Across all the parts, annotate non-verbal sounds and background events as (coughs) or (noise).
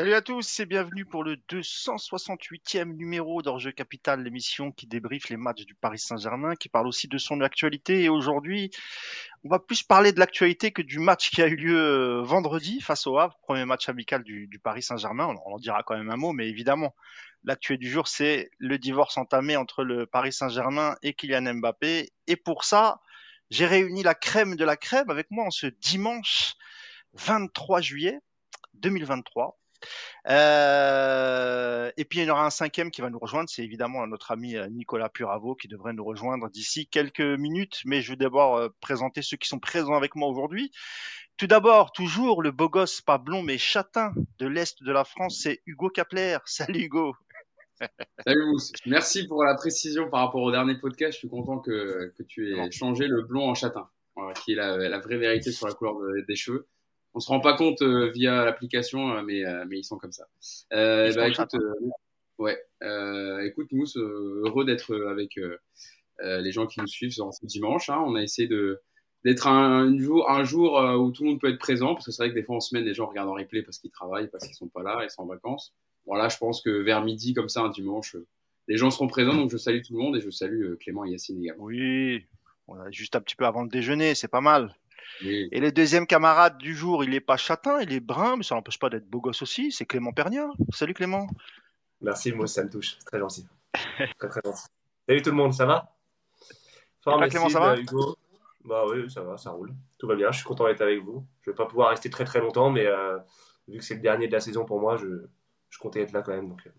Salut à tous et bienvenue pour le 268e numéro d'Orjeu Capital, l'émission qui débriefe les matchs du Paris Saint-Germain, qui parle aussi de son actualité. Et aujourd'hui, on va plus parler de l'actualité que du match qui a eu lieu euh, vendredi face au Havre, premier match amical du, Paris Saint-Germain. On, en dira quand même un mot, mais évidemment, l'actualité du jour, c'est le divorce entamé entre le Paris Saint-Germain et Kylian Mbappé. Et pour ça, j'ai réuni la crème de la crème avec moi en ce dimanche 23 juillet 2023 euh, et puis il y en aura un cinquième qui va nous rejoindre, c'est évidemment notre ami euh, Nicolas Puravo qui devrait nous rejoindre d'ici quelques minutes. Mais je vais d'abord euh, présenter ceux qui sont présents avec moi aujourd'hui. Tout d'abord, toujours le beau gosse, pas blond mais châtain de l'Est de la France, c'est Hugo Kapler. (laughs) Salut Hugo Salut Mousse, merci pour la précision par rapport au dernier podcast. Je suis content que, que tu aies changé le blond en châtain, qui est la, la, vraie vérité sur la couleur des cheveux on se rend pas compte euh, via l'application, euh, mais, euh, mais ils sont comme ça. bah, écoute, ouais, écoute, Mousse, heureux d'être avec les gens qui nous suivent ce dimanche. Hein. On a essayé de d'être un, jour, un jour où tout le monde peut être présent, parce que c'est vrai que des fois en semaine, les gens regardent en replay parce qu'ils travaillent, parce qu'ils sont pas là, ils sont en vacances. Voilà, je pense que vers midi, comme ça, un dimanche, les gens seront présents, donc je salue tout le monde et je salue Clément et Yacine également. Oui, on a juste un petit peu avant le déjeuner, c'est pas mal. Et le deuxième camarade du jour, il est pas châtain, il est brun, mais ça n'empêche pas d'être beau gosse aussi. C'est Clément Pernia. Salut Clément. Merci, moi ça me touche. Très gentil. très très gentil. Salut tout le monde, ça va? Clément, ça va? Hugo. Bah oui, ça va, ça roule. Tout va bien, je suis content d'être avec vous. Je vais pas pouvoir rester très très longtemps, mais euh, vu que c'est le dernier de la saison pour moi, je, je comptais être là quand même. Donc, euh,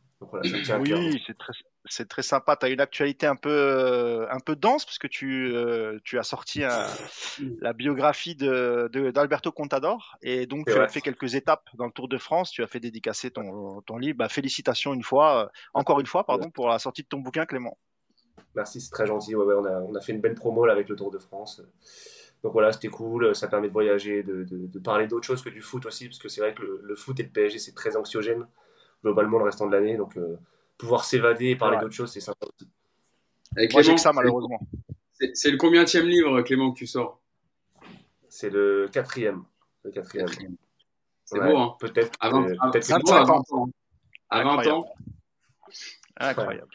oui, c'est très, c'est très sympa. Tu as une actualité un peu, euh, un peu dense parce que tu, euh, tu as sorti la biographie de, d'Alberto Contador et donc tu as fait quelques étapes dans le Tour de France. Tu as fait dédicacer ton, ton livre. Bah, félicitations une fois, euh, encore une fois, pardon, pour la sortie de ton bouquin, Clément. Merci, c'est très gentil. Ouais, on, a, on, a, fait une belle promo là, avec le Tour de France. Donc voilà, c'était cool. Ça permet de voyager, de, de, parler d'autre chose que du foot aussi, parce que c'est vrai que le, le foot et le PSG, c'est très anxiogène globalement le restant de l'année. Donc, euh, pouvoir s'évader et parler d'autres choses, c'est sympa aussi. Avec Moi, j'ai que ça, malheureusement. C'est le combienième livre, Clément, que tu sors C'est le quatrième. Le quatrième. C'est beau, hein Peut-être. À 20, peut à 20 ans. À 20 ans. Incroyable.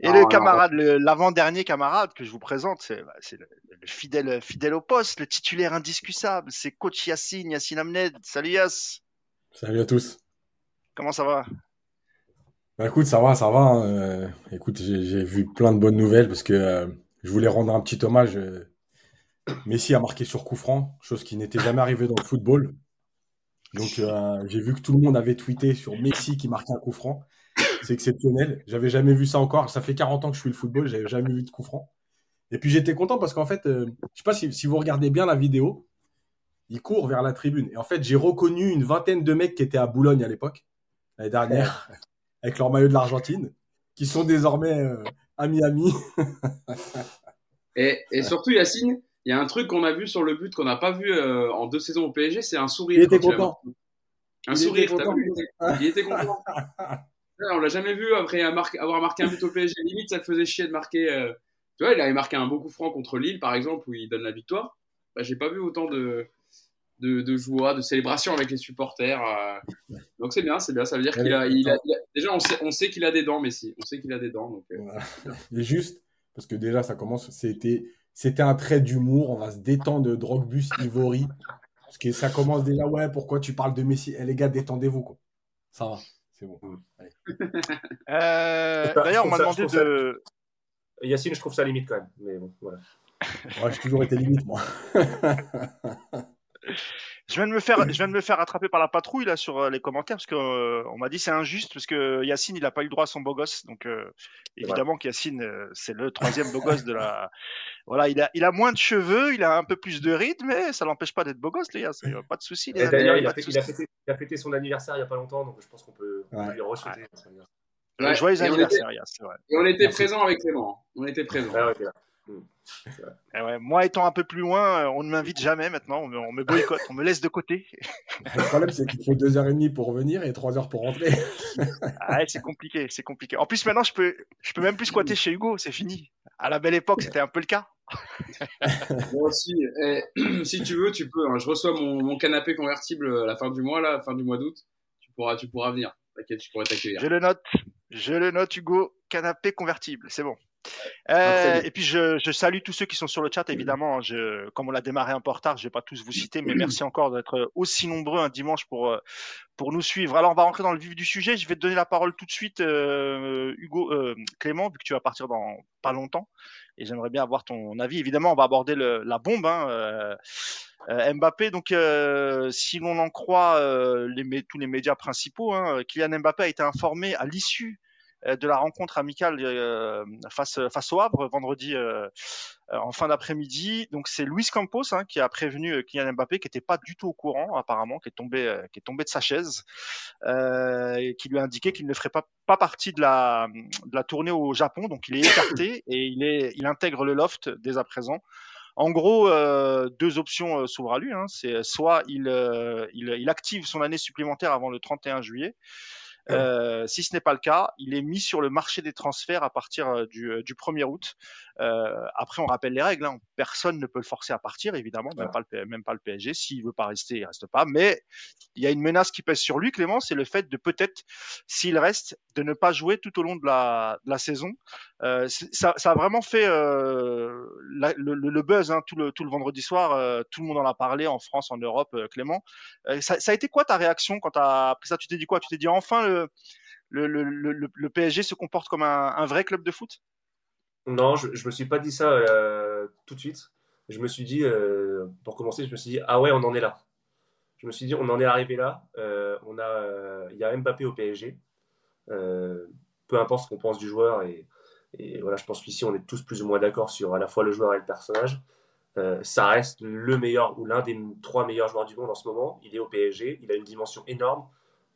et le camarade, l'avant-dernier camarade que je vous présente, c'est bah, le, le, fidèle, fidèle au poste, le titulaire indiscutable, c'est coach Yassine, Yassine Amned. Salut Yass. Salut à tous. Comment ça va? Bah écoute, ça va, ça va. Hein. Euh, écoute, j'ai vu plein de bonnes nouvelles parce que euh, je voulais rendre un petit hommage. Euh, Messi a marqué sur coup franc, chose qui n'était jamais arrivée dans le football. Donc j'ai vu que tout le monde avait tweeté sur Messi qui marquait un coup franc. C'est exceptionnel. J'avais jamais vu ça encore. Ça fait 40 ans que je suis le football, j'avais jamais vu de coup franc. Et puis j'étais content parce qu'en fait, je sais pas si, si, vous regardez bien la vidéo, il court vers la tribune. Et en fait, j'ai reconnu une vingtaine de mecs qui étaient à Boulogne à l'époque, l'année dernière, avec leur maillot de l'Argentine, qui sont désormais euh, amis (laughs) amis. et, et, surtout, Yacine, il y a un truc qu'on a vu sur le but qu'on n'a pas vu euh, en deux saisons au PSG, c'est un sourire. Il était content. Un sourire, t'as vu Il était content. (laughs) on l'a jamais vu après avoir marqué un but au PSG. Limite, ça faisait chier de marquer. Euh, tu vois, il avait marqué un beau coup franc contre Lille, par exemple, où il donne la victoire. Bah, j'ai pas vu autant de, de, de, joie, de célébration avec les supporters. Euh. Donc c'est bien, c'est bien. Ça veut dire qu'il a, il a, déjà on sait, on sait qu'il a des dents, Messi. On sait qu'il a des dents. Donc, euh. (laughs) Et juste parce que déjà ça commence, c'était, c'était un trait d'humour. On va se détendre de Drogbus Ivory parce que ça commence déjà. Ouais, pourquoi tu parles de Messi? Eh les gars, détendez-vous quoi. Ça va, c'est bon. (laughs) Euh, d'ailleurs, on m'a demandé de. Yacine, je trouve ça limite quand même, mais bon, voilà. Ouais, j'ai toujours été limite moi. (laughs) Je viens de me faire, je viens de me faire attraper par la patrouille là sur euh, les commentaires parce que euh, on m'a dit c'est injuste parce que Yacine il a pas eu le droit à son beau gosse. Donc euh, évidemment qu'Yacine c'est le troisième beau gosse de la (laughs) voilà il a il a moins de cheveux il a un peu plus de rythme mais ça l'empêche pas d'être beau gosse les gars pas de souci d'ailleurs il, a fêté, son anniversaire il y a pas longtemps donc je pense qu'on peut, lui re-souhaiter ouais. joyeux anniversaire c'est vrai. et on était présent avec Clément on était présent (laughs) eh moi, étant un peu plus loin, euh, on ne m'invite jamais maintenant. On me, boycotte, on me laisse de côté. (laughs) Le problème, c'est qu'il faut deux heures et demie pour revenir et trois heures pour rentrer. (laughs) ah, c'est compliqué, c'est compliqué. En plus, maintenant, je peux, je peux même plus squatter chez Hugo. C'est fini. À la belle époque, c'était un peu le cas. Moi aussi. Eh, (clears throat) si tu veux, tu peux. Hein. Je reçois mon, mon, canapé convertible à la fin du mois, là, à la fin du mois d'août. Tu pourras, tu pourras venir. T'inquiète, je pourrais t'accueillir. Je le note. Je le note, Hugo. Canapé convertible. C'est bon. Euh, et puis je, je, salue tous ceux qui sont sur le chat, évidemment. Je, comme on l'a démarré un peu en retard, je vais pas tous vous citer, mais merci encore d'être aussi nombreux un dimanche pour euh, pour nous suivre. Alors on va rentrer dans le vif du sujet. Je vais te donner la parole tout de suite, euh, Hugo, euh, Clément, vu que tu vas partir dans pas longtemps, et j'aimerais bien avoir ton avis. Évidemment, on va aborder le, la bombe. Hein, Mbappé, donc si l'on en croit les, tous les médias principaux, hein, Kylian Mbappé a été informé à l'issue de la rencontre amicale euh, face, face au Havre vendredi euh, en fin d'après-midi. Donc c'est Luis Campos hein, qui a prévenu Kylian Mbappé, qui n'était pas du tout au courant apparemment, qui est tombé, qui est tombé de sa chaise, et qui lui a indiqué qu'il ne ferait pas, pas partie de la, de la tournée au Japon. Donc il est écarté (coughs) et il, est, il intègre le loft dès à présent. En gros, euh, deux options euh, s'ouvrent à lui. Hein. C'est soit il, il, il, active son année supplémentaire avant le 31 juillet, euh, si ce n'est pas le cas, il est mis sur le marché des transferts à partir euh, du, euh, du 1er août. Euh, après, on rappelle les règles. Hein. Personne ne peut le forcer à partir, évidemment, même, pas le, même pas le PSG. S'il veut pas rester, il reste pas. Mais il y a une menace qui pèse sur lui, Clément, c'est le fait de peut-être, s'il reste, de ne pas jouer tout au long de la, de la saison. Euh, ça, ça, a vraiment fait euh, la, le, le, buzz hein, tout, le, tout le vendredi soir. Euh, tout le monde en a parlé en France, en Europe, euh, Clément. Ça, ça, a été quoi ta réaction quand tu as ça Tu t'es dit quoi? Tu t'es dit enfin le, le, le, le, PSG se comporte comme un, un vrai club de foot? Non, je, je me suis pas dit ça euh, tout de suite. Je me suis dit, euh, pour commencer, je me suis dit, ah ouais, on en est là. Je me suis dit, on en est arrivé là. Euh, on a, il y a Mbappé au PSG. peu importe ce qu'on pense du joueur et, voilà, je pense qu'ici on est tous plus ou moins d'accord sur à la fois le joueur et le personnage. ça reste le meilleur ou l'un des trois meilleurs joueurs du monde en ce moment. Il est au PSG, il a une dimension énorme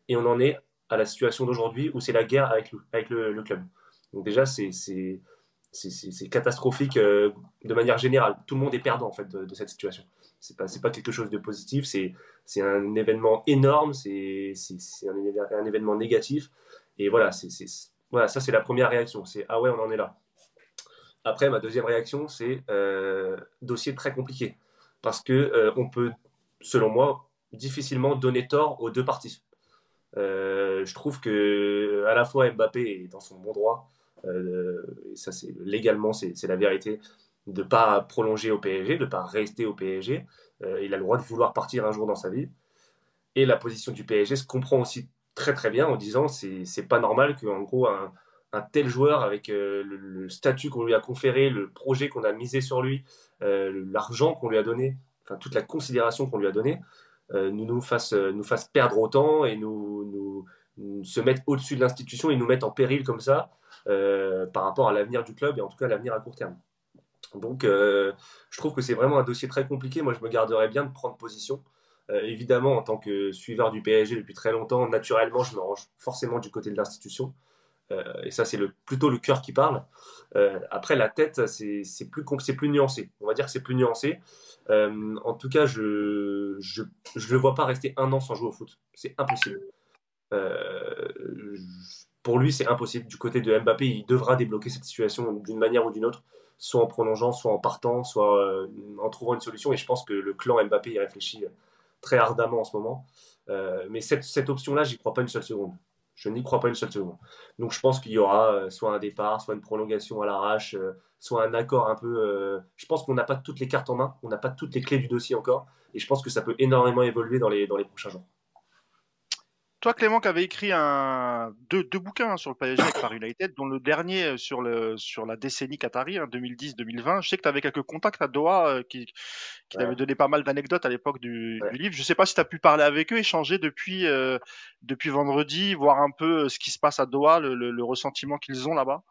et on en est à la situation d'aujourd'hui où c'est la guerre avec, le, avec le, le club. Donc déjà, c'est c'est catastrophique euh, de manière générale. Tout le monde est perdant en fait de, cette situation. C'est pas pas quelque chose de positif. C'est c'est un événement énorme. C'est un, un, événement négatif. Et voilà, c'est voilà ça c'est la première réaction. C'est ah ouais on en est là. Après ma deuxième réaction c'est euh, dossier très compliqué parce que euh, on peut selon moi difficilement donner tort aux deux parties. Je trouve que à la fois Mbappé est dans son bon droit et ça, c'est légalement, c'est la vérité, de pas prolonger au PSG, de pas rester au PSG. Euh, il a le droit de vouloir partir un jour dans sa vie. Et la position du PSG se comprend aussi très très bien en disant c'est c'est pas normal qu'en gros un, tel joueur avec euh, le, statut qu'on lui a conféré, le projet qu'on a misé sur lui, euh, l'argent qu'on lui a donné, enfin toute la considération qu'on lui a donnée, euh, nous nous fasse nous fasse perdre autant et nous, nous, nous se mettre au-dessus de l'institution et nous mettre en péril comme ça. Euh, par rapport à l'avenir du club et en tout cas l'avenir à court terme. Donc euh, je trouve que c'est vraiment un dossier très compliqué. Moi je me garderais bien de prendre position. Euh, évidemment, en tant que suiveur du PSG depuis très longtemps, naturellement, je me range forcément du côté de l'institution. Et ça, c'est plutôt le cœur qui parle. Après, la tête, c'est, plus, nuancé. On va dire que c'est plus nuancé. En tout cas, je ne je, je le vois pas rester un an sans jouer au foot. C'est impossible. Pour lui, c'est impossible. Du côté de Mbappé, il devra débloquer cette situation d'une manière ou d'une autre, soit en prolongeant, soit en partant, soit euh, en trouvant une solution. Et je pense que le clan Mbappé y réfléchit très ardemment en ce moment. Euh, mais cette, option-là, j'y crois pas une seule seconde. Je n'y crois pas une seule seconde. Donc je pense qu'il y aura euh, soit un départ, soit une prolongation à l'arrache, euh, soit un accord un peu. Euh, je pense qu'on n'a pas toutes les cartes en main, on n'a pas toutes les clés du dossier encore, et je pense que ça peut énormément évoluer dans les prochains jours. Toi, Clément, qui avait écrit un, deux, deux bouquins hein, sur le PSG avec Paris United, dont le dernier euh, sur, le, sur la décennie qatari, hein, 2010-2020. Je sais que tu avais quelques contacts à Doha euh, qui, qui ouais. t'avaient donné pas mal d'anecdotes à l'époque du, ouais. du, livre. Je sais pas si tu as pu parler avec eux, échanger depuis, euh, depuis vendredi, voir un peu ce qui se passe à Doha, le, le, le ressentiment qu'ils ont là-bas.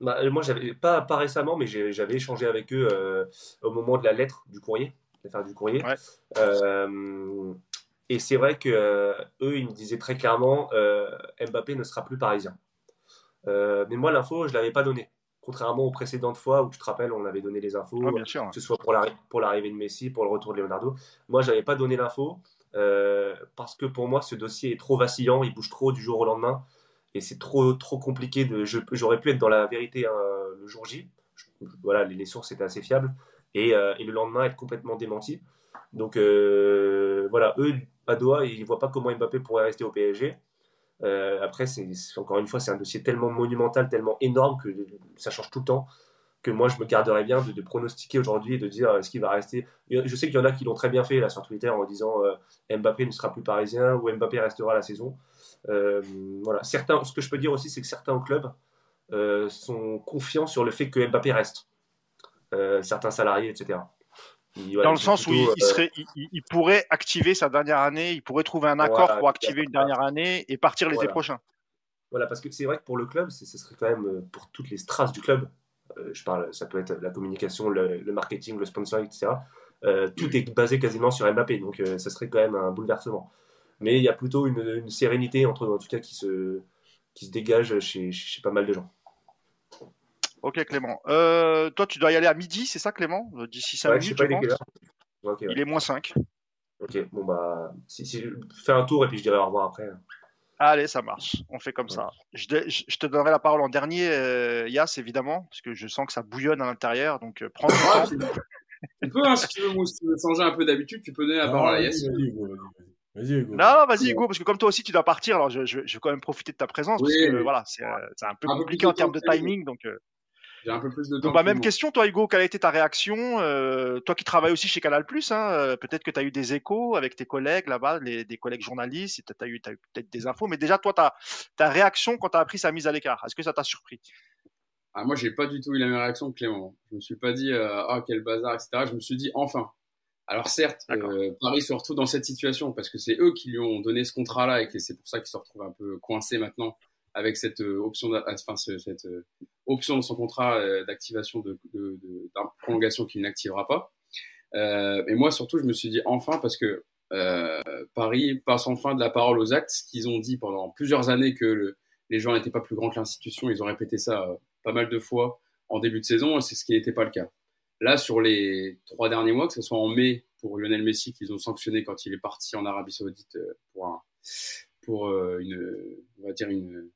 Bah, moi, j'avais pas, pas récemment, mais j'avais échangé avec eux euh, au moment de la lettre du courrier, du courrier. Ouais. Et c'est vrai que euh, eux, ils me disaient très clairement, euh, Mbappé ne sera plus parisien. Euh, mais moi, l'info, je l'avais pas donnée. Contrairement aux précédentes fois où tu te rappelles, on avait donné les infos, sûr, que ce soit pour l'arrivée pour de Messi, pour le retour de Leonardo. Moi, je n'avais pas donné l'info parce que pour moi, ce dossier est trop vacillant, il bouge trop du jour au lendemain et c'est trop trop compliqué. De, j'aurais pu être dans la vérité hein, le jour J voilà, les, sources étaient assez fiables. Et, et, le lendemain, être complètement démenti. Donc voilà, eux, à Doha, ils ne voient pas comment Mbappé pourrait rester au PSG. après, c'est encore une fois, c'est un dossier tellement monumental, tellement énorme que ça change tout le temps que moi je me garderais bien de, pronostiquer aujourd'hui et de dire est-ce qu'il va rester. Je sais qu'il y en a qui l'ont très bien fait là sur Twitter en disant euh, Mbappé ne sera plus parisien ou Mbappé restera la saison. Euh, voilà. Certains, ce que je peux dire aussi, c'est que certains clubs euh, sont confiants sur le fait que Mbappé reste. certains salariés, etc. Dans le sens où il, serait, il, pourrait activer sa dernière année, il pourrait trouver un accord pour activer une dernière année et partir l'été prochain. Voilà, parce que c'est vrai que pour le club, ce serait quand même pour toutes les strass du club, euh, je parle, ça peut être la communication, le, marketing, le sponsoring, etc. Euh, tout est basé quasiment sur Mbappé, donc euh, ça serait quand même un bouleversement. Mais il y a plutôt une, sérénité, entre, en tout cas, qui se, qui se dégage chez, chez pas mal de gens. Ok Clément. toi, tu dois y aller à midi, c'est ça Clément? D'ici 5 minutes, je, Il est moins 5. Ok, bon bah, si, si, fais un tour et puis je dirai au revoir après. Allez, ça marche. On fait comme ça. Je, te donnerai la parole en dernier, euh, Yas, évidemment, parce que je sens que ça bouillonne à l'intérieur. Donc, euh, prends le temps. tu peux, hein, si tu veux, changer un peu d'habitude, tu peux donner la parole à Yass. Vas-y, Hugo. Non, vas-y, Hugo, parce que comme toi aussi, tu dois partir. Alors, je, je, vais quand même profiter de ta présence, parce que voilà, c'est euh, un peu compliqué en termes de timing. Donc, j'ai un peu plus de temps. Donc, bah, même question, toi, Hugo, quelle a été ta réaction euh, Toi qui travailles aussi chez Canal, hein, euh, peut-être que tu as eu des échos avec tes collègues là-bas, des collègues journalistes, tu as eu, peut-être des infos, mais déjà, toi, ta, ta réaction quand tu as appris sa mise à l'écart, est-ce que ça t'a surpris? Ah, Moi, j'ai pas du tout eu la même réaction que Clément. Je me suis pas dit, euh, ah, quel bazar, etc. Je me suis dit, enfin. Alors certes, Paris se retrouve dans cette situation parce que c'est eux qui lui ont donné ce contrat-là et que c'est pour ça qu'il se retrouve un peu coincé maintenant avec cette euh, option, enfin, cette euh, option dans son contrat euh, d'activation de, de, de, prolongation qu'il n'activera pas. Euh, et moi, surtout, je me suis dit enfin parce que euh, Paris passe enfin de la parole aux actes, ce qu'ils ont dit pendant plusieurs années que le, les gens n'étaient pas plus grands que l'institution. Ils ont répété ça pas mal de fois en début de saison, c'est ce qui n'était pas le cas. Là, sur les trois derniers mois, que ce soit en mai pour Lionel Messi qu'ils ont sanctionné quand il est parti en Arabie Saoudite pour un, pour une, on va dire une,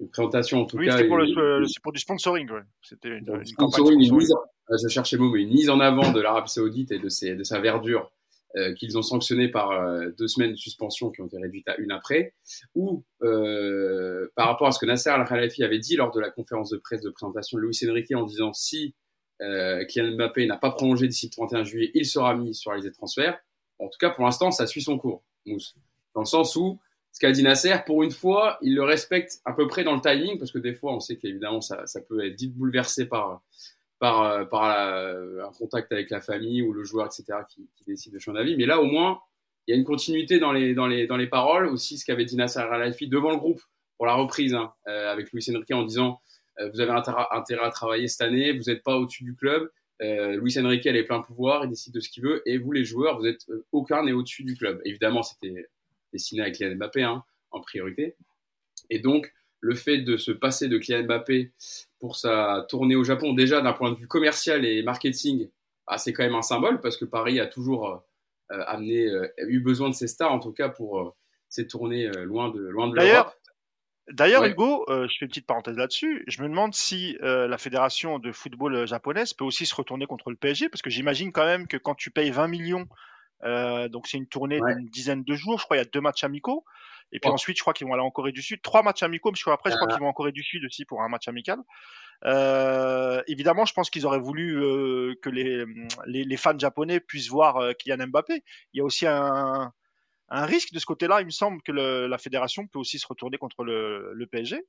une présentation en tout oui, cas. C'est pour, du sponsoring. Ouais. C'était une, une sponsoring, une mise en, je cherchais mot, mais une mise en avant de l'Arabie Saoudite et de, ses, de sa verdure euh, qu'ils ont sanctionné par euh, deux semaines de suspension qui ont été réduites à une après, ou euh, par rapport à ce que Nasser Al-Khalafi avait dit lors de la conférence de presse de présentation de Luis Enrique en disant si Kylian Mbappé n'a pas prolongé d'ici le 31 juillet, il sera mis sur la liste de transfert. En tout cas, pour l'instant, ça suit son cours, Mousse. Dans le sens où ce qu'a dit Nasser, pour une fois, il le respecte à peu près dans le timing, parce que des fois, on sait qu'évidemment, ça, ça peut être dit bouleversé par, par, par un contact avec la famille ou le joueur, etc., qui, décide de changer d'avis. Mais là, au moins, il y a une continuité dans les, les, les paroles. Aussi, ce qu'avait dit Nasser Al-Khelaifi devant le groupe pour la reprise hein, euh, avec Luis Enrique en disant euh, Vous avez intérêt, à travailler cette année, vous n'êtes pas au-dessus du club. Euh, Luis Enrique, elle est plein pouvoir, il décide de ce qu'il veut. Et vous, les joueurs, vous êtes euh, aucun n'est au-dessus du club. Évidemment, c'était dessiné avec Kylian Mbappé hein, en priorité. Et donc, le fait de se passer de Kylian Mbappé pour sa tournée au Japon, déjà d'un point de vue commercial et marketing, bah, c'est quand même un symbole parce que Paris a toujours euh, amené, euh, eu besoin de ses stars en tout cas pour euh, ses tournées loin de loin de l'Europe. D'ailleurs, Hugo, je fais une petite parenthèse là-dessus. Je me demande si la fédération de football japonaise peut aussi se retourner contre le PSG, parce que j'imagine quand même que quand tu payes 20 millions euh, donc c'est une tournée d'une dizaine de jours. Je crois il y a deux matchs amicaux. Et puis ensuite, je crois qu'ils vont aller en Corée du Sud. Trois matchs amicaux, mais je crois après, je crois qu'ils vont en Corée du Sud aussi pour un match amical. Euh, évidemment, je pense qu'ils auraient voulu euh, que les, les, les, fans japonais puissent voir euh, Kylian Mbappé. Il y a aussi un, un risque de ce côté-là. Il me semble que le, la fédération peut aussi se retourner contre le, le PSG.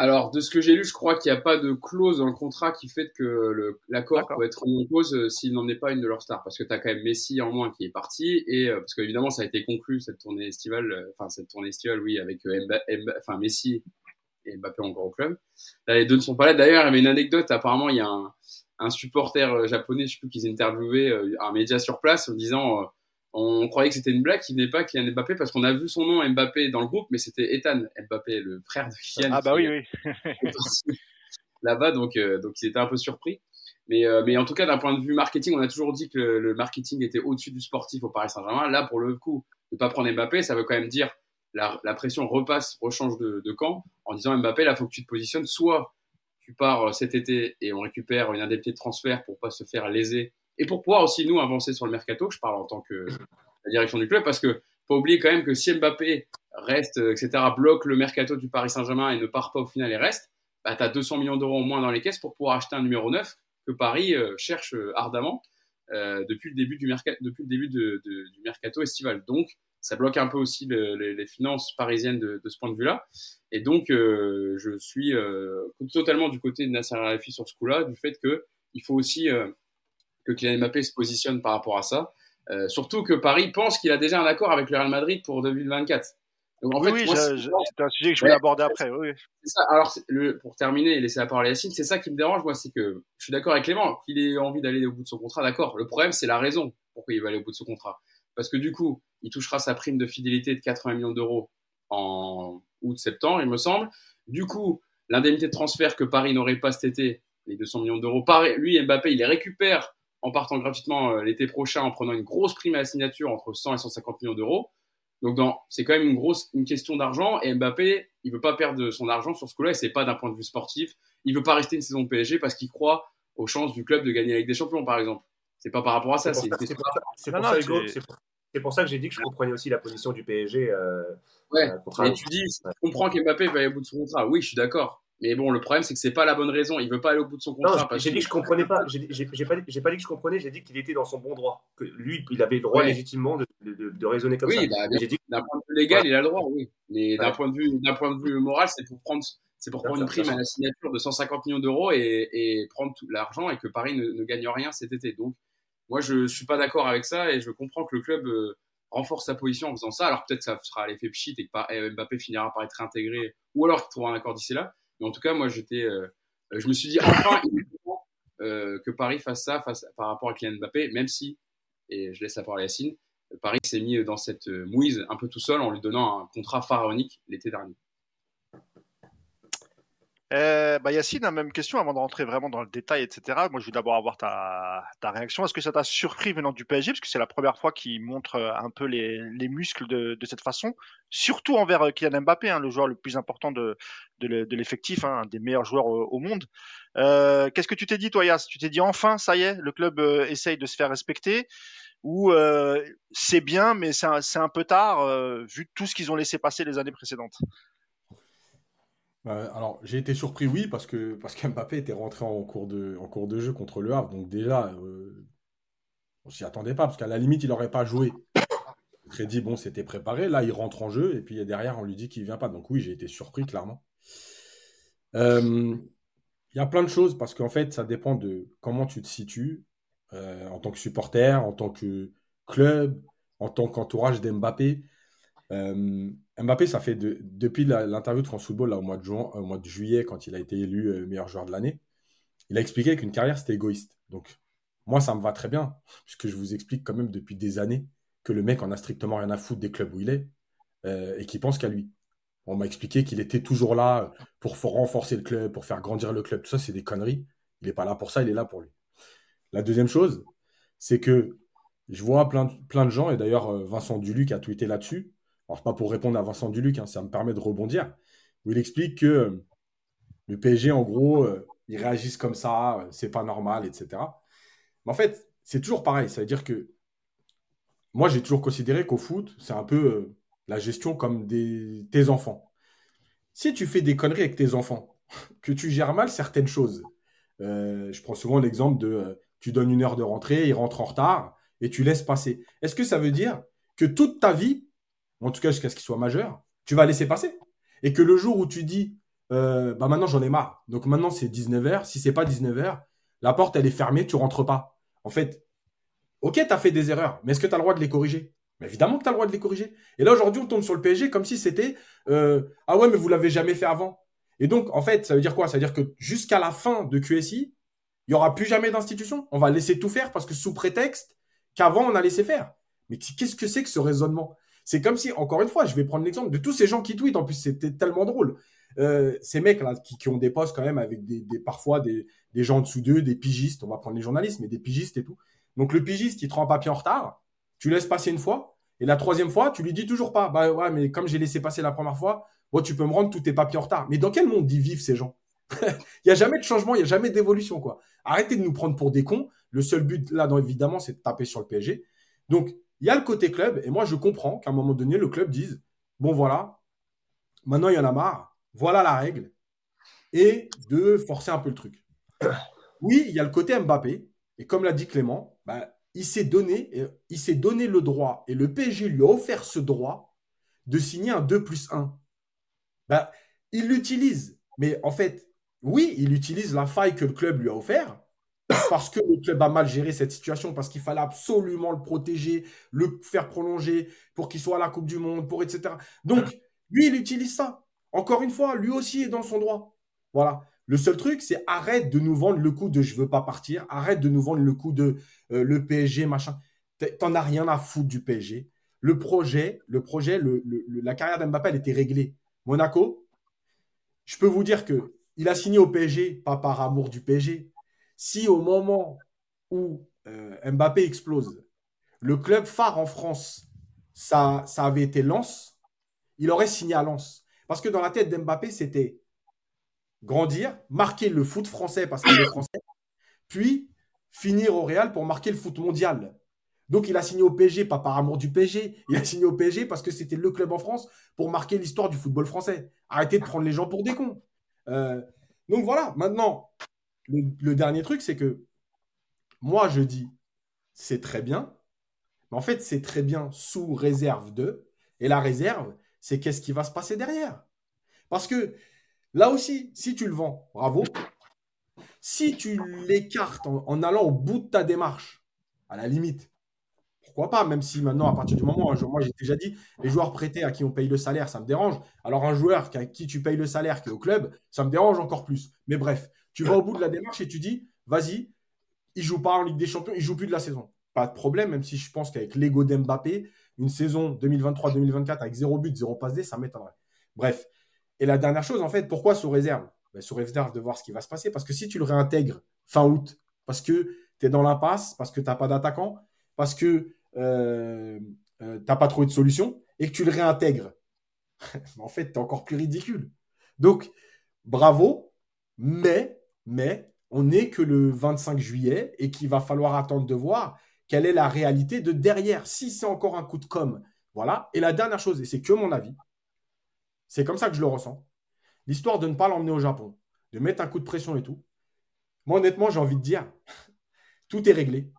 Alors, de ce que j'ai lu, je crois qu'il n'y a pas de clause dans le contrat qui fait que l'accord peut être en cause euh, s'il n'en est pas une de leurs stars. Parce que tu as quand même Messi en moins qui est parti. Et euh, parce qu'évidemment, ça a été conclu, cette tournée estivale, euh, enfin, cette tournée estivale, oui, avec enfin, Messi et Mbappé encore au club. Là, les deux ne sont pas là. D'ailleurs, il y avait une anecdote. Apparemment, il y a un, un supporter japonais, je sais plus, qu'ils interviewé un média sur place en disant on croyait que c'était une blague qui venait pas Kylian Mbappé parce qu'on a vu son nom Mbappé dans le groupe, mais c'était Ethan Mbappé, le frère de Kylian. Ah bah oui, oui. (laughs) Là-bas, donc, euh, donc ils étaient un peu surpris. Mais, euh, mais en tout cas, d'un point de vue marketing, on a toujours dit que le, marketing était au-dessus du sportif au Paris Saint-Germain. Là, pour le coup, de pas prendre Mbappé, ça veut quand même dire la, la pression repasse, rechange de, de camp en disant Mbappé, là, faut que tu te positionnes. Soit tu pars cet été et on récupère une indemnité de transfert pour pas se faire léser et pour pouvoir aussi nous avancer sur le mercato. Je parle en tant que la direction du club parce que faut oublier quand même que si Mbappé reste, etc., bloque le mercato du Paris Saint-Germain et ne part pas au final et reste, bah, tu as 200 millions d'euros au moins dans les caisses pour pouvoir acheter un numéro 9 que Paris cherche ardemment. Euh, depuis le début du mercato, depuis le début du mercato estival. Donc, ça bloque un peu aussi le, les, finances parisiennes de, ce point de vue-là. Et donc, euh, je suis euh, totalement du côté de Nasser Al-Khelaifi sur ce coup-là, du fait que il faut aussi euh, que Kylian Mbappé se positionne par rapport à ça. Euh, surtout que Paris pense qu'il a déjà un accord avec le Real Madrid pour 2024. Donc, en oui, fait, oui, c'est un sujet que je ouais, aborder après. Oui, C'est ça. Alors, le, pour terminer et laisser la parole à Yacine, c'est ça qui me dérange, moi, c'est que je suis d'accord avec Clément, qu'il ait envie d'aller au bout de son contrat, d'accord. Le problème, c'est la raison pourquoi il va aller au bout de son contrat. Parce que du coup, il touchera sa prime de fidélité de 80 millions d'euros en août-septembre, il me semble. Du coup, l'indemnité de transfert que Paris n'aurait pas cet été, les 200 millions d'euros, lui, Mbappé, il les récupère en partant gratuitement euh, l'été prochain en prenant une grosse prime à la signature entre 100 et 150 millions d'euros. Donc c'est quand même une grosse une question d'argent et Mbappé, il veut pas perdre son argent sur ce coup-là et c'est pas d'un point de vue sportif. Il veut pas rester une saison PSG parce qu'il croit aux chances du club de gagner avec des champions par exemple. C'est pas par rapport à ça. C'est pour, pour, pour, ça que j'ai dit que je comprenais aussi la position du PSG. Euh, ouais. Euh, et tu dis, je comprends qu'Mbappé va aller au bout de son contrat. Oui, je suis d'accord. Mais bon, le problème, c'est que c'est pas la bonne raison. Il veut pas aller au bout de son contrat. j'ai dit que je comprenais pas. J'ai pas, pas, dit que je comprenais. J'ai dit qu'il était dans son bon droit. Que lui, il avait le droit ouais. légitimement de, de, de, raisonner comme oui, ça. Bah, d'un point de vue légal, ouais. il a le droit, oui. Mais d'un point de vue, d'un point de vue moral, c'est pour prendre, c'est pour prendre une prime à la signature de 150 millions d'euros et, et, prendre tout l'argent et que Paris ne, ne, gagne rien cet été. Donc, moi, je, suis pas d'accord avec ça et je comprends que le club euh, renforce sa position en faisant ça. Alors peut-être ça sera l'effet pchit et que Mbappé finira par être intégré ou alors qu'il trouvera un accord d'ici là. Mais en tout cas, moi, j'étais, euh, je me suis dit enfin euh, que Paris fasse ça face, par rapport à Kylian Mbappé, même si, et je laisse la parole à Yacine, Paris s'est mis dans cette mouise un peu tout seul en lui donnant un contrat pharaonique l'été dernier. Euh, bah Yacine, la même question avant de rentrer vraiment dans le détail, etc. Moi, je veux d'abord avoir ta, ta réaction. Est-ce que ça t'a surpris venant du PSG Parce que c'est la première fois qu'il montre euh, un peu les, les muscles de, de, cette façon, surtout envers euh, Kylian Mbappé, hein, le joueur le plus important de, de l'effectif, hein, un des meilleurs joueurs au, au monde. Euh, Qu'est-ce que tu t'es dit, toi, Yass Tu t'es dit enfin, ça y est, le club euh, essaye de se faire respecter? Ou euh, c'est bien, mais c'est un, un, peu tard, vu tout ce qu'ils ont laissé passer les années précédentes? Euh, alors, j'ai été surpris, oui, parce que parce qu'Mbappé était rentré en cours, de, jeu contre le Havre. Donc, déjà, euh, on s'y attendait pas, parce qu'à la limite, il n'aurait pas joué. Crédit, bon, c'était préparé. Là, il rentre en jeu, et puis derrière, on lui dit qu'il vient pas. Donc, oui, j'ai été surpris, clairement. Euh, il y a plein de choses, parce qu'en fait, ça dépend de comment tu te situes euh, en tant que supporter, en tant que club, en tant qu'entourage d'Mbappé. Euh, Mbappé, ça fait de, depuis l'interview de France Football là, au, mois de juillet, quand il a été élu euh, meilleur joueur de l'année, il a expliqué qu'une carrière, c'était égoïste. Donc, moi, ça me va très bien, puisque je vous explique quand même depuis des années que le mec en a strictement rien à foutre des clubs où il est euh, et qu'il pense qu'à lui. On m'a expliqué qu'il était toujours là pour renforcer le club, pour faire grandir le club. Tout ça, c'est des conneries. Il n'est pas là pour ça, il est là pour lui. La deuxième chose, c'est que je vois plein, plein de gens, et d'ailleurs euh, Vincent Duluc a tweeté là-dessus, alors pas pour répondre à Vincent Duluc, hein, ça me permet de rebondir, où il explique que euh, le PSG, en gros, euh, ils réagissent comme ça, euh, c'est pas normal, etc. Mais en fait, c'est toujours pareil. Ça veut dire que moi, j'ai toujours considéré qu'au foot, c'est un peu la gestion comme des, tes enfants. Si tu fais des conneries avec tes enfants, (laughs) que tu gères mal certaines choses, je prends souvent l'exemple de tu donnes une heure de rentrée, il rentre en retard et tu laisses passer. Est-ce que ça veut dire que toute ta vie, en tout cas jusqu'à ce qu'il soit majeur, tu vas laisser passer. Et que le jour où tu dis, euh, bah maintenant j'en ai marre, donc maintenant c'est 19h, si c'est pas 19h, la porte elle est fermée, tu rentres pas. En fait, ok, tu as fait des erreurs, mais est-ce que tu as le droit de les corriger? Évidemment que tu as le droit de les corriger. Et là, aujourd'hui, on tombe sur le PSG comme si c'était euh, Ah ouais, mais vous l'avez jamais fait avant. Et donc, en fait, ça veut dire quoi? Ça veut dire que jusqu'à la fin de QSI, il n'y aura plus jamais d'institution. On va laisser tout faire parce que sous prétexte qu'avant, on a laissé faire. Mais qu'est-ce que c'est que ce raisonnement? C'est comme si, encore une fois, je vais prendre l'exemple de tous ces gens qui tweetent. En plus, c'était tellement drôle. Euh, ces mecs-là qui, qui, ont des postes quand même avec des, parfois des, des, gens en dessous d'eux, des pigistes. On va prendre les journalistes, mais des pigistes et tout. Donc le pigiste, il te rend un papier en retard. Tu laisses passer une fois. Et la troisième fois, tu lui dis toujours pas. Bah ouais, mais comme j'ai laissé passer la première fois, bon, tu peux me rendre tous tes papiers en retard. Mais dans quel monde ils vivent ces gens? (laughs) Il n'y a jamais de changement, il n'y a jamais d'évolution, quoi. Arrêtez de nous prendre pour des cons. Le seul but, là, évidemment, c'est de taper sur le PSG. Donc, il y a le côté club, et moi, je comprends qu'à un moment donné, le club dise, bon, voilà, maintenant, il y en a marre, voilà la règle, et de forcer un peu le truc. (coughs) Oui, il y a le côté Mbappé, et comme l'a dit Clément, bah, il s'est donné, il s'est donné le droit, et le PSG lui a offert ce droit de signer un 2 plus 1. Bah, il l'utilise, mais en fait, oui, il utilise la faille que le club lui a offert parce que le club a mal géré cette situation, parce qu'il fallait absolument le protéger, le faire prolonger pour qu'il soit à la Coupe du Monde, pour etc. Donc, lui, il utilise ça. Encore une fois, lui aussi est dans son droit. Voilà. Le seul truc, c'est arrête de nous vendre le coup de je veux pas partir, arrête de nous vendre le coup de euh, le PSG, machin. T'en as rien à foutre du PSG. Le projet, le projet, la carrière d'Mbappé, elle était réglée. Monaco, je peux vous dire que il a signé au PSG, pas par amour du PSG. Si au moment où euh, Mbappé explose, le club phare en France, ça, ça avait été Lens, il aurait signé à Lens. Parce que dans la tête d'Mbappé, c'était grandir, marquer le foot français parce qu'il est français, puis finir au Real pour marquer le foot mondial. Donc il a signé au PSG, pas par amour du PSG, il a signé au PSG parce que c'était le club en France pour marquer l'histoire du football français. Arrêtez de prendre les gens pour des cons. Euh, donc voilà, maintenant, le, dernier truc, c'est que moi, je dis, c'est très bien, mais en fait, c'est très bien sous réserve de. Et la réserve, c'est qu'est-ce qui va se passer derrière. Parce que là aussi, si tu le vends, bravo. Si tu l'écartes en allant au bout de ta démarche, à la limite, pourquoi pas, même si maintenant, à partir du moment, où moi j'ai déjà dit, les joueurs prêtés à qui on paye le salaire, ça me dérange. Alors un joueur à qui tu payes le salaire qui est au club, ça me dérange encore plus. Mais bref, tu vas au bout de la démarche et tu dis, vas-y, il joue pas en Ligue des Champions, il joue plus de la saison. Pas de problème, même si je pense qu'avec l'ego d'Mbappé, une saison 2023-2024 avec zéro but, zéro passe D, ça m'étonnerait. Bref. Et la dernière chose, en fait, pourquoi sous réserve? Ben, Sous réserve de voir ce qui va se passer. Parce que si tu le réintègres fin août, parce que tu es dans l'impasse, parce que tu n'as pas d'attaquant, parce que euh, euh, t'as pas trouvé de solution et que tu le réintègres, (laughs) en fait, tu es encore plus ridicule. Donc, bravo, mais, mais, on n'est que le 25 juillet et qu'il va falloir attendre de voir quelle est la réalité de derrière, si c'est encore un coup de com'. Voilà. Et la dernière chose, et c'est que mon avis, c'est comme ça que je le ressens, l'histoire de ne pas l'emmener au Japon, de mettre un coup de pression et tout. Moi, honnêtement, j'ai envie de dire, (laughs) tout est réglé.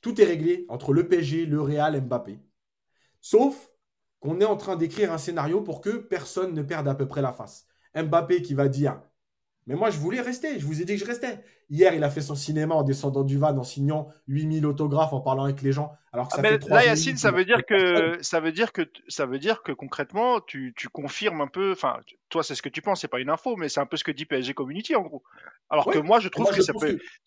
Tout est réglé entre le PSG, le Real, Mbappé. Sauf qu'on est en train d'écrire un scénario pour que personne ne perde à peu près la face. Mbappé qui va dire Mais moi, je voulais rester, je vous ai dit que je restais. Hier, il a fait son cinéma en descendant du van, en signant 8000 autographes, en parlant avec les gens. Alors que ça ah, là, Yacine, ça veut, dire que, ça, veut dire que, ça veut dire que concrètement, tu, confirmes un peu. Enfin, toi, c'est ce que tu penses, c'est pas une info, mais c'est un peu ce que dit PSG Community en gros. Alors que moi, je trouve que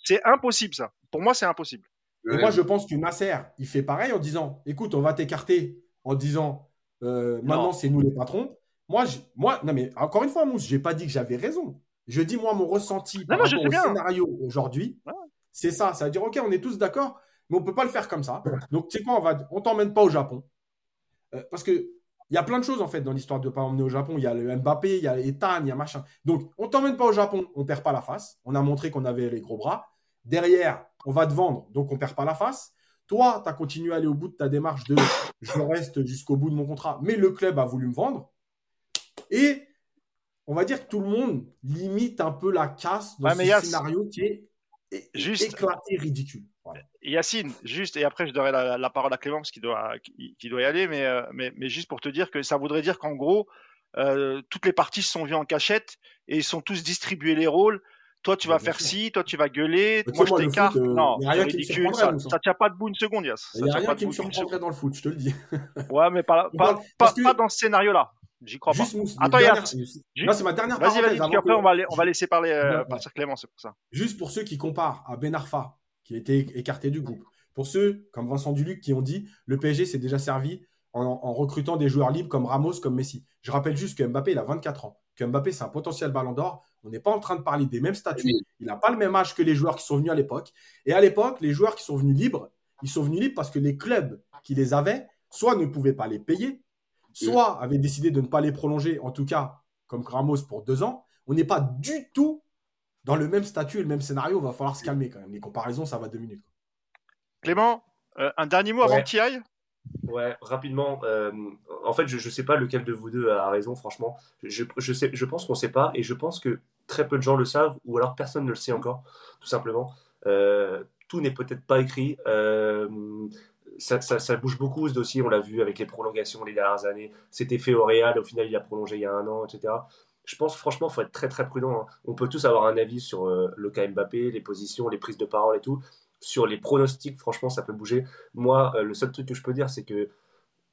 c'est impossible ça. Pour moi, c'est impossible. Et moi, je pense que Nasser, il fait pareil en disant écoute, on va t'écarter en disant euh, maintenant, c'est nous les patrons. Moi, je, moi, non, mais encore une fois, Mousse, je n'ai pas dit que j'avais raison. Je dis, moi, mon ressenti par rapport au scénario aujourd'hui, c'est ça. Ça veut dire ok, on est tous d'accord, mais on ne peut pas le faire comme ça. Donc, tu sais quoi, on va, on t'emmène pas au Japon. Euh, parce que il y a plein de choses en fait dans l'histoire de ne pas emmener au Japon. Il y a le Mbappé, il y a Ethan, il y a machin. Donc, on t'emmène pas au Japon, on perd pas la face. On a montré qu'on avait les gros bras. Derrière, on va te vendre, donc on perd pas la face. Toi, tu as continué à aller au bout de ta démarche de je reste jusqu'au bout de mon contrat, mais le club a voulu me vendre. Et on va dire que tout le monde limite un peu la casse dans ce scénario qui est juste... éclaté, ridicule. Yacine, juste, et après je donnerai la, parole à Clément parce qu'il doit, qui, doit y aller, euh, mais, mais, juste pour te dire que ça voudrait dire qu'en gros, euh, toutes les parties se sont vues en cachette et ils sont tous distribués les rôles toi tu vas faire ci, toi tu vas gueuler, moi je t'écarte. Euh, non, c'est ridicule, ça, ça tient pas debout une seconde, Yas. Il n'y a rien qui me surprendrait dans le foot, je te le dis. ouais, mais pas, (laughs) pas, pas, dans ce scénario-là. J'y crois pas. Attends, c'est ma dernière Vas-y, vas-y, puis après on va, on va laisser parler euh, partir Clément, c'est pour ça. Juste pour ceux qui comparent à Ben Arfa, qui a été écarté du groupe. Pour ceux, comme Vincent Duluc, qui ont dit le PSG s'est déjà servi en, en, recrutant des joueurs libres comme Ramos, comme Messi. Je rappelle juste que Mbappé, il a 24 ans. Que Mbappé, c'est un potentiel ballon d'or. On n'est pas en train de parler des mêmes statuts. Il n'a pas le même âge que les joueurs qui sont venus à l'époque. Et à l'époque, les joueurs qui sont venus libres, ils sont venus libres parce que les clubs qui les avaient, soit ne pouvaient pas les payer, soit avaient décidé de ne pas les prolonger, en tout cas, comme Ramos pour deux ans. on n'est pas du tout dans le même statut et le même scénario. Il va falloir se calmer quand même. Les comparaisons, ça va deux minutes. Clément, euh, un dernier mot avant que tu ailles? Ouais, rapidement. Euh, en fait, je ne sais pas lequel de vous deux a raison, franchement. Je, je, sais, je pense qu'on ne sait pas et je pense que très peu de gens le savent ou alors personne ne le sait encore, tout simplement. Euh, tout n'est peut-être pas écrit. Ça, bouge beaucoup ce dossier, on l'a vu avec les prolongations les dernières années. C'était fait au Real, au final il a prolongé il y a un an, etc je pense franchement faut être très très prudent. Hein. On peut tous avoir un avis sur euh, le cas Mbappé, les positions, les prises de parole et tout. Sur les pronostics, franchement, ça peut bouger. Moi, euh, le seul truc que je peux dire, c'est que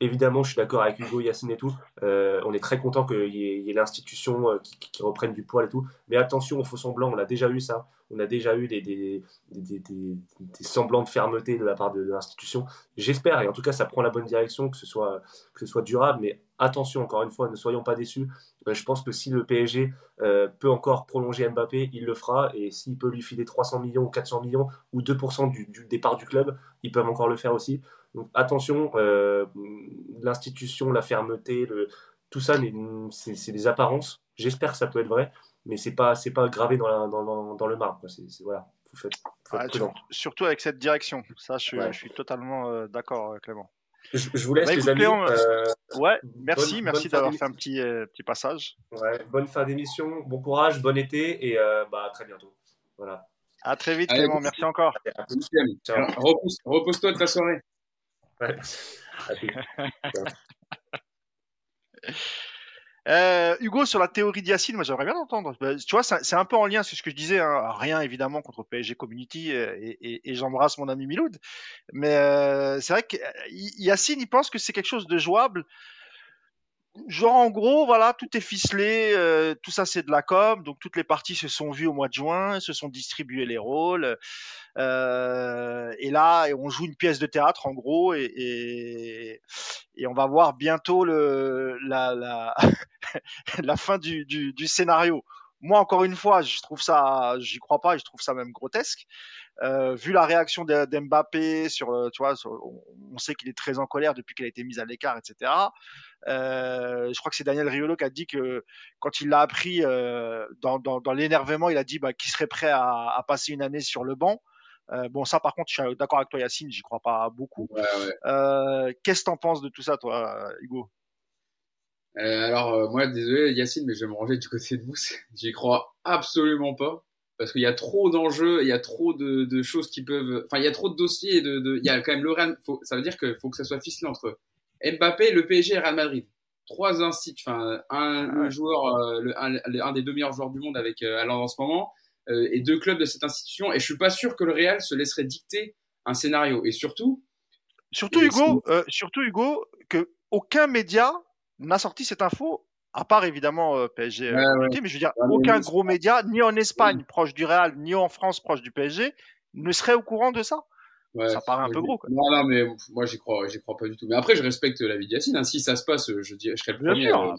évidemment, je suis d'accord avec Hugo, Yacine et tout. Euh, on est très content qu'il y ait, l'institution qui, qui, reprenne du poil et tout. Mais attention aux faux semblants, on a déjà eu ça. On a déjà eu des, des, des, semblants de fermeté de la part de, l'institution. J'espère, et en tout cas, ça prend la bonne direction, que ce soit, que ce soit durable. Mais attention, encore une fois, ne soyons pas déçus. Euh, je pense que si le PSG euh, peut encore prolonger Mbappé, il le fera. Et s'il peut lui filer 300 millions ou 400 millions ou 2% du, du, départ du club, ils peuvent encore le faire aussi. Donc attention, euh, l'institution, la fermeté, le, tout ça, c'est des apparences. J'espère que ça peut être vrai, mais c'est pas c'est pas gravé dans, la, dans, dans, le marbre. C'est voilà, faut faut surtout avec cette direction. Ça, je, je suis totalement d'accord, Clément. Je, vous laisse, bah, les amis. Euh, ouais, merci, merci d'avoir fait un petit, euh, petit passage. Ouais, bonne fin d'émission, bon courage, bon été et euh, bah, à très bientôt. Voilà. À très vite, Clément, merci encore. Repose-toi de ta soirée. Euh, (laughs) Hugo, sur la théorie d'Yacine, moi j'aimerais bien l'entendre. Bah, tu vois, c'est un peu en lien, c'est ce que je disais, hein. rien évidemment contre PSG Community euh, et, j'embrasse mon ami Miloud. Mais euh, c'est vrai que Yacine, il pense que c'est quelque chose de jouable genre en gros, voilà, tout est ficelé, euh, tout ça c'est de la com, donc toutes les parties se sont vues au mois de juin, se sont distribués les rôles, euh, et là on joue une pièce de théâtre en gros, et, et, on va voir bientôt le, la, la, (laughs) la fin du, du, scénario. Moi encore une fois, je trouve ça, j'y crois pas, et je trouve ça même grotesque. Euh, vu la réaction d'Mbappé sur, tu vois, on sait qu'il est très en colère depuis qu'il a été mis à l'écart, etc. Euh, je crois que c'est Daniel Riolo qui a dit que quand il l'a appris euh, dans, dans, dans l'énervement, il a dit bah, qu'il serait prêt à, à, passer une année sur le banc. Euh, bon, ça, par contre, je suis d'accord avec toi, Yacine, j'y crois pas beaucoup. Ouais, ouais. Euh, qu'est-ce que t'en penses de tout ça, toi, Hugo? Alors, moi, désolé, Yacine, mais je vais me ranger du côté de vous. (laughs) J'y crois absolument pas parce qu'il y a trop d'enjeux, il y a trop de, de, choses qui peuvent, enfin il y a trop de dossiers, de, de, il y a quand même le Real, faut, ça veut dire qu'il faut que ça soit ficelé entre Mbappé, le PSG et Real Madrid. Trois instituts, enfin un ah joueur, euh, le, un, des deux meilleurs joueurs du monde avec euh, Alain en ce moment, euh, et deux clubs de cette institution. Et je suis pas sûr que le Real se laisserait dicter un scénario. Et surtout, surtout Hugo, euh, surtout Hugo, que aucun média n'a sorti cette info à part évidemment PSG, mais je veux dire, aucun gros média, ni en Espagne proche du Real, ni en France proche du PSG, ne serait au courant de ça. Ça paraît un peu gros. Quoi. Non, non, mais moi j'y crois, j'y crois pas du tout. Mais après, je respecte la vie d'Yacine. Hein. Si ça se passe, je, dis, je le premier à,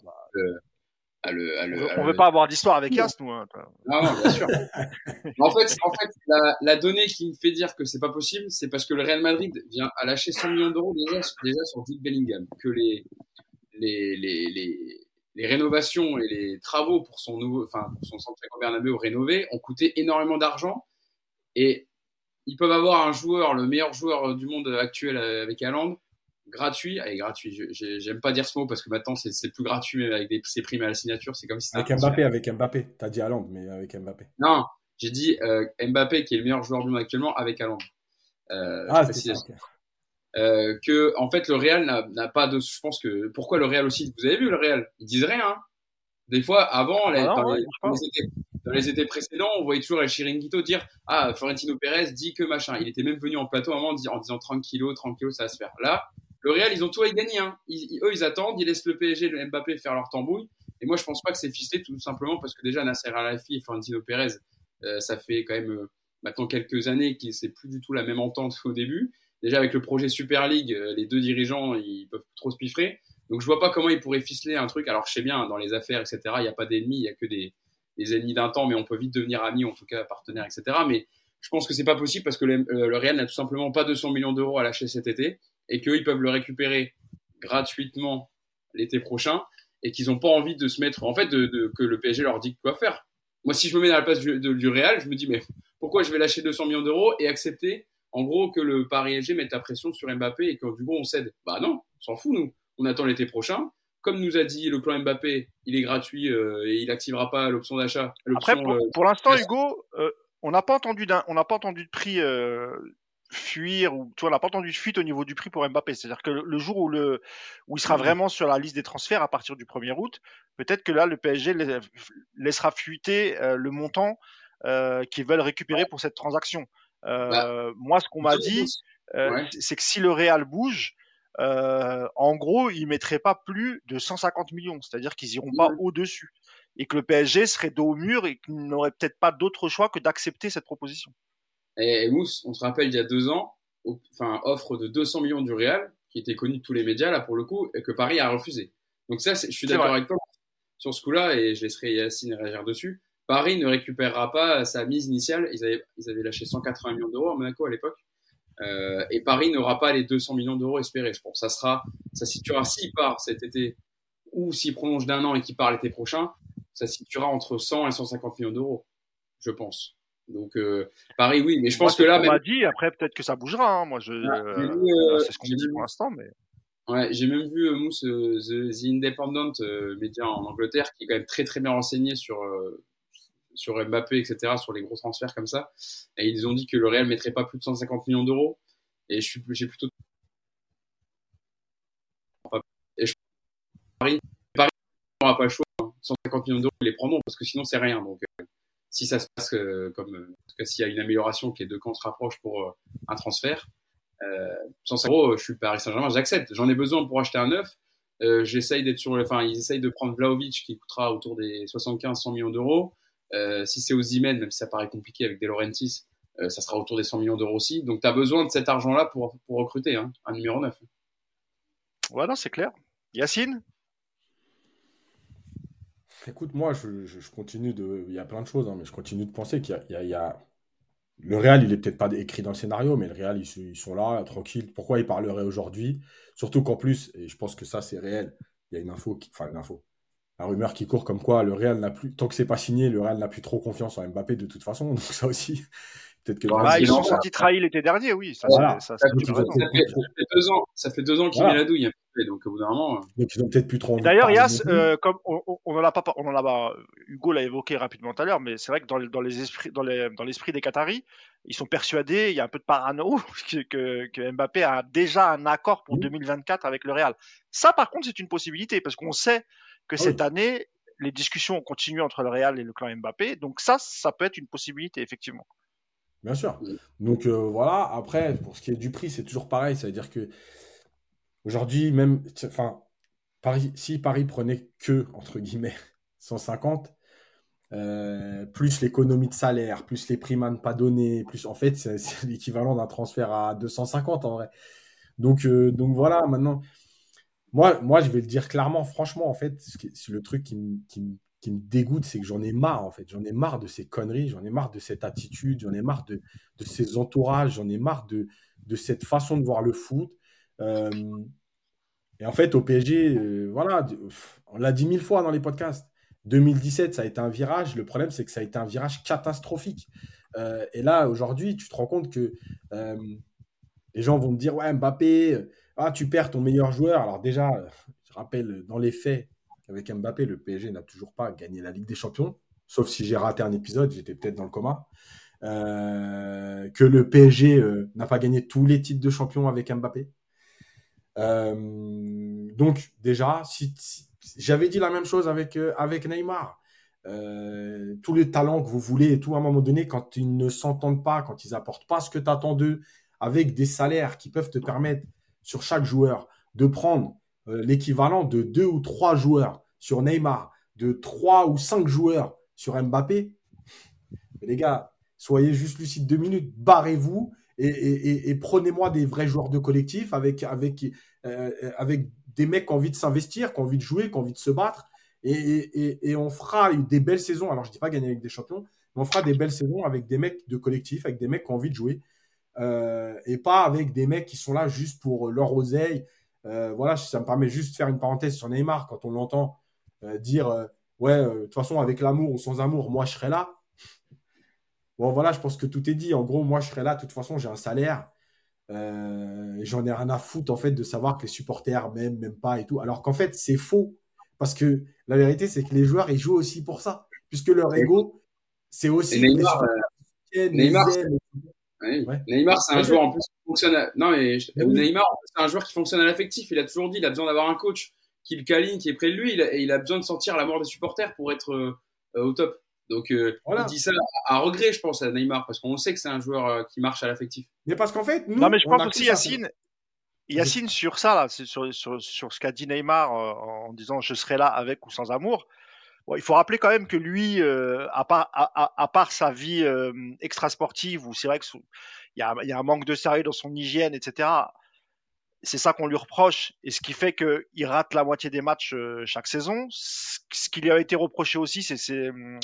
à, le, à, le, on, veut pas avoir d'histoire avec Yas, nous. Hein, non, non, bien sûr. (laughs) en fait, en fait la, la, donnée qui me fait dire que c'est pas possible, c'est parce que le Real Madrid vient à lâcher 100 millions d'euros déjà, déjà sur Jude Bellingham, que les, les, les, les les rénovations et les travaux pour son nouveau, enfin pour son centre Bernabéu rénové ont coûté énormément d'argent et ils peuvent avoir un joueur, le meilleur joueur du monde actuel avec Haaland, gratuit. Allez, gratuit. J'aime pas dire ce mot parce que maintenant c'est plus gratuit mais avec des, ses primes à la signature. C'est comme si avec Mbappé, avec Mbappé. T'as dit Haaland, mais avec Mbappé. Non, j'ai dit euh, Mbappé qui est le meilleur joueur du monde actuellement avec Haaland. Euh, ah, c'est ça. Euh, que en fait le Real n'a pas de. Je pense que pourquoi le Real aussi. Vous avez vu le Real? Ils disent rien. Hein. Des fois, avant, ah dans, les, étés, précédents, on voyait toujours El Chiringuito dire Ah, Florentino Pérez dit que machin. Il était même venu en plateau à un moment en disant 30 kilos, 30 kilos, ça va se faire. Là, le Real, ils ont tout à y gagner. Hein. eux, ils attendent, ils laissent le PSG, le Mbappé faire leur tambouille. Et moi, je pense pas que c'est ficelé tout simplement parce que déjà, Nasser Al-Khelaifi et Florentino Pérez, euh, ça fait quand même euh, maintenant quelques années que c'est plus du tout la même entente qu'au début. Déjà, avec le projet Super League, euh, les deux dirigeants, ils peuvent trop se piffrer. Donc je vois pas comment ils pourraient ficeler un truc. Alors je sais bien, dans les affaires, etc., il n'y a pas d'ennemis, il y a que des, des ennemis d'un temps, mais on peut vite devenir amis, en tout cas partenaires, etc. Mais je pense que c'est pas possible parce que le, euh, le Real n'a tout simplement pas 200 millions d'euros à lâcher cet été et qu'ils peuvent le récupérer gratuitement l'été prochain et qu'ils n'ont pas envie de se mettre, en fait, de, de, que le PSG leur dit quoi faire. Moi, si je me mets dans la place du, du Real, je me dis, mais pourquoi je vais lâcher 200 millions d'euros et accepter, en gros, que le Paris SG mette la pression sur Mbappé et que du coup, on cède Bah non, on s'en fout, nous. On attend l'été prochain. Comme nous a dit le plan Mbappé, il est gratuit euh, et il n'activera pas l'option d'achat. Après, pour, euh, pour l'instant, Hugo, euh, on n'a pas entendu d'un, on n'a pas entendu de prix fuir ou tu vois, on n'a pas entendu de fuite au niveau du prix pour Mbappé. C'est-à-dire que le, jour où le, où il sera vraiment sur la liste des transferts à partir du 1er août, peut-être que là, le PSG la- laissera fuiter le montant qu'ils veulent récupérer pour cette transaction. Euh, moi, ce qu'on m'a dit, euh, Ouais. c'est que si le Real bouge, euh, en gros, ils mettraient pas plus de 150 millions, c'est-à-dire qu'ils iront pas au-dessus, et que le PSG serait dos au mur et qu'ils n'auraient peut-être pas d'autre choix que d'accepter cette proposition. Et, et Mousse, on se rappelle il y a deux ans, au- enfin offre de 200 millions du Real, qui était connu de tous les médias là pour le coup, et que Paris a refusé. Donc ça, je suis d'accord avec toi sur ce coup-là, et je laisserai Yacine réagir dessus. Paris ne récupérera pas sa mise initiale. Ils avaient, ils avaient lâché 180 millions d'euros à Monaco à l'époque. Euh, et Paris n'aura pas les 200 millions d'euros espérés. Je pense ça sera, ça situera s'il part cet été ou s'il prolonge d'un an et qu'il part l'été prochain, ça situera entre 100 et 150 millions d'euros, je pense. Donc euh, Paris, oui, mais je pense que là, même, m'a dit. Après, peut-être que ça bougera. hein. Moi, je, Ah, euh, euh, c'est ce qu'on j'ai me dit pour l'instant, mais Ouais, j'ai même vu Mousse, The, The Independent, média en Angleterre, qui est quand même très très bien renseigné sur sur Mbappé, etc., sur les gros transferts comme ça. Et ils ont dit que le Real mettrait pas plus de 150 millions d'euros. Et je suis, j'ai plutôt et je Paris, Paris n'aura pas le choix. hein. 150 millions d'euros, ils les prendront parce que sinon c'est rien. Donc euh, si ça se passe euh, comme, euh, en tout s'il y a une amélioration, que les deux camps se rapprochent pour un transfert, euh, 150 euros, je suis Paris Saint-Germain, j'accepte. J'en ai besoin pour acheter un neuf. Euh, j'essaye d'être sur, enfin, ils essayent de prendre Vlaovic qui coûtera autour des 75-100 millions d'euros. Euh, si c'est aux Imen, même si ça paraît compliqué avec De Laurentiis, euh, ça sera autour des 100 millions d'euros aussi. Donc, tu as besoin de cet argent-là pour, pour recruter hein, un numéro 9. voilà, c'est clair. Yacine, Écoute, moi, je, je- je continue de. Il y a plein de choses, hein, mais je continue de penser qu'il y a, y y Le Real, il est peut-être pas écrit dans le scénario, mais le Real, ils, sont- ils sont là, tranquilles. Pourquoi ils parleraient aujourd'hui? Surtout qu'en plus, et je pense que ça, c'est réel, il y a une info, qui... enfin, une info. La rumeur qui court comme quoi le Real n'a plus, tant que c'est pas signé, le Real n'a plus trop confiance en Mbappé de toute façon. (laughs) Donc, ça aussi, peut-être que le Ah, Real- ah, ils sont sentis trahis l'été dernier, oui. Ça, Voilà. ça, Ça, ça, fait, ça fait deux ans, ça fait deux ans qu'il Voilà. met la douille. Donc, au bout d'un moment, euh, donc, ils ont peut-être plus trop D'ailleurs, plus. euh, comme on, on, en a pas, on en a pas, Hugo l'a évoqué rapidement tout à l'heure, mais c'est vrai que dans, les- dans les esprits, dans les, dans l'esprit des Qataris, ils sont persuadés, il y a un peu de parano, (laughs) que, que, que Mbappé a déjà un accord pour Oui. 2024 avec le Real. Ça, par contre, c'est une possibilité parce qu'on sait que Ah cette année, les discussions ont continué entre le Real et le clan Mbappé. Donc ça, ça peut être une possibilité, effectivement. Bien sûr. Donc euh, voilà, après, pour ce qui est du prix, c'est toujours pareil. C'est-à-dire que aujourd'hui, même, enfin, Paris, si Paris prenait que, entre guillemets, (laughs) 150, euh, plus l'économie de salaire, plus les primes à ne pas donner, plus, en fait, c'est c'est l'équivalent d'un transfert à 250 en vrai. Donc, euh, donc voilà, maintenant, moi, moi, je vais le dire clairement, franchement, en fait, c'est le truc qui, me- qui, me- dégoûte, c'est que j'en ai marre, en fait. J'en ai marre de ces conneries, j'en ai marre de cette attitude, j'en ai marre de, de ces entourages, j'en ai marre de, de cette façon de voir le foot. Euh, et en fait, au PSG, euh, voilà, on l'a dit mille fois dans les podcasts. 2017, ça a été un virage. Le problème, c'est que ça a été un virage catastrophique. Euh, et là, aujourd'hui, tu te rends compte que les gens vont me dire Ouais, Mbappé, ah, tu perds ton meilleur joueur. Alors, déjà, euh, je rappelle dans les faits qu'avec Mbappé, le PSG n'a toujours pas gagné la Ligue des Champions. Sauf si j'ai raté un épisode, j'étais peut-être dans le coma. Euh, que le PSG euh, n'a pas gagné tous les titres de champion avec Mbappé. Donc déjà, j'avais dit la même chose avec, Neymar. Tous les talents que vous voulez et tout, à un moment donné, quand ils ne s'entendent pas, quand ils apportent pas ce que tu attends d'eux, avec des salaires qui peuvent te permettre sur chaque joueur de prendre euh, l'équivalent de deux ou trois joueurs sur Neymar, de trois ou cinq joueurs sur Mbappé, les gars, soyez juste lucides deux minutes, barrez-vous et, prenez-moi des vrais joueurs de collectif avec, avec, euh, avec des mecs qui ont envie de s'investir, qui ont envie de jouer, qui ont envie de se battre. Et, on fera des belles saisons. Alors, je dis pas gagner avec des champions, mais on fera des belles saisons avec des mecs de collectif, avec des mecs qui ont envie de jouer. Euh, et pas avec des mecs qui sont là juste pour leur oseille. Euh, voilà, ça me permet juste de faire une parenthèse sur Neymar quand on l'entend euh, dire euh, ouais, de toute façon, avec l'amour ou sans amour, moi, je serai là. Bon, voilà, je pense que tout est dit. En gros, moi, je serai là. De toute façon, j'ai un salaire. J'en ai rien à foutre, en fait, de savoir que les supporters m'aiment, même pas et tout. Alors qu'en fait, c'est faux. Parce que la vérité, c'est que les joueurs, ils jouent aussi pour ça. Puisque leur ego, c'est aussi. Neymar, Neymar, Neymar c'est un joueur en plus qui fonctionne. Non, mais Neymar, c'est un joueur qui fonctionne à l'affectif. Il a toujours dit, il a besoin d'avoir un coach qui le câline, qui est près de lui. Il a, il a besoin de sentir la mort des supporters pour être euh, au top. Donc, euh, il dit ça à regret, je pense, à Neymar, parce qu'on sait que c'est un joueur euh, qui marche à l'affectif. Mais parce qu'en fait, nous, non, mais je pense aussi, Yacine, Yacine, sur ça, là, sur, sur, sur ce qu'a dit Neymar euh, en disant je serai là avec ou sans amour, il faut rappeler quand même que lui, euh, à, part, sa vie euh, extra-sportive, où c'est vrai qu'il y, a, un manque de sérieux dans son hygiène, etc., c'est ça qu'on lui reproche, et ce qui fait qu'il rate la moitié des matchs euh, chaque saison. Ce qui lui a été reproché aussi, c'est hum,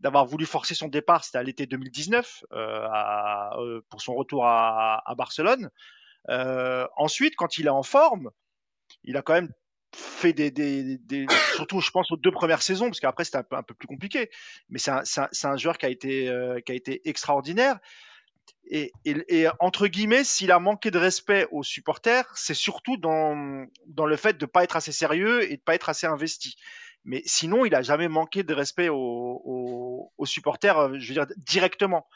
d'avoir voulu forcer son départ, c'était à l'été 2019, euh, à, pour son retour à, Barcelone. Euh, ensuite, quand il est en forme, il a quand même fait des, des, (coughs) surtout je pense aux deux premières saisons parce qu'après c'était un un peu plus compliqué. Mais c'est un, un, un, joueur qui a été euh, qui a été extraordinaire. Et, et, et entre guillemets s'il a manqué de respect aux supporters c'est surtout dans dans le fait de pas être assez sérieux et de pas être assez investi. Mais sinon il a jamais manqué de respect aux, aux, aux supporters euh, je veux dire directement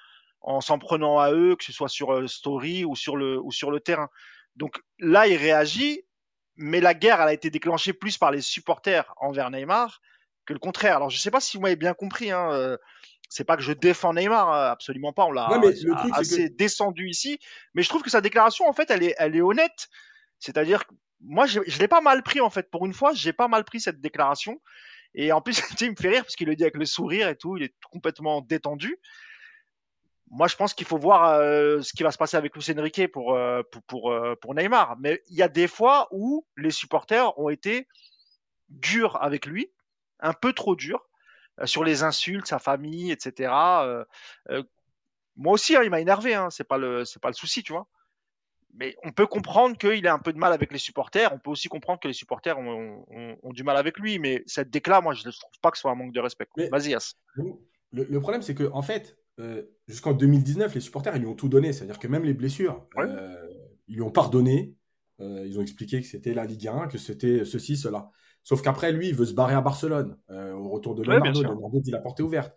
en s'en prenant à eux, que ce soit sur euh, Story ou sur le, ou sur le terrain. Donc là, il réagit, mais la guerre, elle a été déclenchée plus par les supporters envers Neymar que le contraire. Alors je sais pas si vous m'avez bien compris. Hein, euh, c'est pas que je défends Neymar, hein, absolument pas. On l'a assez que... descendu ici, mais je trouve que sa déclaration, en fait, elle est, elle est honnête. C'est-à-dire, moi, je, je l'ai pas mal pris en fait. Pour une fois, j'ai pas mal pris cette déclaration. Et en plus, (laughs) il me fait rire parce qu'il le dit avec le sourire et tout. Il est complètement détendu moi, je pense qu'il faut voir euh, ce qui va se passer avec Luis Enrique pour, euh, pour, pour, euh, pour, Neymar. Mais il y a des fois où les supporters ont été durs avec lui, un peu trop durs, sur les insultes, sa famille, etc. moi aussi, hein, il m'a énervé, hein, c'est pas le pas le souci, tu vois. Mais on peut comprendre qu'il a un peu de mal avec les supporters. On peut aussi comprendre que les supporters ont, ont, ont du mal avec lui. Mais cette déclat, moi, je ne trouve pas que ce soit un manque de respect. Vas-y, As. Le, le, problème, c'est que en fait, euh, jusqu'en 2019, les supporters, ils lui ont tout donné. C'est-à-dire que même les blessures, ouais. euh, ils lui ont pardonné. Euh, ils ont expliqué que c'était la Ligue 1, que c'était ceci, cela. Sauf qu'après, lui, il veut se barrer à Barcelone, au retour de Leonardo. Ouais, Leonardo dit la ouverte.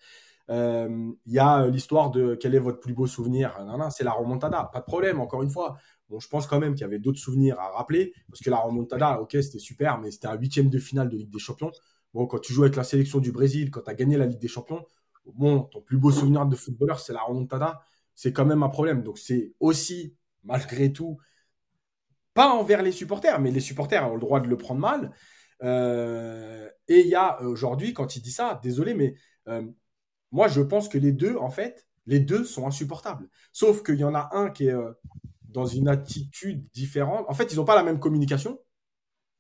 Il y a l'histoire de quel est votre plus beau souvenir. C'est la remontada. Pas de problème, encore une fois. Bon, je pense quand même qu'il y avait d'autres souvenirs à rappeler, parce que la remontada, ok, c'était super, mais c'était un huitième de finale de Ligue des Champions. Bon, quand tu joues avec la sélection du Brésil, quand tu as gagné la Ligue des Champions, bon, ton plus beau souvenir de footballeur, c'est la remontada, c'est quand même un problème. Donc c'est aussi, malgré tout, pas envers les supporters, mais les supporters ont le droit de le prendre mal. Euh, et il y a aujourd'hui, quand il dit ça, désolé, mais euh, moi je pense que les deux, en fait, les deux sont insupportables. Sauf qu'il y en a un qui est euh, dans une attitude différente. En fait, ils n'ont pas la même communication.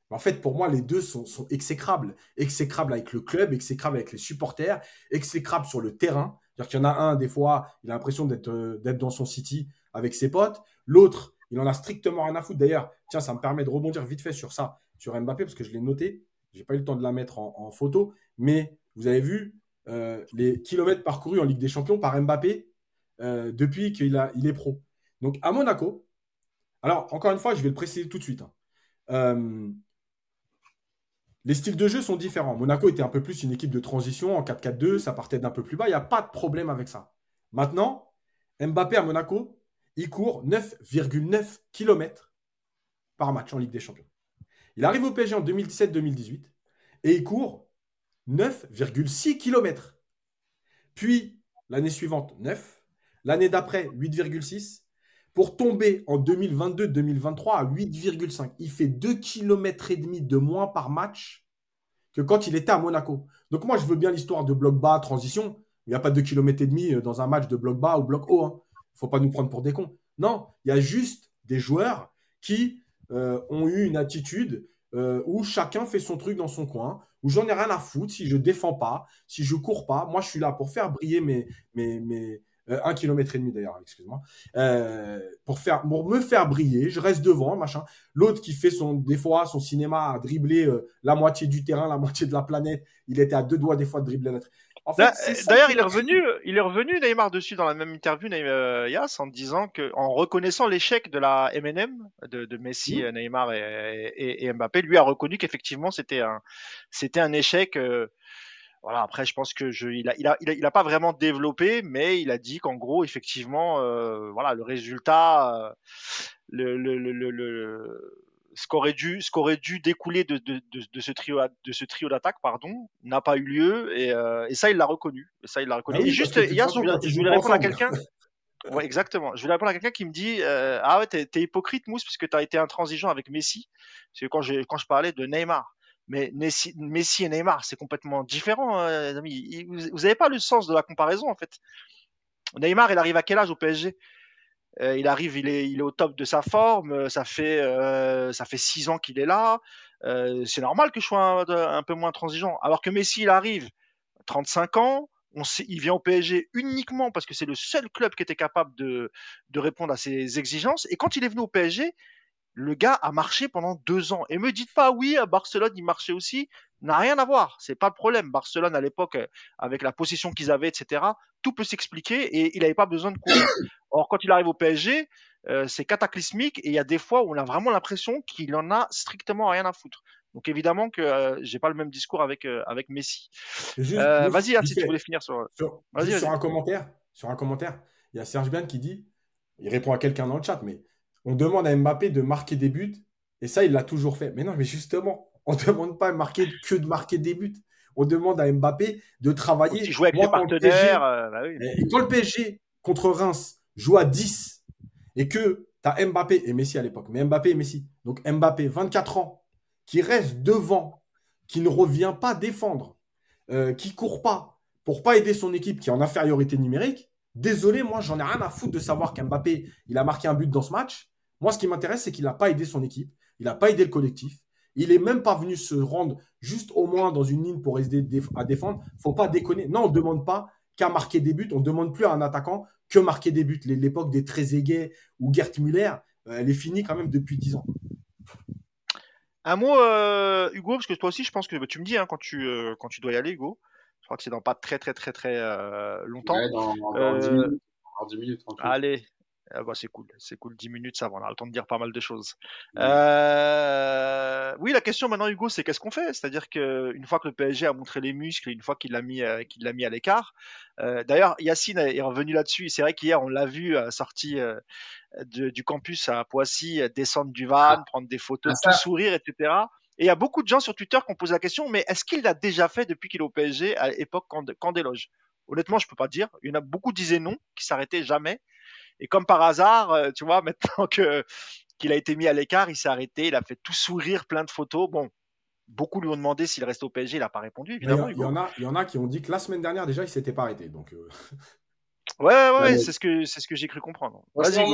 En fait, pour moi, les deux sont, exécrables. Exécrables avec le club, exécrables avec les supporters, exécrables sur le terrain. C'est-à-dire qu'il y en a un, des fois, il a l'impression d'être euh, d'être dans son city avec ses potes. L'autre, il en a strictement rien à foutre. D'ailleurs, tiens, ça me permet de rebondir vite fait sur ça, sur Mbappé, parce que je l'ai noté. J'ai pas eu le temps de la mettre en, photo. Mais vous avez vu euh, les kilomètres parcourus en Ligue des Champions par Mbappé euh, depuis qu'il est pro. Donc, à Monaco, alors, encore une fois, je vais le préciser tout de suite. Hein. Les styles de jeu sont différents. Monaco était un peu plus une équipe de transition en 4-4-2, ça partait d'un peu plus bas, il n'y a pas de problème avec ça. Maintenant, Mbappé à Monaco, il court 9,9 km par match en Ligue des Champions. Il arrive au PSG en 2017-2018 et il court 9,6 km. Puis, l'année suivante, 9. L'année d'après, 8,6 pour tomber en 2022-2023 à 8,5. Il fait 2 km et demi de moins par match que quand il était à Monaco. Donc moi, je veux bien l'histoire de bloc bas, transition. Il n'y a pas 2 km et demi euh, dans un match de bloc bas ou bloc haut. Il hein. ne faut pas nous prendre pour des cons. Non, il y a juste des joueurs qui euh, ont eu une attitude euh, où chacun fait son truc dans son coin, où j'en ai rien à foutre si je défends pas, si je cours pas. Moi, je suis là pour faire briller mes, mes, mes, euh, un kilomètre et demi d'ailleurs, excuse-moi, euh, pour faire, pour me faire briller. Je reste devant, machin. L'autre qui fait son, des fois, son cinéma à dribbler euh, la moitié du terrain, la moitié de la planète. Il était à deux doigts des fois de dribbler notre. En fait, D'ailleurs, il est revenu, il est revenu Neymar dessus dans la même interview, Neymar, Yas, en disant que, en reconnaissant l'échec de la M&M de, de Messi, mmh. Neymar et, et, et, Mbappé, lui a reconnu qu'effectivement c'était un, c'était un échec. Euh, voilà, après, je pense que je, il a, il a, il a, pas vraiment développé, mais il a dit qu'en gros, effectivement, euh, voilà, le résultat, euh, le, le, le, le, ce qu'aurait dû, ce qu'aurait dû découler de, de, de, de, ce trio, de ce trio d'attaque, pardon, n'a pas eu lieu, et, euh, et ça, il l'a reconnu. Et ça, il l'a reconnu. Ah et juste, hier, je, je voulais répondre à quelqu'un. Ouais, exactement. Je voulais répondre à quelqu'un qui me dit euh, Ah ouais, t'es, t'es hypocrite, Mousse, puisque t'as été intransigeant avec Messi. Parce que quand, j'ai, quand je parlais de Neymar, mais Messi et Neymar, c'est complètement différent, euh, amis. Vous n'avez pas le sens de la comparaison, en fait. Neymar, il arrive à quel âge au PSG euh, Il arrive, il est, il est au top de sa forme. Ça fait, euh, ça fait six ans qu'il est là. Euh, c'est normal que je sois un, peu moins transigeant. Alors que Messi, il arrive, 35 ans. Il vient au PSG uniquement parce que c'est le seul club qui était capable de, de répondre à ses exigences. Et quand il est venu au PSG, le gars a marché pendant deux ans. Et me dites pas oui, à Barcelone il marchait aussi, n'a rien à voir. C'est pas le problème. Barcelone à l'époque, euh, avec la position qu'ils avaient, etc. Tout peut s'expliquer et il n'avait pas besoin de courir. (coughs) Or quand il arrive au PSG, euh, c'est cataclysmique et il y a des fois où on a vraiment l'impression qu'il en a strictement rien à foutre. Donc évidemment que euh, j'ai pas le même discours avec euh, avec Messi. Euh, vas-y, si tu voulais finir sur. Sur, sur un commentaire, sur un commentaire, il y a Serge Bian qui dit, il répond à quelqu'un dans le chat, mais on demande à Mbappé de marquer des buts, et ça, il l'a toujours fait. Mais non, mais justement, on ne (laughs) demande pas à marquer, que de marquer des buts. On demande à Mbappé de travailler. Il joue avec partenaires. Euh, bah oui. Et quand le PSG contre Reims joue à 10 et que tu as Mbappé et Messi à l'époque, mais Mbappé et Messi. Donc Mbappé, 24 ans, qui reste devant, qui ne revient pas défendre, euh, qui court pas pour pas aider son équipe qui est en infériorité numérique. Désolé, moi, j'en ai rien à foutre de savoir qu'Mbappé, il a marqué un but dans ce match. Moi, ce qui m'intéresse, c'est qu'il n'a pas aidé son équipe, il n'a pas aidé le collectif. Il est même pas venu se rendre juste au moins dans une ligne pour aider à défendre. Faut pas déconner. Non, on ne demande pas qu'à marquer des buts. On ne demande plus à un attaquant que marquer des buts. L'époque des Trezeguet ou Gert Müller, euh, elle est finie quand même depuis 10 ans. Un mot, euh, Hugo, parce que toi aussi, je pense que bah, tu me dis hein, quand, tu, euh, quand tu dois y aller, Hugo. Je crois que c'est dans pas très, très, très, très longtemps. Ouais, dans, dans 10 minutes. Dans 10 minutes allez, ah bah c'est cool, c'est cool, 10 minutes, ça va, on a le temps de dire pas mal de choses. Euh... Oui, la question maintenant, Hugo, c'est qu'est-ce qu'on fait? C'est-à-dire qu'une fois que le PSG a montré les muscles, une fois qu'il l'a mis, euh, qu'il l'a mis à l'écart, euh, d'ailleurs, Yacine est revenu là-dessus, c'est vrai qu'hier, on l'a vu euh, sorti euh, de, du campus à Poissy, descendre du van, ah. prendre des photos, ah, tout sourire, etc. Et il y a beaucoup de gens sur Twitter qui ont posé la question, mais est-ce qu'il l'a déjà fait depuis qu'il est au PSG, à l'époque quand, quand déloge Honnêtement, je peux pas dire. Il y en a beaucoup qui disaient non, qui s'arrêtaient jamais. Et comme par hasard, euh, tu vois, (laughs) maintenant que qu'il a été mis à l'écart, il s'est arrêté, il a fait tout sourire, plein de photos. Bon, beaucoup lui ont demandé s'il reste au PSG, il n'a pas répondu, évidemment. Il y, en a, il y en a qui ont dit que la semaine dernière déjà, il s'était pas arrêté. Donc. Euh... (laughs) Ouais, ouais, ouais, c'est ce que c'est ce que j'ai cru comprendre. Vas-y.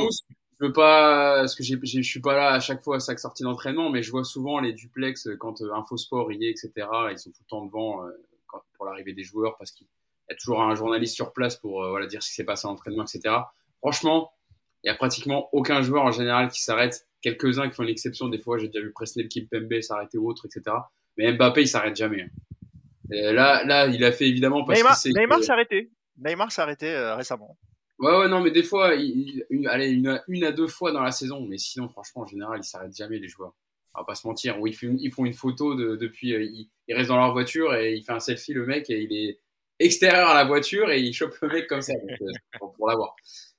Je veux pas, parce que je suis pas là à chaque fois à chaque sortie d'entraînement, mais je vois souvent les duplex quand euh, Infosport y est, etc. Ils sont tout le temps devant euh, quand, pour l'arrivée des joueurs parce qu'il y a toujours un journaliste sur place pour euh, voilà dire ce qui s'est passé à l'entraînement, etc. Franchement, il y a pratiquement aucun joueur en général qui s'arrête. Quelques-uns qui font l'exception. Des fois, j'ai déjà vu Presnel Kimpembe s'arrêter ou autre, etc. Mais Mbappé, il s'arrête jamais. Hein. là, là, il a fait évidemment parce Neymar, que Neymar s'est arrêté. Neymar s'est arrêté euh, récemment. Ouais, ouais, non, mais des fois, il, une, allez, une, une, à deux fois dans la saison. Mais sinon, franchement, en général, ils s'arrêtent jamais, les joueurs. On va pas se mentir. Ou ils, font, ils font une photo de, depuis, euh, ils, ils, restent dans leur voiture et il fait un selfie, le mec, et il est extérieur à la voiture et il chope le mec comme ça. Donc, euh, (laughs) pour, pour l'avoir.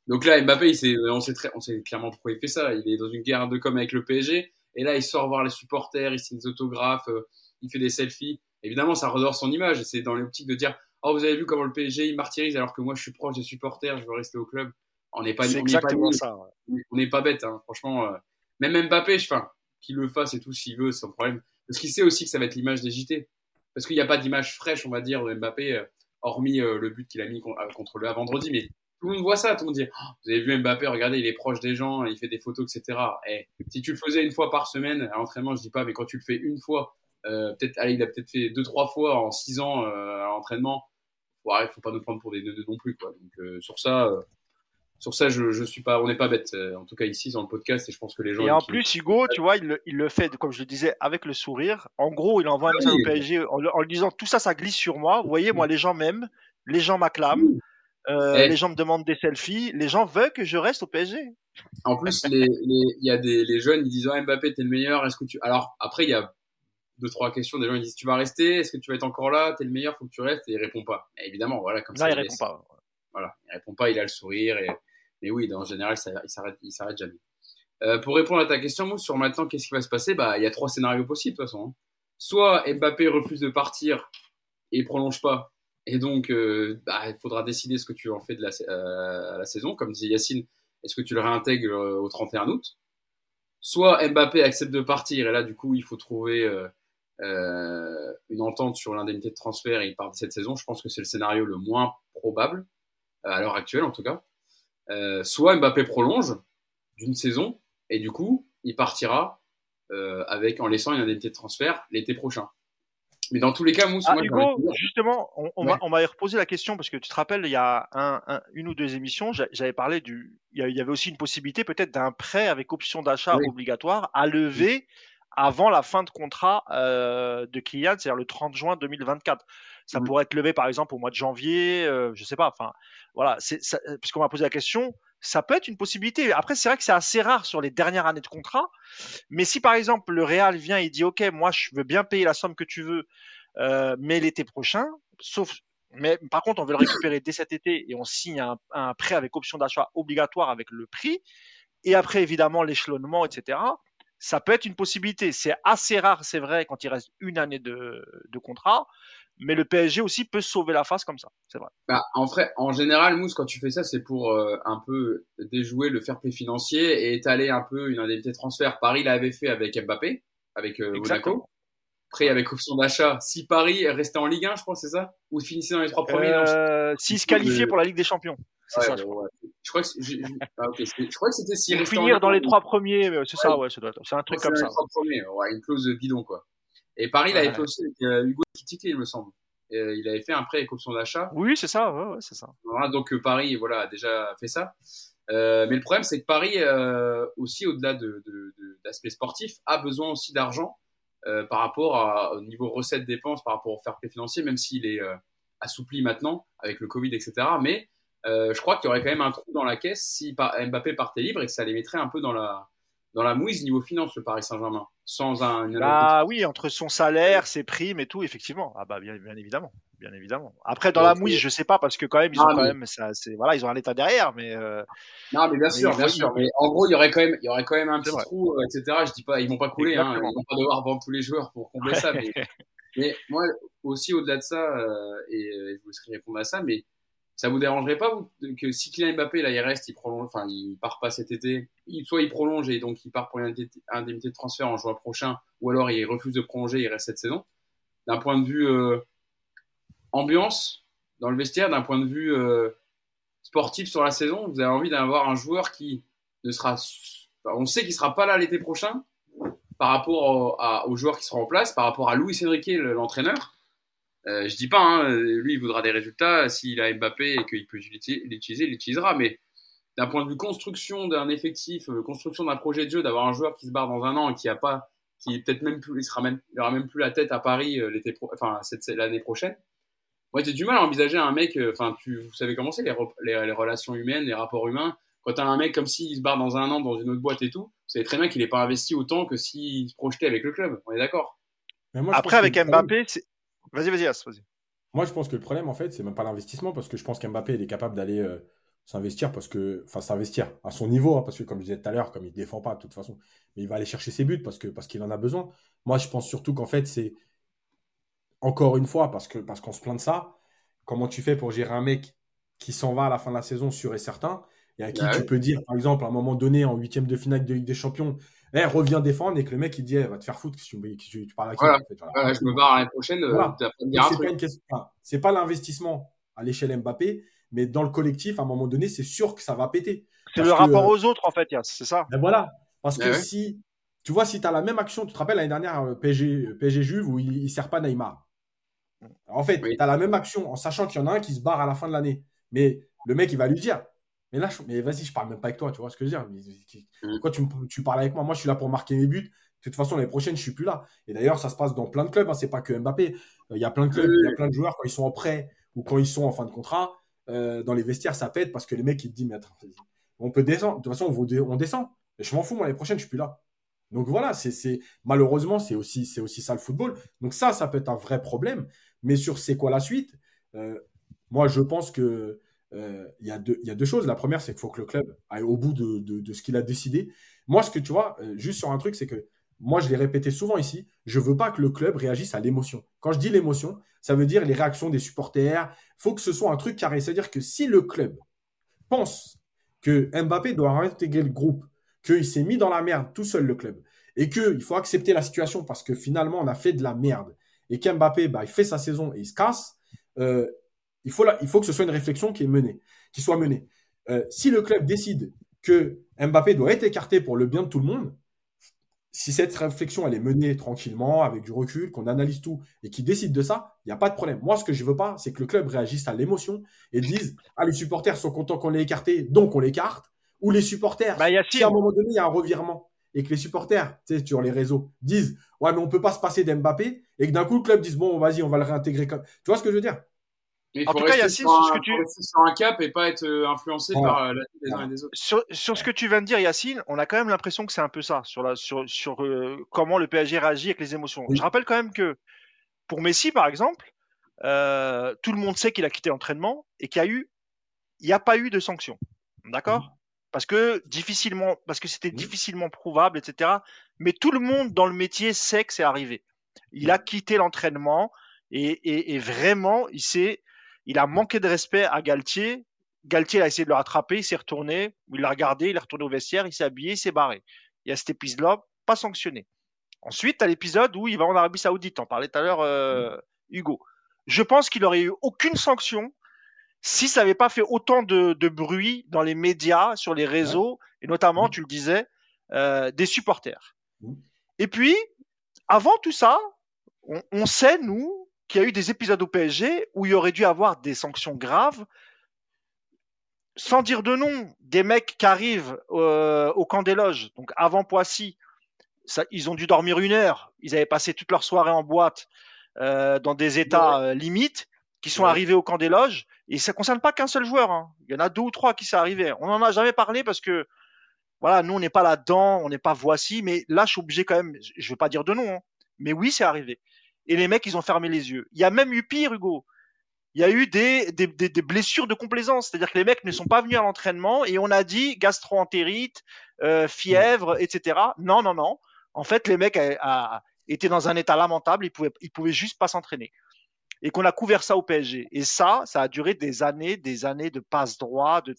Donc là, Mbappé, il on sait très, on sait clairement pourquoi il fait ça. Il est dans une guerre de com avec le PSG. Et là, il sort voir les supporters, il signe des autographes, euh, il fait des selfies. Évidemment, ça redore son image. C'est dans l'optique de dire, oh, vous avez vu comment le PSG, il martyrise alors que moi, je suis proche des supporters, je veux rester au club. On n'est pas, c'est exactement ça. On n'est pas bête, hein. franchement. Euh, même Mbappé, enfin, qu'il le fasse et tout s'il veut, sans problème. Parce qu'il sait aussi que ça va être l'image des JT. Parce qu'il n'y a pas d'image fraîche, on va dire, de Mbappé, euh, hormis le but qu'il a mis contre le vendredi. Mais tout le monde voit ça, tout le monde dit oh, Vous avez vu Mbappé, regardez, il est proche des gens, il fait des photos, etc. Et eh, si tu le faisais une fois par semaine à l'entraînement, je dis pas, mais quand tu le fais une fois, euh, peut-être, allez, il a peut-être fait deux, trois fois en six ans euh, à l'entraînement, ouais, il faut pas nous prendre pour des deux non plus, quoi. Donc sur ça, sur ça, je, je suis pas, on n'est pas bête. En tout cas ici dans le podcast, et je pense que les gens. Et en plus, Hugo, tu vois, il le, il le, fait, comme je le disais, avec le sourire. En gros, il envoie un message au PSG en, en, lui disant tout ça, ça glisse sur moi. Vous voyez, moi, les gens m'aiment, les gens m'acclament. Euh, les gens me demandent des selfies. Les gens veulent que je reste au PSG. En plus, il les, y a des les jeunes, ils disent oh, Mbappé, t'es le meilleur. Est-ce que tu Alors après, il y a deux trois questions. Des gens ils disent tu vas rester. Est-ce que tu vas être encore là T'es le meilleur, faut que tu restes. Et il répond pas. évidemment, voilà comme ça. Il, répond pas. Voilà, il répond pas. Il a le sourire. Et mais oui, en général, ça, il s'arrête, il s'arrête jamais. Euh, pour répondre à ta question, Mousse, sur maintenant, qu'est-ce qui va se passer? Bah, il y a trois scénarios possibles de toute façon. Hein. Soit Mbappé refuse de partir et prolonge pas, et donc, euh, bah, il faudra décider ce que tu en fais de la, euh, la saison. Comme disait Yacine, est-ce que tu le réintègres euh, au 31 août? Soit Mbappé accepte de partir, et là, du coup, il faut trouver euh, une entente sur l'indemnité de transfert et il part de cette saison. Je pense que c'est le scénario le moins probable, à l'heure actuelle en tout cas. soit Mbappé prolonge d'une saison, et du coup, il partira avec, en laissant une indemnité de transfert l'été prochain. Mais dans tous les cas, Mousse, ah, Hugo, justement, on, on ouais. m'avait reposé la question parce que tu te rappelles, il y a un, un, une ou deux émissions, j'avais parlé du, il y avait aussi une possibilité peut-être d'un prêt avec option d'achat oui. obligatoire à lever avant la fin de contrat euh, de Kylian, c'est-à-dire le 30 juin 2024. Ça mmh. pourrait être levé par exemple au mois de janvier, euh, je sais pas. Enfin, voilà, c'est puisqu'on m'a posé la question, ça peut être une possibilité. Après, c'est vrai que c'est assez rare sur les dernières années de contrat. Mais si par exemple le Real vient et dit OK, moi je veux bien payer la somme que tu veux, euh, mais l'été prochain, sauf mais par contre on veut le récupérer dès cet été et on signe un, prêt avec option d'achat obligatoire avec le prix. Et après évidemment l'échelonnement, etc. Ça peut être une possibilité. C'est assez rare, c'est vrai, quand il reste une année de contrat mais le PSG aussi peut sauver la face comme ça, c'est vrai. Bah, en vrai, en général, Mousse, quand tu fais ça, c'est pour euh, un peu déjouer le fair play financier et étaler un peu une indemnité de transfert. Paris l'avait fait avec Mbappé, avec euh, Monaco. Après, avec option d'achat, si Paris restait en Ligue 1, je pense, c'est ça? Ou finissait dans les trois premiers euh, S'il se qualifiait pour la Ligue des Champions. C'est ouais, ça, je, crois. je crois. que ah, okay. je crois que c'était s'il finir dans les trois premiers, c'est ça, ouais, c'est un truc comme ça. Les trois premiers, ouais, une clause bidon, quoi. Et Paris l'avait fait aussi avec euh, Hugo Kitike, il me semble. Euh, il avait fait un prêt avec option d'achat. Oui, c'est ça, ouais, ouais, c'est ça. Voilà, donc euh, Paris, voilà, a déjà fait ça. Euh, mais le problème, c'est que Paris, euh, aussi au-delà de, de, de, sportif, a besoin aussi d'argent euh, par rapport à, au niveau recettes dépenses, par rapport au fair play financier, même s'il est assoupli maintenant avec le Covid, etc. Mais je crois qu'il y aurait quand même un trou dans la caisse si Mbappé partait libre et que ça les mettrait un peu dans la dans la mouise niveau finance le Paris Saint-Germain. Sans un bah oui entre son salaire ses primes et tout effectivement. Ah bah bien, bien évidemment. Bien évidemment. Après dans la mouise je sais pas parce que quand même ils ah, ont mais... quand même ça c'est voilà ils ont un état derrière mais euh... non mais bien sûr bien sûr. mais en gros il y aurait quand même il y aurait quand même un petit trou euh, etc je dis pas ils vont pas couler hein, ils vont pas devoir vendre tous les joueurs pour combler ça mais, (laughs) mais moi aussi au-delà de ça euh, et je vous répondre à ça mais ça vous dérangerait pas vous, que si Kylian Mbappé là il reste, il prolonge, enfin il part pas cet été, soit il prolonge et donc il part pour une indemnité de transfert en juin prochain, ou alors il refuse de prolonger, il reste cette saison. D'un point de vue euh, ambiance dans le vestiaire, d'un point de vue euh, sportif sur la saison, vous avez envie d'avoir un joueur qui ne sera, on sait qu'il sera pas là l'été prochain par rapport au, à, aux joueurs qui seront en place, par rapport à Louis Enrique l'entraîneur euh, je dis pas, hein, lui, il voudra des résultats. S'il a Mbappé et qu'il peut l'utiliser, il l'utilisera. Mais d'un point de vue construction d'un effectif, euh, construction d'un projet de jeu, d'avoir un joueur qui se barre dans un an et qui a pas, qui peut-être même plus, il sera même, il aura même plus la tête à Paris euh, l'été, pro, enfin cette l'année prochaine. Moi, j'ai du mal à envisager un mec. Enfin, tu, vous savez comment c'est les, les, les, relations humaines, les rapports humains. Quand t'as un mec comme s'il se barre dans un an dans une autre boîte et tout, vous savez très bien qu'il n'est pas investi autant que s'il se projetait avec le club. On est d'accord? Après, avec Mbappé, c'est Vas-y, vas-y, As, vas-y. Moi, je pense que le problème, en fait, c'est même pas l'investissement, parce que je pense qu'Mbappé, il est capable d'aller euh, s'investir, parce que, enfin, s'investir à son niveau, hein, parce que, comme je disais tout à l'heure, comme il défend pas de toute façon, mais il va aller chercher ses buts parce que parce qu'il en a besoin. Moi, je pense surtout qu'en fait, c'est encore une fois, parce que parce qu'on se plaint de ça, comment tu fais pour gérer un mec qui s'en va à la fin de la saison sûr et certain, et à qui ouais. tu peux dire, par exemple, à un moment donné, en huitième de finale de Ligue des Champions, eh, reviens défendre et que le mec il dit eh, va te faire foutre si tu, tu, tu parles à qui voilà. en fait, voilà. voilà, je me barre l'année prochaine euh, voilà. c'est pas, question... enfin, pas l'investissement à l'échelle Mbappé mais dans le collectif à un moment donné c'est sûr que ça va péter c'est le que, rapport aux autres en fait c'est ça ben voilà parce que ouais. si tu vois si tu as la même action tu te rappelles l'année dernière PSG, PSG Juve où il, il sert pas Neymar En fait, tu as la même action en sachant qu'il y en a un qui se barre à la fin de l'année. Mais le mec, il va lui dire Mais là, mais vas-y, je parle même pas avec toi, tu vois ce que je veux dire mm. Pourquoi tu, tu parles avec moi Moi, je suis là pour marquer mes buts. De toute façon, l'année prochaine, je suis plus là. Et d'ailleurs, ça se passe dans plein de clubs. Hein. C'est pas que Mbappé. Il y a plein de clubs, il y a plein de joueurs quand ils sont en prêt ou quand ils sont en fin de contrat. Euh, dans les vestiaires, ça pète parce que les mecs, ils te disent Mais attends, on peut descendre. De toute façon, on, descend. Et je m'en fous, moi, l'année prochaine, je suis plus là. Donc voilà, c'est malheureusement, c'est aussi, aussi ça le football. Donc ça, ça peut être un vrai problème. Mais sur c'est quoi la suite? Euh, Moi, je pense que euh, il y, a deux, y a deux choses. La première, c'est qu'il faut que le club aille au bout de, de, ce qu'il a décidé. Moi, ce que tu vois, euh, juste sur un truc, c'est que moi, je l'ai répété souvent ici, je veux pas que le club réagisse à l'émotion. Quand je dis l'émotion, ça veut dire les réactions des supporters. Faut que ce soit un truc carré. C'est-à-dire que si le club pense que Mbappé doit intégrer le groupe, qu'il s'est mis dans la merde tout seul, le club, et qu'il faut accepter la situation parce que finalement, on a fait de la merde, et qu'Mbappé, bah, il fait sa saison et il se casse, euh, il, faut il faut que ce soit une réflexion qui est menée, qui soit menée. Euh, si le club décide que Mbappé doit être écarté pour le bien de tout le monde, si cette réflexion elle est menée tranquillement, avec du recul, qu'on analyse tout et qu'il décide de ça, il n'y a pas de problème. Moi, ce que je veux pas, c'est que le club réagisse à l'émotion et dise Ah, les supporters sont contents qu'on l'ait écarté, donc on l'écarte. Ou les supporters, bah, si à un moment donné, il y a un revirement et que les supporters, tu sais, sur les réseaux, disent Ouais, mais on peut pas se passer d'Mbappé et que d'un coup, le club dise Bon, vas-y, on va le réintégrer comme. Tu vois ce que je veux dire? En tout cas, Yacine, sur, ce que tu... sur un cap et pas être euh, influencé par euh, la des uns et des autres. Sur, sur, ce que tu viens de dire, Yacine, on a quand même l'impression que c'est un peu ça, sur, la, sur, sur euh, comment le PSG réagit avec les émotions. Je rappelle quand même que pour Messi, par exemple, euh, tout le monde sait qu'il a quitté l'entraînement et qu'il y a eu, il n'y a pas eu de sanction. D'accord? Parce que difficilement, parce que c'était difficilement prouvable, etc. Mais tout le monde dans le métier sait que c'est arrivé. Il a quitté l'entraînement et, et, et, vraiment, il s'est il a manqué de respect à Galtier. Galtier a essayé de le rattraper, il s'est retourné, il l'a regardé, il est retourné au vestiaire, il s'est habillé, il s'est barré. Il y a cet épisode-là, pas sanctionné. Ensuite, à l'épisode où il va en Arabie Saoudite, on parlait tout à l'heure, euh, Hugo. Je pense qu'il aurait eu aucune sanction si ça n'avait pas fait autant de, bruit dans les médias, sur les réseaux, et notamment, tu le disais, euh, des supporters. Et puis, avant tout ça, on sait, nous, qu'il y a eu des épisodes au PSG où il aurait dû avoir des sanctions graves. Sans dire de nom, des mecs qui arrivent euh, au camp des loges, donc avant Poissy, ça, ils ont dû dormir une heure. Ils avaient passé toute leur soirée en boîte euh, dans des états euh, limites, qui sont arrivés au camp des loges. Et ça concerne pas qu'un seul joueur. Hein. Il y en a deux ou trois qui sont arrivés. On n'en a jamais parlé parce que voilà, nous on n'est pas là-dedans, on n'est pas voici. Mais là, je suis obligé quand même. Je veux pas dire de nom, hein, mais oui, c'est arrivé et les mecs, ils ont fermé les yeux. Il y a même eu pire, Hugo. Il y a eu des, des, des, blessures de complaisance, c'est-à-dire que les mecs ne sont pas venus à l'entraînement et on a dit gastro-entérite, euh, fièvre, etc. Non, non, non. En fait, les mecs a, étaient dans un état lamentable, ils pouvaient, ils pouvaient juste pas s'entraîner. Et qu'on a couvert ça au PSG. Et ça, ça a duré des années, des années de passe droit. De...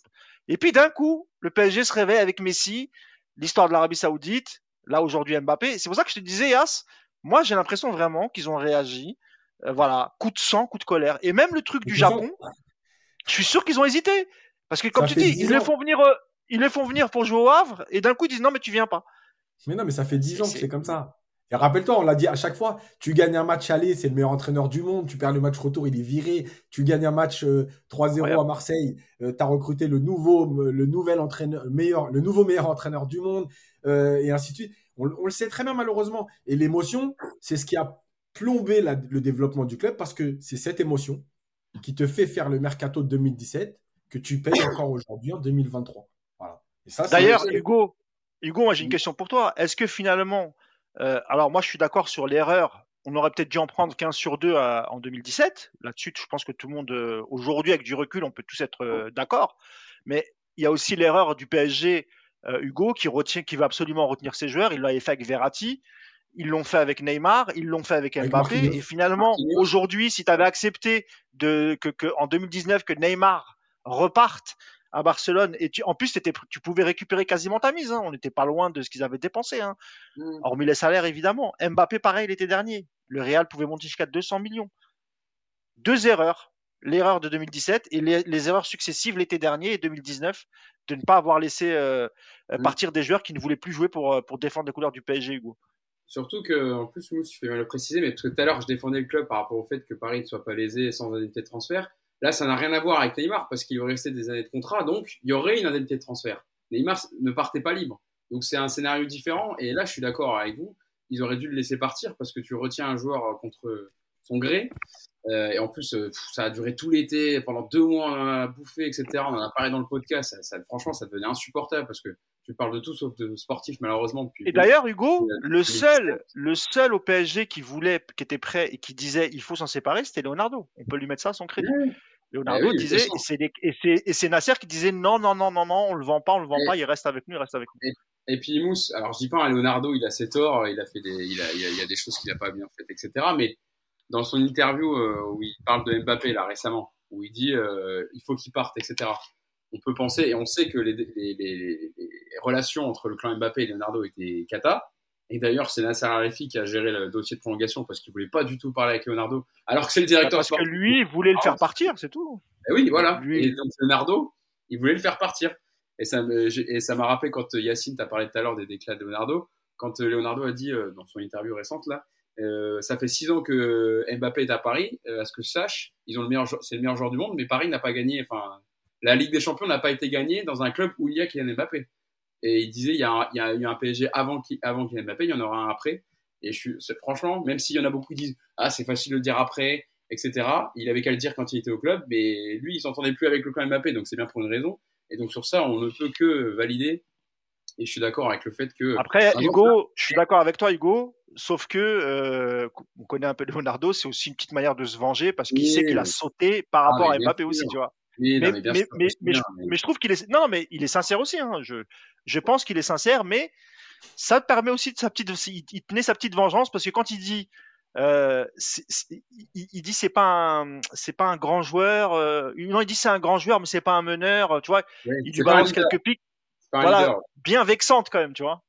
Et puis d'un coup, le PSG se réveille avec Messi, l'histoire de l'Arabie Saoudite, là aujourd'hui Mbappé. C'est pour ça que je te disais, Yas, moi, j'ai l'impression vraiment qu'ils ont réagi. Euh, voilà, coup de sang, coup de colère. Et même le truc du Japon, je suis sûr qu'ils ont hésité. Parce que, comme tu dis, ils les, font venir, euh, ils les font venir pour jouer au Havre, et d'un coup, ils disent non, mais tu viens pas. Mais non, mais ça fait 10 ans que c'est comme ça. Et rappelle-toi, on l'a dit à chaque fois, tu gagnes un match aller, c'est le meilleur entraîneur du monde, tu perds le match retour, il est viré, tu gagnes un match 3-0 euh, à Marseille, tu as recruté le nouveau, le nouvel entraîneur, meilleur, le nouveau meilleur entraîneur du monde, et ainsi de suite. On, le sait très bien malheureusement. Et l'émotion, c'est ce qui a plombé le développement du club parce que c'est cette émotion qui te fait faire le mercato de 2017 que tu payes encore aujourd'hui en 2023. Voilà. D'ailleurs, Hugo, Hugo, moi j'ai une question pour toi. Est-ce que finalement, euh, alors moi je suis d'accord sur l'erreur. On aurait peut-être dû en prendre 15 sur 2 en 2017. Là-dessus, je pense que tout le monde, euh, aujourd'hui, avec du recul, on peut tous être euh, d'accord. Mais il y a aussi l'erreur du PSG Hugo qui retient, qui veut absolument retenir ses joueurs. Il l'avait fait avec Verratti, ils l'ont fait avec Neymar, ils l'ont fait avec Mbappé. et finalement, aujourd'hui, si tu avais accepté de, que, que, en 2019 que Neymar reparte à Barcelone, et tu, en plus, tu pouvais récupérer quasiment ta mise. Hein. on n'était pas loin de ce qu'ils avaient dépensé. Hein. Mm. Hormis les salaires, évidemment. Mbappé, pareil, l'été dernier. Le Real pouvait monter jusqu'à 200 millions. Deux erreurs l'erreur de 2017 et les, erreurs successives l'été dernier et 2019 de ne pas avoir laissé euh, euh, mm. partir des joueurs qui ne voulaient plus jouer pour, euh, pour défendre les couleurs du PSG, Hugo. Surtout que, en plus, Mousse, tu fais mal le préciser, mais tout à l'heure, je défendais le club par rapport au fait que Paris ne soit pas lésé sans indemnité de transfert. Là, ça n'a rien à voir avec Neymar parce qu'il aurait resté des années de contrat, donc il y aurait une indemnité de transfert. Neymar ne partait pas libre. Donc c'est un scénario différent. Et là, je suis d'accord avec vous. Ils auraient dû le laisser partir parce que tu retiens un joueur contre son gré. Euh, et en plus, euh, ça a duré tout l'été, pendant deux mois, on en a bouffé, etc. On en a parlé dans le podcast. Ça, franchement, ça devenait insupportable parce que tu parles de tout sauf de sportif, malheureusement. Depuis et d'ailleurs, Hugo, le seul, le seul au PSG qui voulait, qui était prêt et qui disait il faut s'en séparer, c'était Leonardo. On peut lui mettre ça à son crédit. Leonardo eh disait, et c'est Nasser qui disait non, non, non, non, non, on le vend pas, on le vend pas, il reste avec nous, il reste avec nous. Et, puis Mousse, alors je dis pas, Leonardo, il a ses torts, il a fait des, il a, il a, a des choses qu'il a pas bien faites, etc. Mais dans son interview euh, où il parle de Mbappé là récemment, où il dit euh, il faut qu'il parte, etc. On peut penser et on sait que les, les, les, les relations entre le clan Mbappé et Leonardo étaient cata. Et d'ailleurs, c'est Nasser Arifi qui a géré le dossier de prolongation parce qu'il voulait pas du tout parler avec Leonardo, alors que c'est le directeur. Parce que lui voulait le faire partir, c'est tout. Et oui, voilà. Et donc Leonardo, il voulait le faire partir. Et ça et ça m'a rappelé quand Yacine t'a parlé tout à l'heure des déclats de Leonardo, quand Leonardo a dit dans son interview récente là, euh, ça fait six ans que Mbappé est à Paris. Euh, à ce que je sache, ils ont le meilleur, c'est le meilleur joueur du monde, mais Paris n'a pas gagné. Enfin, la Ligue des Champions n'a pas été gagnée dans un club où il y a Kylian Mbappé. Et il disait, il y a, il y a eu un PSG avant, avant Kylian Mbappé, il y en aura un après. Et je suis, franchement, même s'il y en a beaucoup qui disent, ah, c'est facile de le dire après, etc. Il avait qu'à le dire quand il était au club, mais lui, il s'entendait plus avec le clan Mbappé, donc c'est bien pour une raison. Et donc sur ça, on ne peut que valider. Et je suis d'accord avec le fait que. Après, Hugo, je suis d'accord avec toi, Hugo. Sauf que euh, on connaît un peu Leonardo, c'est aussi une petite manière de se venger parce qu'il sait qu'il a sauté par ah, rapport à Mbappé aussi, tu vois. mais, mais, mais, mais, je, trouve qu'il est non mais il est sincère aussi. Hein. Je, je pense qu'il est sincère, mais ça permet aussi de sa petite, il, tenait sa petite vengeance parce que quand il dit, euh, il, dit c'est pas un, c'est pas un grand joueur. Euh, non, il dit c'est un grand joueur, mais c'est pas un meneur. Tu vois, il lui balance quelques pics. Voilà, bien vexante quand même, tu vois.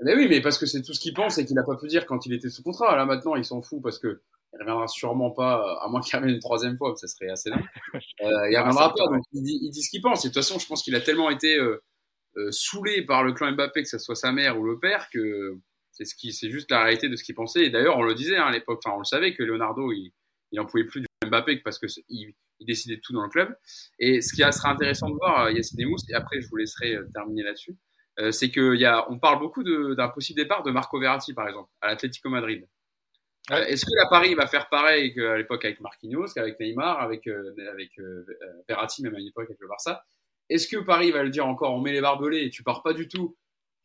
Mais oui, mais parce que c'est tout ce qu'il pense et qu'il n'a pas pu dire quand il était sous contrat. Là maintenant, il s'en fout parce que il reviendra sûrement pas, à moins qu'il revienne une troisième fois, ça serait assez long. (laughs) Euh, il reviendra pas, donc il dit, il dit ce qu'il pense. Et de toute façon, je pense qu'il a tellement été euh, euh, saoulé par le clan Mbappé, que ce soit sa mère ou le père, que c'est ce qui, c'est juste la réalité de ce qu'il pensait. Et d'ailleurs, on le disait hein, à l'époque, enfin, on le savait que Leonardo, il, il en pouvait plus du Mbappé parce que il, il décidait de tout dans le club. Et ce qui sera intéressant de voir, Yassine Mousse, et après je vous laisserai terminer là-dessus, euh, c'est qu'on y a, on parle beaucoup d'un possible départ de Marco Verratti, par exemple, à l'Atlético Madrid. Euh, est-ce que la Paris va faire pareil qu'à l'époque avec Marquinhos, qu'avec Neymar, avec, euh, avec Verratti, même à l'époque avec le Barça? Est-ce que Paris va le dire encore, on met les barbelés et tu pars pas du tout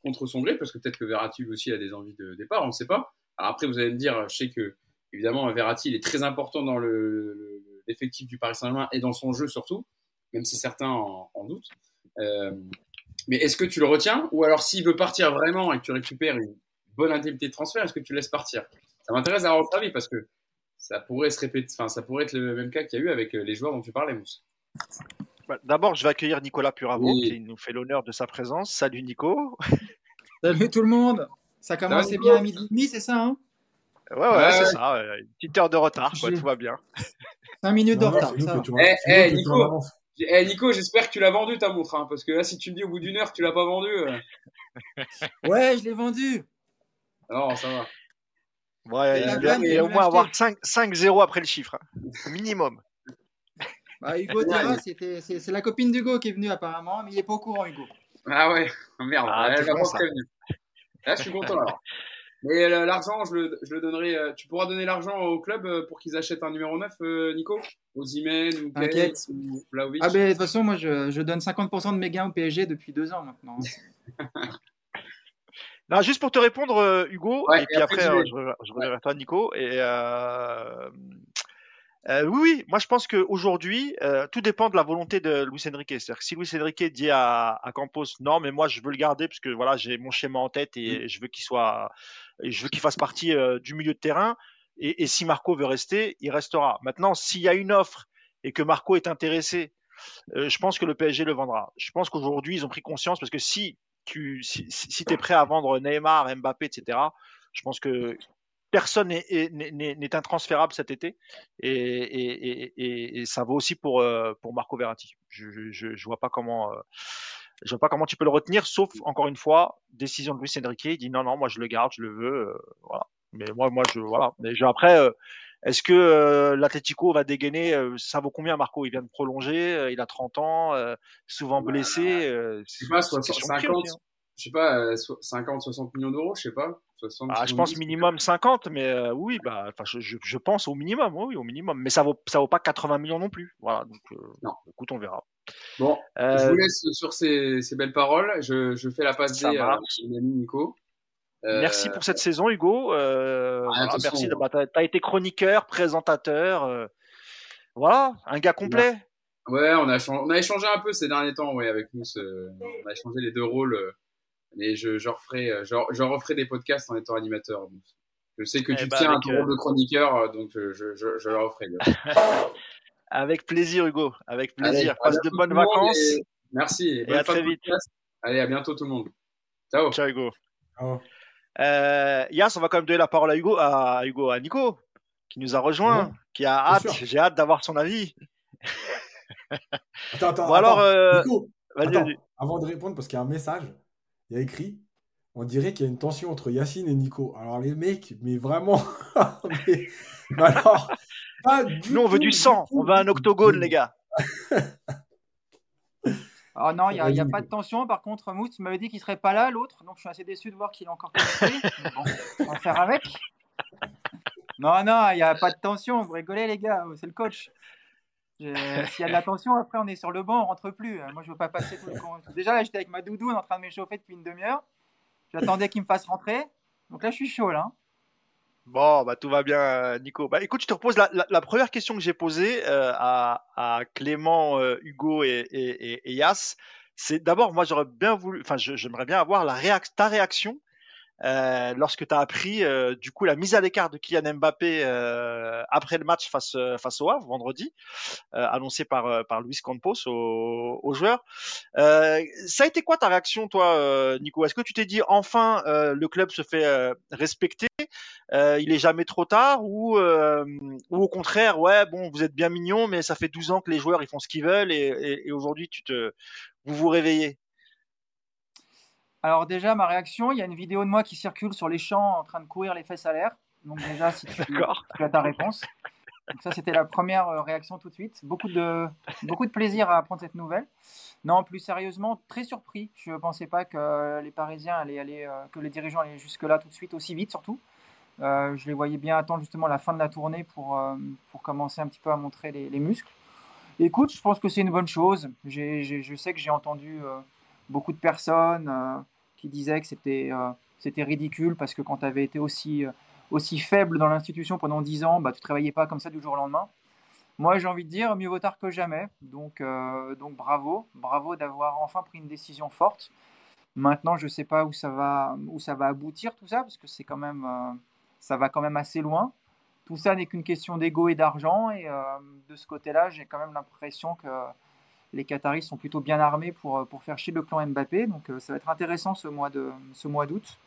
contre son gré, parce que peut-être que Verratti lui aussi a des envies de départ, on ne sait pas. Alors après, vous allez me dire, je sais que évidemment Verratti il est très important dans l'effectif le, du Paris Saint-Germain et dans son jeu surtout, même si certains en, en doutent. Mais est-ce que tu le retiens Ou alors s'il veut partir vraiment et que tu récupères une bonne indemnité de transfert, est-ce que tu laisses partir? Ça m'intéresse d'avoir votre avis parce que ça pourrait se répéter, enfin ça pourrait être le même cas qu'il y a eu avec euh, les joueurs dont tu parlais, Mousse. Bah, d'abord, je vais accueillir Nicolas Puravo qui nous fait l'honneur de sa présence. Salut Nico. (laughs) Salut tout le monde. Ça commençait bien à midi et demi, c'est ça hein? Ouais, ouais, c'est ça. Une petite heure de retard, quoi, tout va bien. 5 minutes de retard. Eh, eh, Nico, eh Nico, j'espère que tu l'as vendu ta montre, hein, parce que là, si tu me dis au bout d'une heure que tu l'as pas vendu. Euh. (laughs) ouais, je l'ai vendu. Non, ça va. Ouais, il, va, au moins avoir 5-0 après le chiffre, hein. minimum. (laughs) Bah, Hugo c'est la copine d'Hugo qui est venue apparemment, mais il est pas au courant, Hugo. Ah ouais, (laughs) merde, ah, elle pas Là, je suis content alors. Mais l'argent, je le, je le donnerai. Euh, tu pourras donner l'argent au club euh, pour qu'ils achètent un numéro 9, euh, Nico? Aux Imen ou T'inquiète. ou Ah, ben, de toute façon, moi, je, je donne 50% de mes gains au PSG depuis deux ans maintenant. (laughs) non, juste pour te répondre, Hugo, et, puis après, je, je reviens vers toi, Nico. Et euh, oui, oui, moi je pense qu'aujourd'hui, euh, tout dépend de la volonté de Luis Enrique. C'est-à-dire que si Luis Enrique dit à, à, Campos, non, mais moi je veux le garder parce que voilà, j'ai mon schéma en tête et je veux qu'il soit, je veux qu'il fasse partie euh, du milieu de terrain. Et, si Marco veut rester, il restera. Maintenant, s'il y a une offre et que Marco est intéressé, euh, je pense que le PSG le vendra. Je pense qu'aujourd'hui, ils ont pris conscience parce que si tu, si, si es prêt à vendre Neymar, Mbappé, etc., je pense que personne n'est intransférable cet été et, ça vaut aussi pour, euh, Marco Verratti. Je, je vois pas comment. Je vois pas comment tu peux le retenir, sauf encore une fois, décision de Luis Enrique. Il dit non, non, moi je le garde, je le veux, euh, voilà. Mais moi, moi, je voilà. Mais je, après, euh, est-ce que euh, l'Atletico va dégainer euh, Ça vaut combien, Marco? Il vient de prolonger, euh, il a 30 ans, euh, souvent blessé. euh, Je sais pas, c'est une 60, question de prix 50, aussi, hein. Je sais pas, euh, so- 50, 60 millions d'euros, je sais pas. 60, Ah, je pense 70, minimum 50, mais euh, oui, bah, je, je, pense au minimum, oui, au minimum. Mais ça vaut, ça vaut pas 80 millions non plus. Voilà, donc, euh, Non. écoute, on verra. Bon, je Euh, vous laisse sur ces, ces belles paroles. Je, je fais la passe Ça D à mon ami Nico. Euh, Merci pour cette saison, Hugo. Euh, Ah, voilà, merci. façon, Bah, t'as, t'as été chroniqueur, présentateur. euh, voilà, un gars complet. Ouais, on a, on a échangé un peu ces derniers temps, ouais, avec nous. On a échangé les deux rôles. Euh, Mais je, je, referai, euh, je, je referai des podcasts en étant animateur. donc. Je sais que Eh tu ben, tiens euh, rôle de chroniqueur, euh, donc je, je, je, je le referai. (laughs) Avec plaisir, Hugo. Avec plaisir. Passe de bonnes vacances. et Merci. Et, bonne à fin très vite. podcast. Allez, à bientôt tout le monde. Ciao. Ciao, Hugo. Ciao. Euh, Yas, on va quand même donner la parole à Hugo, à Hugo, à Nico, qui nous a rejoint, qui a hâte. J'ai hâte d'avoir son avis. Attends, attends, Bon, alors, attends. euh, Nico, attends, avant de répondre, parce qu'il y a un message, il y a écrit, on dirait qu'il y a une tension entre Yacine et Nico. Alors les mecs, mais vraiment, (laughs) mais, mais alors, pas du Nous, on veut du sang. On veut un octogone, les gars. Ah non, il n'y a, y a pas de tension. Par contre, Mousse, tu m'avais dit qu'il serait pas là, l'autre. Donc, je suis assez déçu de voir qu'il est encore connecté. (laughs) Bon, on va faire avec. Non, non, il n'y a pas de tension. Vous rigolez, les gars. C'est le coach. (laughs) S'il y a de la tension, après, on est sur le banc, on rentre plus. Moi, je veux pas passer tout le temps. (laughs) Déjà, là, j'étais avec ma doudoune en train de m'échauffer depuis une demi-heure. J'attendais qu'il me fasse rentrer. Donc là, je suis chaud, là. Bon, bah tout va bien, euh, Nico. Bah écoute, je te repose la, la, la première question que j'ai posée euh, à, à Clément, euh, Hugo et, et, et, et Yas. C'est d'abord, moi, j'aurais bien voulu, enfin, j'aimerais bien avoir la réac ta réaction euh, lorsque tu as appris euh, du coup la mise à l'écart de Kylian Mbappé euh, après le match face euh, face au Havre vendredi, euh, annoncé par par Luis Campos aux, aux joueurs. Ça a été quoi ta réaction, toi, Nico? Est-ce que tu t'es dit enfin le club se fait respecter Il est jamais trop tard ou ou au contraire, ouais, bon, vous êtes bien mignon, mais ça fait 12 ans que les joueurs ils font ce qu'ils veulent et, et, et aujourd'hui tu te vous vous réveillez? Alors déjà, ma réaction, il y a une vidéo de moi qui circule sur les champs en train de courir les fesses à l'air. Donc déjà, si tu, tu as ta réponse. Donc ça, c'était la première euh, réaction tout de suite. Beaucoup de, beaucoup de plaisir à apprendre cette nouvelle. Non, plus sérieusement, très surpris. Je ne pensais pas que les Parisiens allaient aller, euh, que les dirigeants allaient jusque-là tout de suite, aussi vite surtout. Euh, je les voyais bien attendre justement la fin de la tournée pour, euh, pour commencer un petit peu à montrer les, les muscles. Écoute, je pense que c'est une bonne chose. Je sais que j'ai entendu euh, beaucoup de personnes euh, qui disaient que c'était euh, c'était ridicule parce que quand tu avais été aussi, euh, aussi faible dans l'institution pendant 10 ans, bah, tu ne te réveillais pas comme ça du jour au lendemain. Moi, j'ai envie de dire mieux vaut tard que jamais. Donc, donc bravo, bravo d'avoir enfin pris une décision forte. Maintenant, je ne sais pas où ça va, où ça va aboutir tout ça parce que quand même, ça va quand même assez loin. Tout ça n'est qu'une question d'ego et d'argent et de ce côté-là, j'ai quand même l'impression que les Qataris sont plutôt bien armés pour, pour faire chier le clan Mbappé. Donc euh, ça va être intéressant ce mois de ce mois d'août.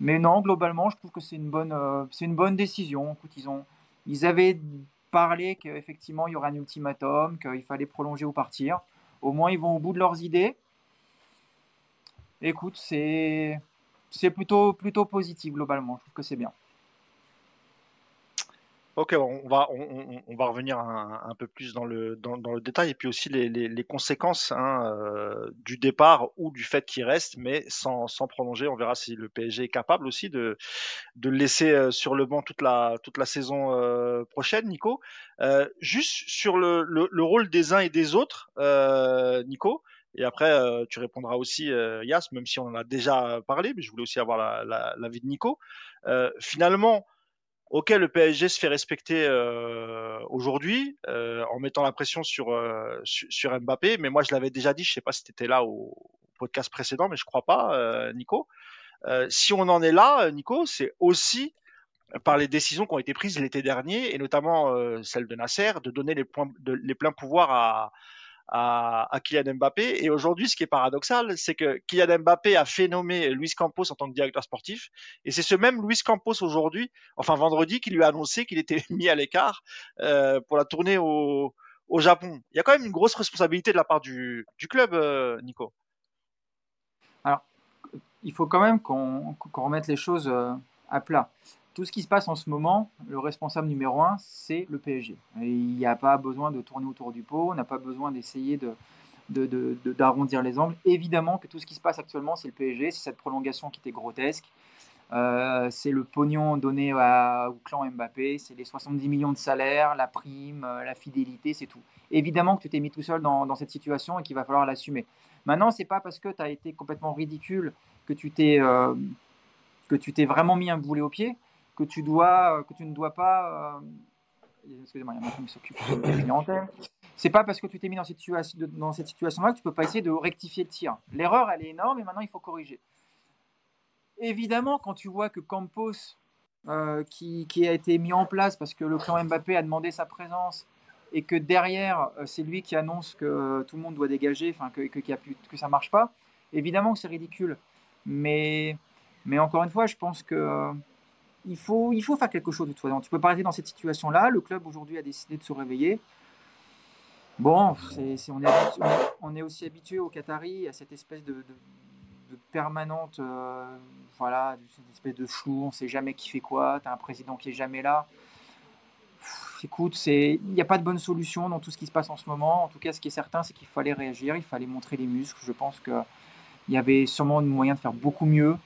Mais non, globalement, je trouve que c'est une bonne euh, c'est une bonne décision. Écoute, ils ont ils avaient parlé qu'effectivement il y aurait un ultimatum, qu'il fallait prolonger ou partir. Au moins ils vont au bout de leurs idées. Écoute, c'est c'est plutôt plutôt positif globalement. Je trouve que c'est bien. Ok, on va on, va revenir un, peu plus dans le dans, le détail et puis aussi les, les, conséquences hein, euh, du départ ou du fait qu'il reste, mais sans, sans prolonger. On verra si le PSG est capable aussi de de le laisser euh, sur le banc toute la toute la saison euh, prochaine, Nico. Juste sur le, le, le rôle des uns et des autres, Nico. Et après, tu répondras aussi, euh, Yas, même si on en a déjà parlé, mais je voulais aussi avoir la, la, l'avis de Nico. Finalement, Ok, le PSG se fait respecter euh, aujourd'hui euh, en mettant la pression sur, euh, sur, Mbappé, mais moi je l'avais déjà dit, je sais pas si tu étais là au podcast précédent, mais je crois pas, Nico. Si on en est là, Nico, c'est aussi par les décisions qui ont été prises l'été dernier, et notamment celle de Nasser, de donner les pleins pouvoirs à, à, Kylian Mbappé. Et aujourd'hui, ce qui est paradoxal, c'est que Kylian Mbappé a fait nommer Luis Campos en tant que directeur sportif. Et c'est ce même Luis Campos aujourd'hui, enfin vendredi, qui lui a annoncé qu'il était (laughs) mis à l'écart euh, pour la tournée au, Japon. Il y a quand même une grosse responsabilité de la part du, du club, euh, Nico. Alors, il faut quand même qu'on remette les choses euh, à plat. Tout ce qui se passe en ce moment, le responsable numéro un, c'est le PSG. il n'y a pas besoin de tourner autour du pot, on n'a pas besoin d'essayer de, d'arrondir les angles. Évidemment que tout ce qui se passe actuellement, c'est le PSG, c'est cette prolongation qui était grotesque. Euh, c'est le pognon donné au clan Mbappé, c'est les 70 millions de salaire, la prime, euh, la fidélité, c'est tout. Évidemment que tu t'es mis tout seul dans, cette situation et qu'il va falloir l'assumer. Maintenant, c'est pas parce que tu as été complètement ridicule que tu t'es euh, que tu t'es vraiment mis un boulet au pied que tu dois que tu ne dois pas excusez-moi, il y a un qui s'occupe de C'est pas parce que tu t'es mis dans cette, situation-là que tu peux pas essayer de rectifier le tir. L'erreur, elle est énorme et maintenant il faut corriger. Évidemment, quand tu vois que Campos, euh, qui, a été mis en place parce que le clan Mbappé a demandé sa présence et que derrière, euh, c'est lui qui annonce que tout le monde doit dégager, enfin que, que, ça marche pas, évidemment que c'est ridicule. Mais, mais encore une fois, je pense que euh, il, faut, il faut faire quelque chose de toute façon. Tu peux pas rester dans cette situation-là. Le club aujourd'hui a décidé de se réveiller. Bon, on, est on, est aussi habitué au Qatari à cette espèce de permanente, euh, voilà, une espèce de flou, on sait jamais qui fait quoi, tu as un président qui est jamais là. écoute, il n'y a pas de bonne solution dans tout ce qui se passe en ce moment. En tout cas, ce qui est certain, c'est qu'il fallait réagir, il fallait montrer les muscles. Je pense qu'il y avait sûrement moyen de faire beaucoup mieux.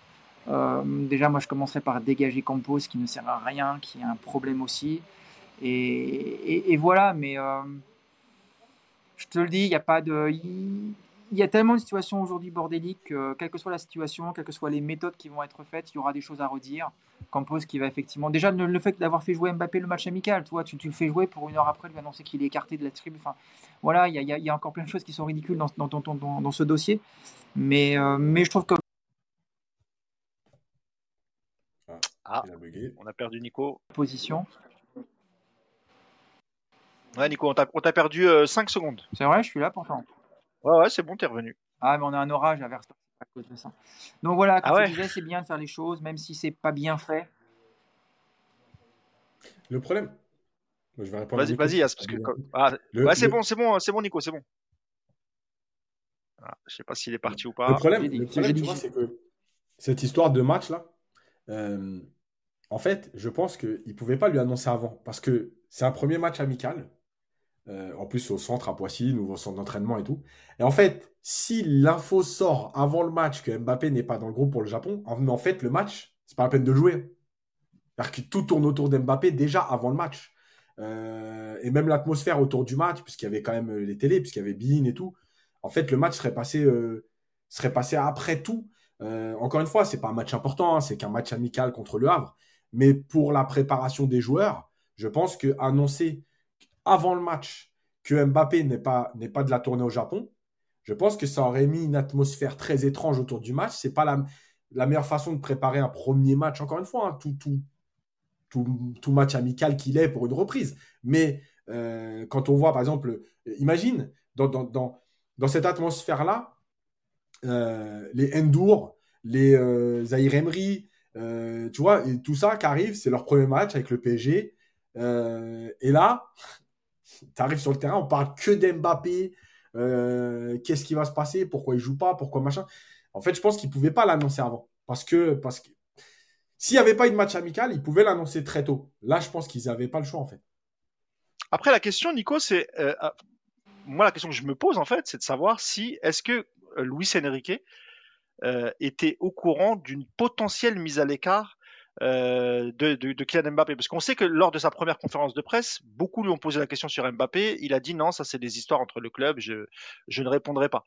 Euh, déjà, moi, je commencerai par dégager Campos, qui ne sert à rien, qui a un problème aussi. Et, voilà, mais euh, je te le dis, il n'y a pas de il y a tellement de situations aujourd'hui bordéliques que, quelle que soit la situation, quelles que soient les méthodes qui vont être faites, il y aura des choses à redire. Campos qui va effectivement. Déjà, le, fait d'avoir fait jouer Mbappé le match amical, tu, tu, le fais jouer pour une heure après lui annoncer qu'il est écarté de la tribu. Enfin, voilà, il y, a, encore plein de choses qui sont ridicules dans ce dossier. Mais, euh, mais je trouve que. Ah, on a perdu Nico. Position. Ouais, Nico, on t'a perdu 5 euh, secondes. C'est vrai, je suis là pourtant. Ouais, ouais, c'est bon, t'es revenu. Ah, mais on a un orage à Verstappen à cause de ça. Donc voilà, comme ah je disais, c'est bien de faire les choses, même si c'est pas bien fait. Le problème. je vais répondre. Vas-y, vas-y, parce que. Ah, ouais, c'est bon, c'est bon, c'est bon, Nico, c'est bon. Ah, je sais pas s'il est parti ou pas. Le problème, le problème tu vois, c'est que cette histoire de match là, euh, en fait, je pense qu'il ne pouvait pas lui annoncer avant parce que c'est un premier match amical. Euh, en plus au centre à Poissy, nouveau centre d'entraînement et tout. Et en fait, si l'info sort avant le match que Mbappé n'est pas dans le groupe pour le Japon, en fait, le match, c'est pas la peine de jouer. cest que tout tourne autour d'Mbappé déjà avant le match. Euh, et même l'atmosphère autour du match, puisqu'il y avait quand même les télés, puisqu'il y avait Bean et tout. En fait, le match serait passé, euh, serait passé après tout. encore une fois, c'est pas un match important, hein, c'est qu'un match amical contre le Havre. Mais pour la préparation des joueurs, je pense que annoncer avant le match que Mbappé n'est pas, de la tournée au Japon, je pense que ça aurait mis une atmosphère très étrange autour du match. C'est pas la, meilleure façon de préparer un premier match, encore une fois, hein, tout, tout, tout, match amical qu'il est pour une reprise. Mais euh, quand on voit, par exemple, imagine, dans, dans, dans, cette atmosphère-là, euh, les Endur, les euh, Zahir euh, tu vois, tout ça qui arrive, c'est leur premier match avec le PSG. et là, (laughs) tu arrives sur le terrain, on parle que d'Mbappé. Euh, qu'est-ce qui va se passer? Pourquoi il joue pas? Pourquoi machin? En fait, je pense qu'il pouvait pas l'annoncer avant. Parce que, parce que s'il n'y avait pas eu de match amical, il pouvait l'annoncer très tôt. Là, je pense qu'ils n'avaient pas le choix, en fait. Après, la question, Nico, c'est. Euh, ah, moi, la question que je me pose, en fait, c'est de savoir si. Est-ce que euh, Luis Enrique était au courant d'une potentielle mise à l'écart euh, de, de, Kylian Mbappé Parce qu'on sait que lors de sa première conférence de presse, beaucoup lui ont posé la question sur Mbappé. Il a dit non, ça c'est des histoires entre le club, je ne répondrai pas.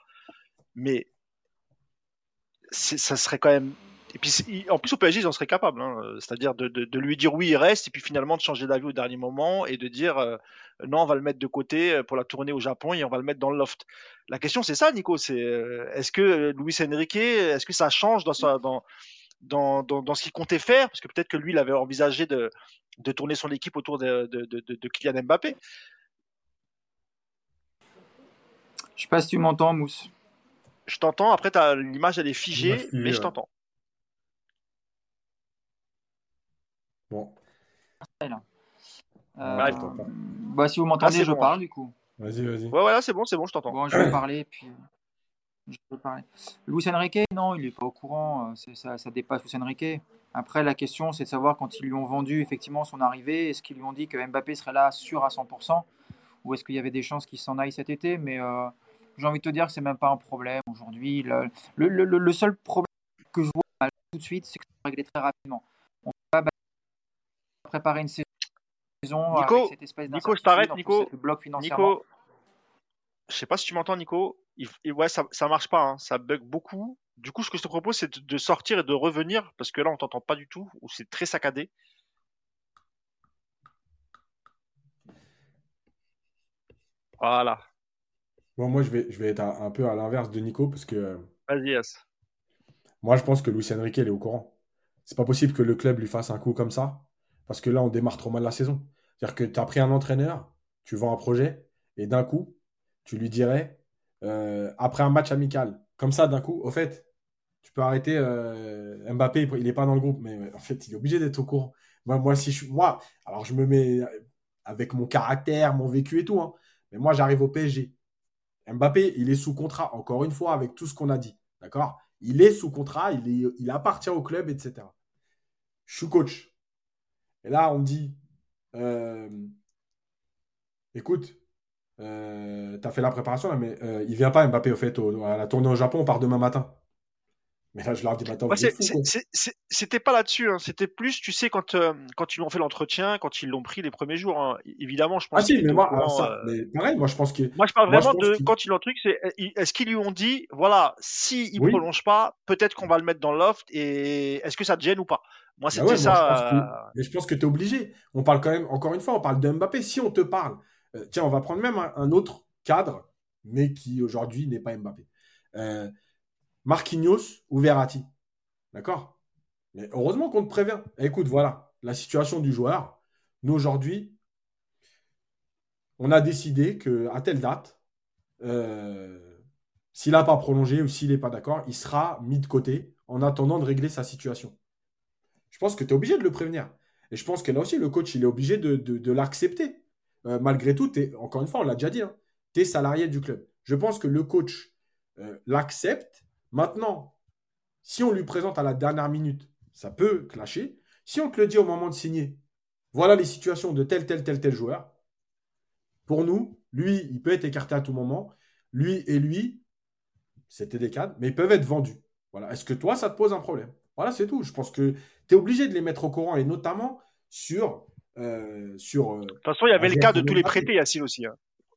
Mais ça serait quand même. Et puis, en plus, au PSG, ils en seraient capables. Hein. C'est-à-dire de, de, de, lui dire oui, il reste, et puis finalement de changer d'avis au dernier moment et de dire euh, non, on va le mettre de côté euh, pour la tournée au Japon et on va le mettre dans le loft. La question, c'est ça, Nico. C'est est-ce que Luis Enrique, est-ce que ça change dans sa, dans, dans, dans, ce qu'il comptait faire, parce que peut-être que lui, il avait envisagé de, de tourner son équipe autour de, de, de, Kylian Mbappé. Je sais pas si tu m'entends, Mousse. Je t'entends, après l'image elle est figée, mais je t'entends. Bon. Euh, bah, si vous m'entendez, ah, je parle du coup. Vas-y, vas-y. Ouais, voilà, c'est bon, c'est bon, je t'entends. Bon, je vais parler, puis. je peux parler. Luis Enrique, non, il n'est pas au courant. Ça, ça, dépasse Luis Enrique. Après, la question, c'est de savoir quand ils lui ont vendu effectivement son arrivée, est-ce qu'ils lui ont dit que Mbappé serait là sûr à 100% ou est-ce qu'il y avait des chances qu'il s'en aille cet été? Mais euh, j'ai envie de te dire que c'est même pas un problème aujourd'hui. Le, le, le, seul problème que je vois tout de suite, c'est que ça va régler très rapidement. Préparer une saison Nico, avec cette espèce Nico, je t'arrête, Nico. Bloc Nico, je sais pas si tu m'entends, Nico. ouais, ça, ça marche pas, hein. ça bug beaucoup. Du coup, ce que je te propose, c'est de sortir et de revenir, parce que là, on t'entend pas du tout, ou c'est très saccadé. Voilà. Bon, moi, je vais, je vais être un, peu à l'inverse de Nico, parce que. Vas-y, As. Moi, je pense que Luis Enrique, il est au courant. C'est pas possible que le club lui fasse un coup comme ça, parce que là, on démarre trop mal la saison. C'est-à-dire que tu as pris un entraîneur, tu vends un projet, et d'un coup, tu lui dirais, euh, après un match amical, comme ça, d'un coup, au fait, tu peux arrêter euh, Mbappé, il n'est pas dans le groupe, mais en fait, il est obligé d'être au courant. Moi, moi, si je, moi, alors je me mets avec mon caractère, mon vécu et tout, hein, mais moi, j'arrive au PSG. Mbappé, il est sous contrat, encore une fois, avec tout ce qu'on a dit. D'accord? Il est sous contrat, il, il appartient au club, etc. Je suis coach. Et là, on dit euh, écoute, euh, tu as fait la préparation, là, mais euh, il vient pas Mbappé, au fait, à la tournée au Japon, on part demain matin. Mais là, je leur dis, bah, attends, c'était pas là-dessus, hein. c'était plus, tu sais, quand, euh, quand ils ont fait l'entretien, quand ils l'ont pris les premiers jours. Hein. Évidemment, je pense. Ah si, mais moi, ça, euh, pareil, moi je pense que. Moi, je parle vraiment de quand ils l'ont truc, c'est est-ce qu'ils lui ont dit, voilà, si il prolonge pas, peut-être qu'on va le mettre dans le loft, et est-ce que ça te gêne ou pas? Moi, bah c'était ça. je euh, Mais je pense que tu es obligé. On parle quand même, encore une fois, on parle de Mbappé. Si on te parle, tiens, on va prendre même un, autre cadre, mais qui aujourd'hui n'est pas Mbappé. Marquinhos ou Verratti? D'accord? Mais heureusement qu'on te prévient. écoute, voilà, la situation du joueur. Nous, aujourd'hui, on a décidé qu'à telle date, euh, s'il n'a pas prolongé ou s'il n'est pas d'accord, il sera mis de côté en attendant de régler sa situation. Je pense que tu es obligé de le prévenir. Et je pense que là aussi, le coach, il est obligé de, l'accepter. Euh, malgré tout, encore une fois, on l'a déjà dit, hein, tu es salarié du club. Je pense que le coach euh, l'accepte Maintenant, si on lui présente à la dernière minute, ça peut clasher. Si on te le dit au moment de signer, voilà les situations de tel, tel, tel, tel joueur. Pour nous, lui, il peut être écarté à tout moment. Lui et lui, c'était des cadres, mais ils peuvent être vendus. Voilà. Est-ce que toi, ça te pose un problème? Voilà, c'est tout. Je pense que tu es obligé de les mettre au courant et notamment sur. Euh, sur euh, de toute façon, il y avait le cas de tous les prêtés, Yacine aussi. Hein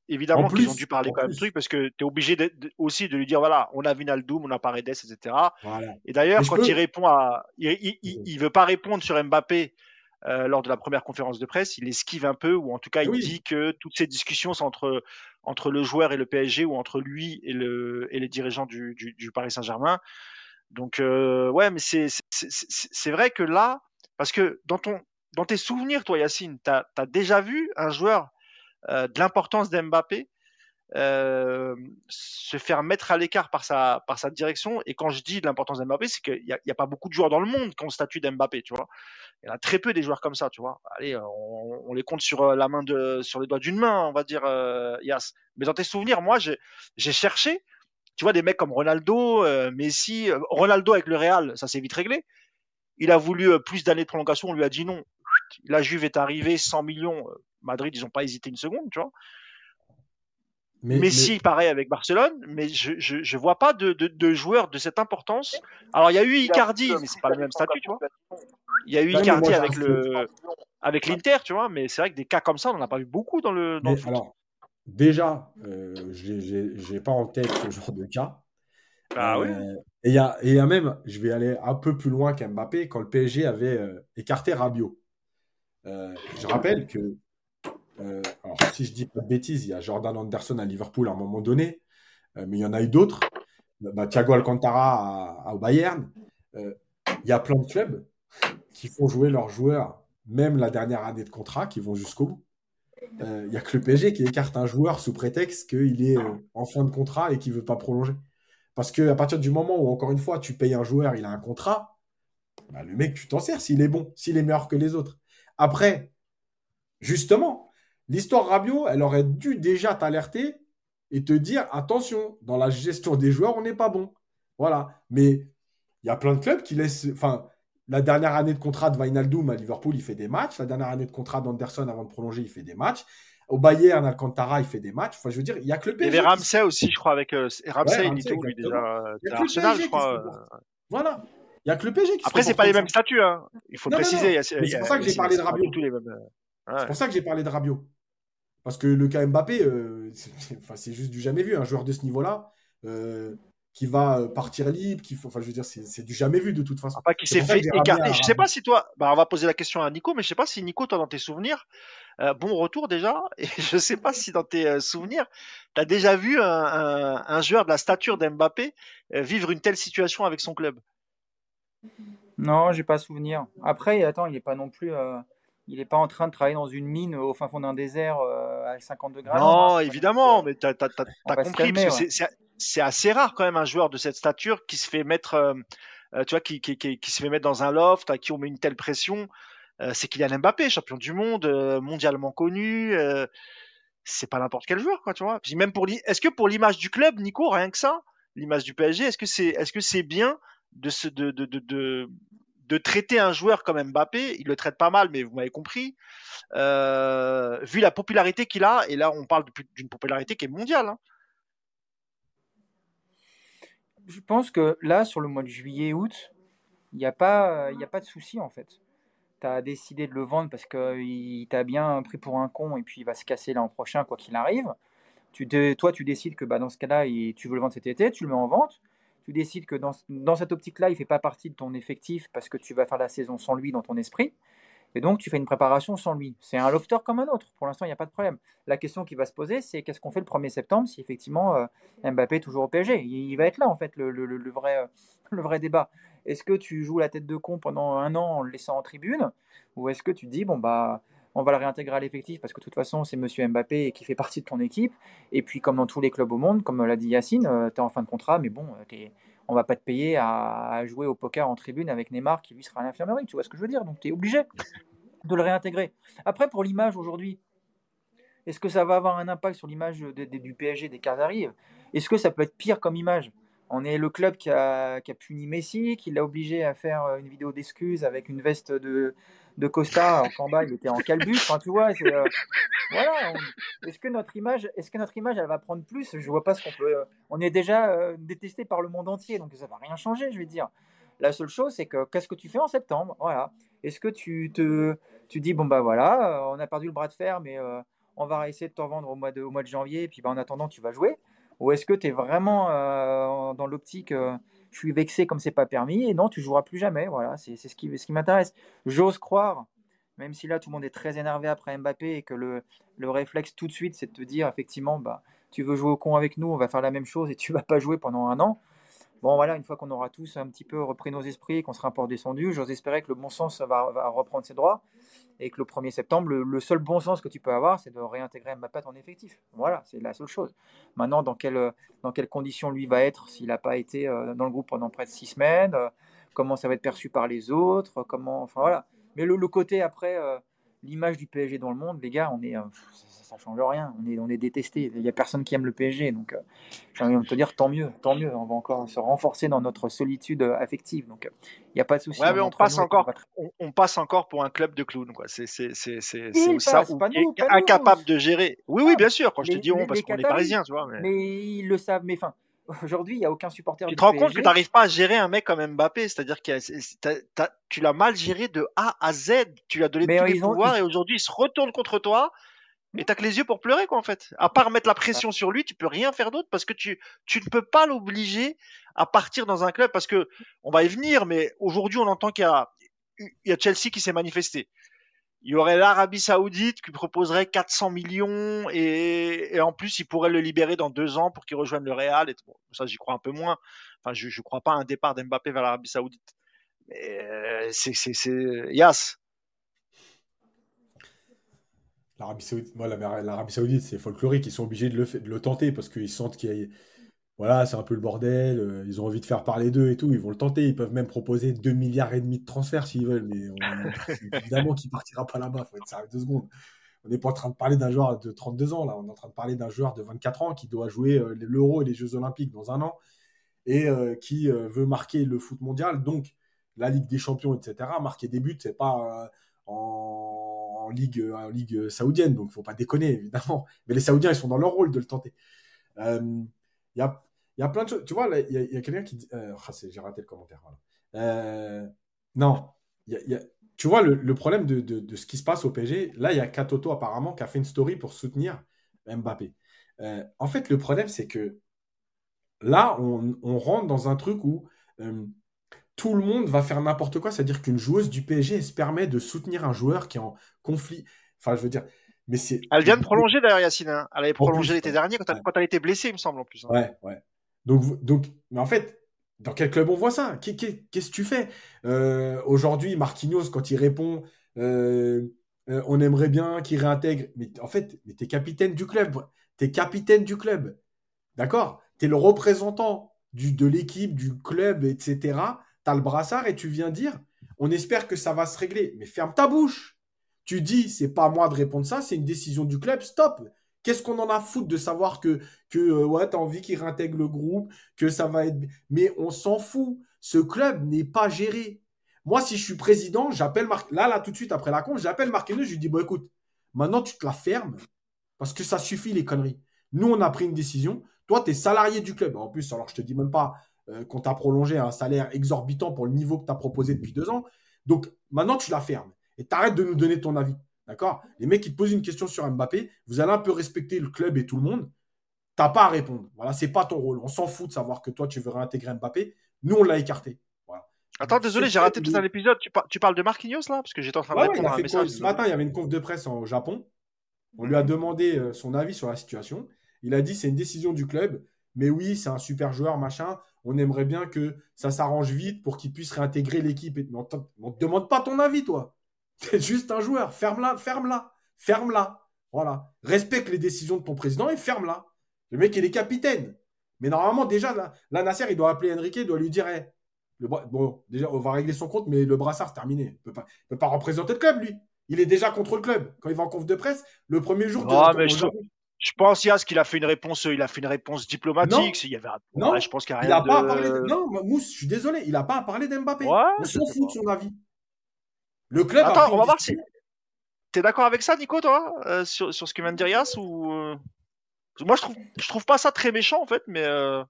évidemment qu'ils ont dû parler quand même de truc parce que tu es obligé aussi de lui dire voilà, on a Vinaldoom, on a Paredes, etc. Et d'ailleurs, quand il répond à. Il, il, veut pas répondre sur Mbappé euh, lors de la première conférence de presse, il esquive un peu ou en tout cas, il dit que toutes ces discussions sont entre, entre le joueur et le PSG ou entre lui et, le, et les dirigeants du, du, Paris Saint-Germain. Donc, euh, ouais, mais c'est vrai que là, parce que dans, ton, dans tes souvenirs, toi, Yacine, tu as, déjà vu un joueur euh, de l'importance d'Mbappé, euh, se faire mettre à l'écart par sa, par sa direction? Et quand je dis de l'importance d'Mbappé, c'est qu'il n'y a, pas beaucoup de joueurs dans le monde qui ont le statut d'Mbappé, tu vois. Il y en a très peu des joueurs comme ça, tu vois. Allez, on, on les compte sur euh, la main de, sur les doigts d'une main, on va dire, euh, Yas. Mais dans tes souvenirs, moi, j'ai cherché, tu vois, des mecs comme Ronaldo, euh, Messi, Ronaldo avec le Real, ça s'est vite réglé. Il a voulu plus d'années de prolongation, on lui a dit non. La Juve est arrivée, 100 millions, Madrid, ils n'ont pas hésité une seconde, tu vois. Mais, Messi, pareil avec Barcelone, mais je, je, vois pas de, de, joueurs de cette importance. Alors, il y a eu Icardi, mais c'est pas le même statut, tu vois. Il y a eu Icardi avec le, avec l'Inter, tu vois, mais c'est vrai que des cas comme ça, on n'en a pas vu beaucoup dans le, dans Alors, déjà, euh, j'ai pas en tête ce genre de cas. Ah. Euh, et il y a, y a même, je vais aller un peu plus loin qu'Mbappé, quand le PSG avait euh, écarté Rabiot. Je rappelle que euh, alors, si je dis pas de bêtises, il y a Jordan Anderson à Liverpool à un moment donné, euh, mais il y en a eu d'autres. Bah, Thiago Alcantara au Bayern. Euh, il y a plein de clubs qui font jouer leurs joueurs, même la dernière année de contrat, qui vont jusqu'au bout. Il n'y a que le PSG qui écarte un joueur sous prétexte qu'il est en fin de contrat et qu'il ne veut pas prolonger. Parce qu'à partir du moment où, encore une fois, tu payes un joueur, il a un contrat, bah, le mec, tu t'en sers s'il est bon, s'il est meilleur que les autres. Après, justement, L'histoire Rabiot, elle aurait dû déjà t'alerter et te dire attention, dans la gestion des joueurs, on n'est pas bon. Voilà. Mais il y a plein de clubs qui laissent. Enfin, la dernière année de contrat de Wijnaldum à Liverpool, il fait des matchs. La dernière année de contrat d'Anderson avant de prolonger, il fait des matchs. Au Bayern, Alcantara, il fait des matchs. Enfin, je veux dire, il y a que le PSG. Il y avait Ramsey aussi, je crois, avec euh, Ramsey, il lui déjà Arsenal, je crois. Voilà. Il n'y a que le PSG qui Après, c'est pas les mêmes statuts. Hein. Il faut préciser. C'est pour ça que j'ai parlé de Rabiot. C'est pour ça que j'ai parlé de Rabiot. Parce que le cas Mbappé, euh, c'est juste du jamais vu. Un joueur de ce niveau-là, euh, qui va euh, partir libre, qui faut, enfin, je veux dire, c'est du jamais vu de toute façon. Pas qui s'est fait écarter. Je sais pas si toi, bah, on va poser la question à Nico, mais je sais pas si Nico, toi, dans tes souvenirs, euh, bon retour déjà, (laughs) et je sais pas si dans tes euh, souvenirs, tu as déjà vu un, un, un, joueur de la stature d'Mbappé vivre une telle situation avec son club? Non, j'ai pas souvenir. Après, attends, il est pas non plus. Il n'est pas en train de travailler dans une mine au fin fond d'un désert à 50 degrés. Non, évidemment, mais tu as, compris. parce que c'est c'est assez rare quand même un joueur de cette stature qui se fait mettre, euh, euh, tu vois, qui, qui, qui, se fait mettre dans un loft, à qui on met une telle pression. Euh, c'est Kylian Mbappé, champion du monde, mondialement connu. c'est pas n'importe quel joueur, quoi, tu vois. Puis même pour, est-ce que pour l'image du club, Nico, rien que ça, l'image du PSG, est-ce que c'est, est-ce que c'est bien de, se, de, de, de, de, traiter un joueur comme Mbappé Il le traite pas mal, mais vous m'avez compris. vu la popularité qu'il a, et là on parle d'une popularité qui est mondiale. Hein je pense que là, sur le mois de juillet-août, il n'y a, pas, a pas de souci en fait. Tu as décidé de le vendre parce qu'il t'a bien pris pour un con et puis il va se casser l'an prochain, quoi qu'il arrive. Toi, tu décides que bah, dans ce cas-là, tu veux le vendre cet été, tu le mets en vente. Tu décides que dans, dans cette optique-là, il ne fait pas partie de ton effectif parce que tu vas faire la saison sans lui dans ton esprit. Et donc, tu fais une préparation sans lui. C'est un lofter comme un autre. Pour l'instant, il n'y a pas de problème. La question qui va se poser, c'est qu'est-ce qu'on fait le 1er septembre si effectivement euh, Mbappé est toujours au PSG il, va être là, en fait, le, vrai, euh, (laughs) le vrai débat. Est-ce que tu joues la tête de con pendant un an en le laissant en tribune? Ou est-ce que tu dis, bon, bah, on va le réintégrer à l'effectif parce que de toute façon, c'est monsieur Mbappé qui fait partie de ton équipe. Et puis, comme dans tous les clubs au monde, comme l'a dit Yacine, euh, tu es en fin de contrat, mais bon, on va pas te payer à, jouer au poker en tribune avec Neymar qui lui sera à l'infirmerie. Tu vois ce que je veux dire? Donc, tu es obligé de le réintégrer. Après, pour l'image aujourd'hui, est-ce que ça va avoir un impact sur l'image du PSG des Qataris Est-ce que ça peut être pire comme image? On est le club qui a, puni Messi, qui l'a obligé à faire une vidéo d'excuses avec une veste de, de Costa en bas il était en calbut. Enfin, tu vois, euh, voilà. Est-ce que notre image, est-ce que notre image, elle va prendre plus? Je vois pas ce qu'on peut. On est déjà euh, détesté par le monde entier, donc ça va rien changer, je vais dire. La seule chose, c'est que qu'est-ce que tu fais en septembre? Voilà. Est-ce que tu te tu dis bon bah voilà, euh, on a perdu le bras de fer, mais on va essayer de t'en vendre au mois de, au mois de janvier, et puis bah, en attendant tu vas jouer? Ou est-ce que tu es vraiment dans l'optique je suis vexé comme c'est pas permis et non tu joueras plus jamais Voilà, c'est ce qui, ce qui m'intéresse. J'ose croire, même si là tout le monde est très énervé après Mbappé et que le, le réflexe tout de suite c'est de te dire effectivement bah tu veux jouer au con avec nous, on va faire la même chose et tu vas pas jouer pendant un an. Bon, voilà, une fois qu'on aura tous un petit peu repris nos esprits et qu'on sera un peu descendu, j'ose espérer que le bon sens va, reprendre ses droits et que le 1er septembre, le, seul bon sens que tu peux avoir, c'est de réintégrer Mbappé en effectif. Voilà, c'est la seule chose. Maintenant, dans, dans quelles conditions lui va être s'il n'a pas été euh, dans le groupe pendant près de six semaines, euh, comment ça va être perçu par les autres, comment, enfin voilà. Mais le, côté après, euh, l'image du PSG dans le monde, les gars, on est, ça change rien. On est, on est détesté. Il n'y a personne qui aime le PSG. Donc, euh, j'ai envie de te dire, tant mieux, tant mieux. On va encore se renforcer dans notre solitude euh, affective. Donc, il n'y a pas de souci. Ouais, mais on passe, encore, on, passe encore pour un club de clowns. C'est ça. incapable de gérer. Oui, oui, bien sûr. Quand je te dis on, parce qu'on est parisiens, tu vois. Mais... mais ils le savent. Mais enfin, Aujourd'hui, il n'y a aucun supporter. Tu te rends compte que tu n'arrives pas à gérer un mec comme Mbappé, c'est-à-dire que tu l'as mal géré de A à Z. Tu lui as donné tous les pouvoirs et aujourd'hui il se retourne contre toi. Et t'as que les yeux pour pleurer quoi en fait. À part mettre la pression sur lui, tu peux rien faire d'autre parce que tu tu ne peux pas l'obliger à partir dans un club parce que on va y venir, mais aujourd'hui on entend qu'il y a il y a Chelsea qui s'est manifesté il y aurait l'Arabie Saoudite qui proposerait 400 millions et, en plus il pourrait le libérer dans deux ans pour qu'il rejoigne le Real. Ça j'y crois un peu moins. Enfin, je ne crois pas à un départ d'Mbappé vers l'Arabie Saoudite. Mais euh, c'est Yas. L'Arabie Saoudite, l'Arabie Saoudite, c'est folklorique. Ils sont obligés de le, de le tenter parce qu'ils sentent qu'il y a voilà, c'est un peu le bordel, euh, ils ont envie de faire parler d'eux et tout, ils vont le tenter, ils peuvent même proposer 2 milliards et demi de transferts s'ils veulent, mais (laughs) évidemment qu'il partira pas là-bas, faut être sérieux deux secondes. on n'est pas en train de parler d'un joueur de 32 ans, là. On est en train de parler d'un joueur de 24 ans qui doit jouer euh, l'Euro et les Jeux Olympiques dans un an et euh, qui euh, veut marquer le foot mondial. Donc, la Ligue des Champions, etc. Marquer des buts, c'est pas en, ligue, en ligue saoudienne. Donc, il faut pas déconner, évidemment. Mais les Saoudiens, ils sont dans leur rôle de le tenter. Il y a, y, a, plein de choses. Tu vois, il y a, quelqu'un qui dit. Ah, j'ai raté le commentaire. non, il y a tu vois, le, problème de, ce qui se passe au PSG, là, il y a Katoto apparemment qui a fait une story pour soutenir Mbappé. Euh, en fait, le problème, c'est que là, on, rentre dans un truc où euh, tout le monde va faire n'importe quoi. C'est-à-dire qu'une joueuse du PSG, se permet de soutenir un joueur qui est en conflit. Enfin, je veux dire. Mais c'est... Elle vient de prolonger d'ailleurs, Yacine. Hein. Elle avait prolongé l'été dernier quand elle, quand elle, était blessée, il me semble, en plus. Hein. Ouais, ouais. Donc, donc, mais en fait, dans quel club on voit ça? Qu'est-ce que tu fais? Euh, Aujourd'hui, Marquinhos, quand il répond, euh, euh, on aimerait bien qu'il réintègre. Mais en fait, tu es capitaine du club. Tu es capitaine du club. D'accord? Tu es le représentant du, de l'équipe, du club, etc. Tu as le brassard et tu viens dire, on espère que ça va se régler. Mais ferme ta bouche. Tu dis, c'est pas à moi de répondre ça, c'est une décision du club. Stop. Qu'est-ce qu'on en a foutre de savoir que, que euh, ouais, tu as envie qu'il réintègre le groupe, que ça va être. Mais on s'en fout. Ce club n'est pas géré. Moi, si je suis président, j'appelle Marc. Là, là, tout de suite après la con, j'appelle Marquinhos, je lui dis bon, écoute, maintenant tu te la fermes parce que ça suffit les conneries. Nous, on a pris une décision. Toi, tu es salarié du club. En plus, alors je te dis même pas euh, qu'on t'a prolongé un salaire exorbitant pour le niveau que tu as proposé depuis deux ans. Donc, maintenant, tu la fermes et t'arrêtes de nous donner ton avis. D'accord? Les mecs qui te posent une question sur Mbappé, vous allez un peu respecter le club et tout le monde. T'as pas à répondre. Voilà, c'est pas ton rôle. On s'en fout de savoir que toi, tu veux réintégrer Mbappé. Nous, on l'a écarté. Attends, désolé, j'ai raté tout un épisode. Tu, parles de Marquinhos là? Parce que j'étais en train de répondre à un message. Ce matin, il y avait une conf de presse au Japon. On lui a demandé euh, son avis sur la situation. Il a dit c'est une décision du club, mais oui, c'est un super joueur, machin. On aimerait bien que ça s'arrange vite pour qu'il puisse réintégrer l'équipe. On ne te demande pas ton avis, toi. C'est juste un joueur. Ferme-la, ferme-la, ferme-la. Voilà. Respecte les décisions de ton président et ferme-la. Le mec, il est capitaine. Mais normalement, déjà, là, Nasser, il doit appeler Enrique, il doit lui dire le Bon, déjà, on va régler son compte, mais le brassard, c'est terminé. Il ne peut, pas... peut pas représenter le club, lui. Il est déjà contre le club. Quand il va en conf de presse, le premier jour. de mais je, pense, Yas, qu'il a fait une réponse, il a fait une réponse diplomatique. Non, y avait non je pense qu'il a rien de... pas à parler Non, Mousse, je suis désolé, il n'a pas à parler d'Mbappé. on s'en fout de son avis. Le club. Attends, on va voir si. T'es d'accord avec ça, Nico, toi, euh, sur, sur, ce que vient de dire Yas ou euh? Moi, je trouve, je trouve pas ça très méchant en fait, mais. Euh...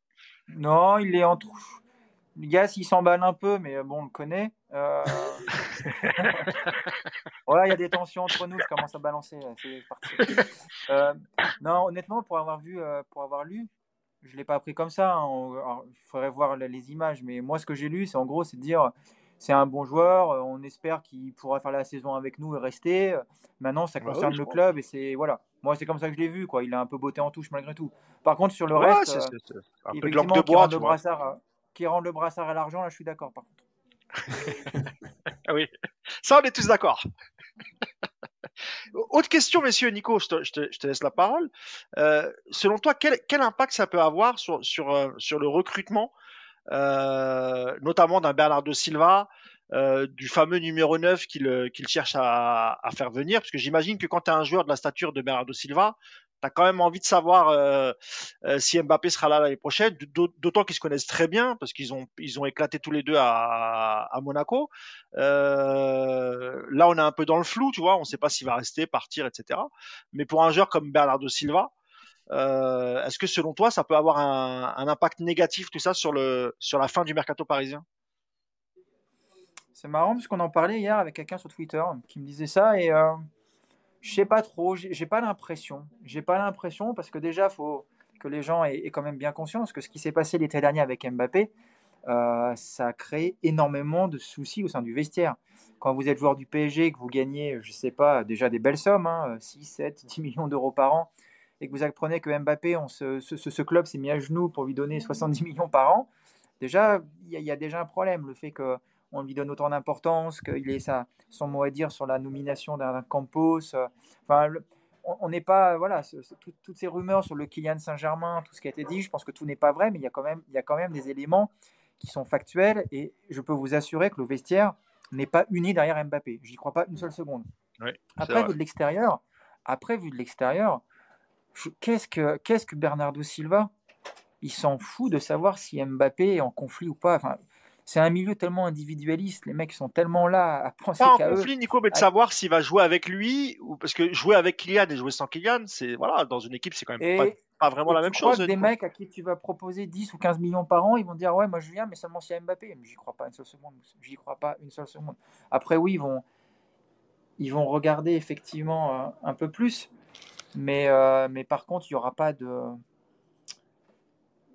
Non, il est entre. Yas, il s'emballe un peu, mais bon, on le connaît. Euh... (laughs) voilà, il y a des tensions entre nous. Je commence à balancer. Euh, non, honnêtement, pour avoir vu, pour avoir lu, je l'ai pas appris comme ça. Hein. il faudrait voir les images, mais moi, ce que j'ai lu, c'est en gros, c'est de dire c'est un bon joueur. Euh, on espère qu'il pourra faire la saison avec nous et rester. Maintenant, ça bah concerne le club et c'est voilà. Moi, c'est comme ça que je l'ai vu. Quoi. Il a un peu botté en touche malgré tout. Par contre, sur le reste, euh, un peu de bois, qui, rend le brassard, euh, qui rend le brassard à l'argent, là, je suis d'accord. Par contre. (laughs) ah oui, ça, on est tous d'accord. (laughs) Autre question, messieurs, Nico, je te, laisse la parole. selon toi, quel, impact ça peut avoir sur, sur, sur le recrutement euh, notamment d'un Bernardo Silva, euh, du fameux numéro 9 qu'il cherche à, faire venir, parce que j'imagine que quand tu un joueur de la stature de Bernardo Silva, tu as quand même envie de savoir euh, si Mbappé sera là l'année prochaine, d'autant qu'ils se connaissent très bien, parce qu'ils ont, ils ont éclaté tous les deux à, à Monaco. là, on est un peu dans le flou, tu vois, on ne sait pas s'il va rester, partir, etc. Mais pour un joueur comme Bernardo Silva, euh, est-ce que selon toi, ça peut avoir un, impact négatif tout ça sur, le, sur la fin du mercato parisien? C'est marrant parce qu'on en parlait hier avec quelqu'un sur Twitter qui me disait ça et euh, je sais pas trop, j'ai pas l'impression. J'ai pas l'impression parce que déjà, faut que les gens aient, quand même bien conscience que ce qui s'est passé l'été dernier avec Mbappé, euh, ça a créé énormément de soucis au sein du vestiaire. Quand vous êtes joueur du PSG, que vous gagnez, je sais pas, déjà des belles sommes, 6, 7, 10 millions d'euros par an, et que vous apprenez que Mbappé, on ce, club s'est mis à genoux pour lui donner 70 millions par an, déjà, il y, a déjà un problème. Le fait qu'on lui donne autant d'importance, qu'il ait sa, son mot à dire sur la nomination d'un Campos. Euh, enfin, on n'est pas. Voilà, toutes ces rumeurs sur le Kylian Saint-Germain, tout ce qui a été dit, je pense que tout n'est pas vrai, mais il y, a quand même, il y a quand même des éléments qui sont factuels et je peux vous assurer que le vestiaire n'est pas uni derrière Mbappé. J'y crois pas une seule seconde. Après, de l'extérieur, Après, vu de l'extérieur, qu'est-ce que, qu'est-ce que Bernardo Silva Il s'en fout de savoir si Mbappé est en conflit ou pas. Enfin, c'est un milieu tellement individualiste, les mecs sont tellement là à penser Pas en eux. conflit, Nico, mais de savoir s'il va jouer avec lui, ou parce que jouer avec Kylian et jouer sans Kylian, c'est voilà, dans une équipe, c'est quand même Et, pas, pas vraiment la même chose. que des mecs à qui tu vas proposer 10 ou 15 millions par an, ils vont dire ouais, moi je viens, mais seulement s'il y a Mbappé. J'y crois pas une seule seconde. J'y crois pas une seule seconde. Après, oui, ils vont, ils vont regarder effectivement euh, un peu plus, mais, euh, mais par contre, il y aura pas de,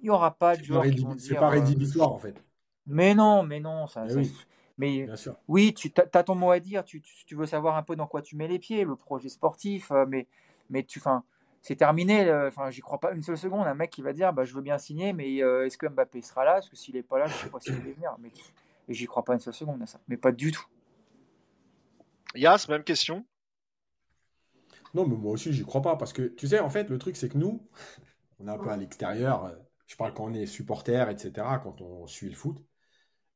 il y aura pas de C'est pas, euh, rédhibitoire en fait. mais non, mais non, ça, Eh ça- oui. mais Bien sûr. oui, tu as, ton mot à dire, tu, tu, tu veux savoir un peu dans quoi tu mets les pieds, le projet sportif, euh, mais, mais tu, fin, c'est terminé. Enfin, j'y crois pas une seule seconde. Un mec qui va dire, bah, je veux bien signer, mais euh, est-ce que Mbappé sera là? Parce que s'il est pas là, je sais pas s'il va venir. Mais et j'y crois pas une seule seconde à ça, mais pas du tout. Yas, même question. Non, mais moi aussi, j'y crois pas. Parce que, tu sais, en fait, le truc, c'est que nous, on est un peu à l'extérieur. euh, Je parle quand on est supporter, etc., quand on suit le foot.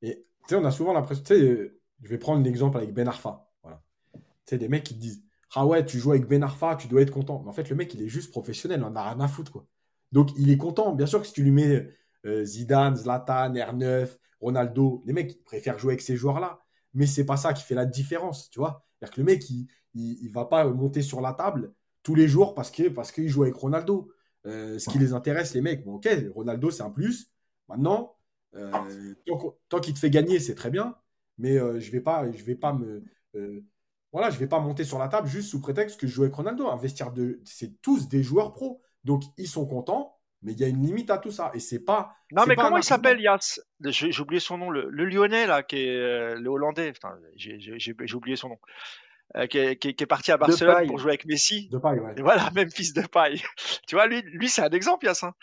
Et, tu sais, on a souvent l'impression. Tu sais, je vais prendre l'exemple avec Ben Arfa. Voilà. Tu sais, des mecs qui te disent Ah ouais, tu joues avec Ben Arfa, tu dois être content. Mais en fait, le mec, il est juste professionnel, en a rien à foutre, quoi. Donc, il est content. Bien sûr que si tu lui mets euh, Zidane, Zlatan, R9, Ronaldo, les mecs, ils préfèrent jouer avec ces joueurs-là. Mais c'est pas ça qui fait la différence, tu vois. C'est-à-dire que le mec, il, il, il va pas monter sur la table tous les jours parce que parce qu'il joue avec Ronaldo. Euh, ce qui les intéresse, les mecs, bon, ok, Ronaldo, c'est un plus. Maintenant, euh, tant, qu'il te fait gagner, c'est très bien. Mais euh, je vais pas, je vais pas me, euh, voilà, je vais pas monter sur la table juste sous prétexte que je joue avec Ronaldo. Un vestiaire de, c'est tous des joueurs pros, donc ils sont contents. Mais il y a une limite à tout ça, et c'est pas. Non, mais pas comment il s'appelle, argument. Yas? J'ai oublié son nom, le, le Lyonnais, là, qui est le Hollandais. J'ai oublié son nom. Euh, qui, est, qui est- qui est parti à Barcelone pour jouer avec Messi. De paille, ouais. Et voilà, (laughs) même fils de paille. tu vois, lui, lui c'est un exemple, Yas. hein.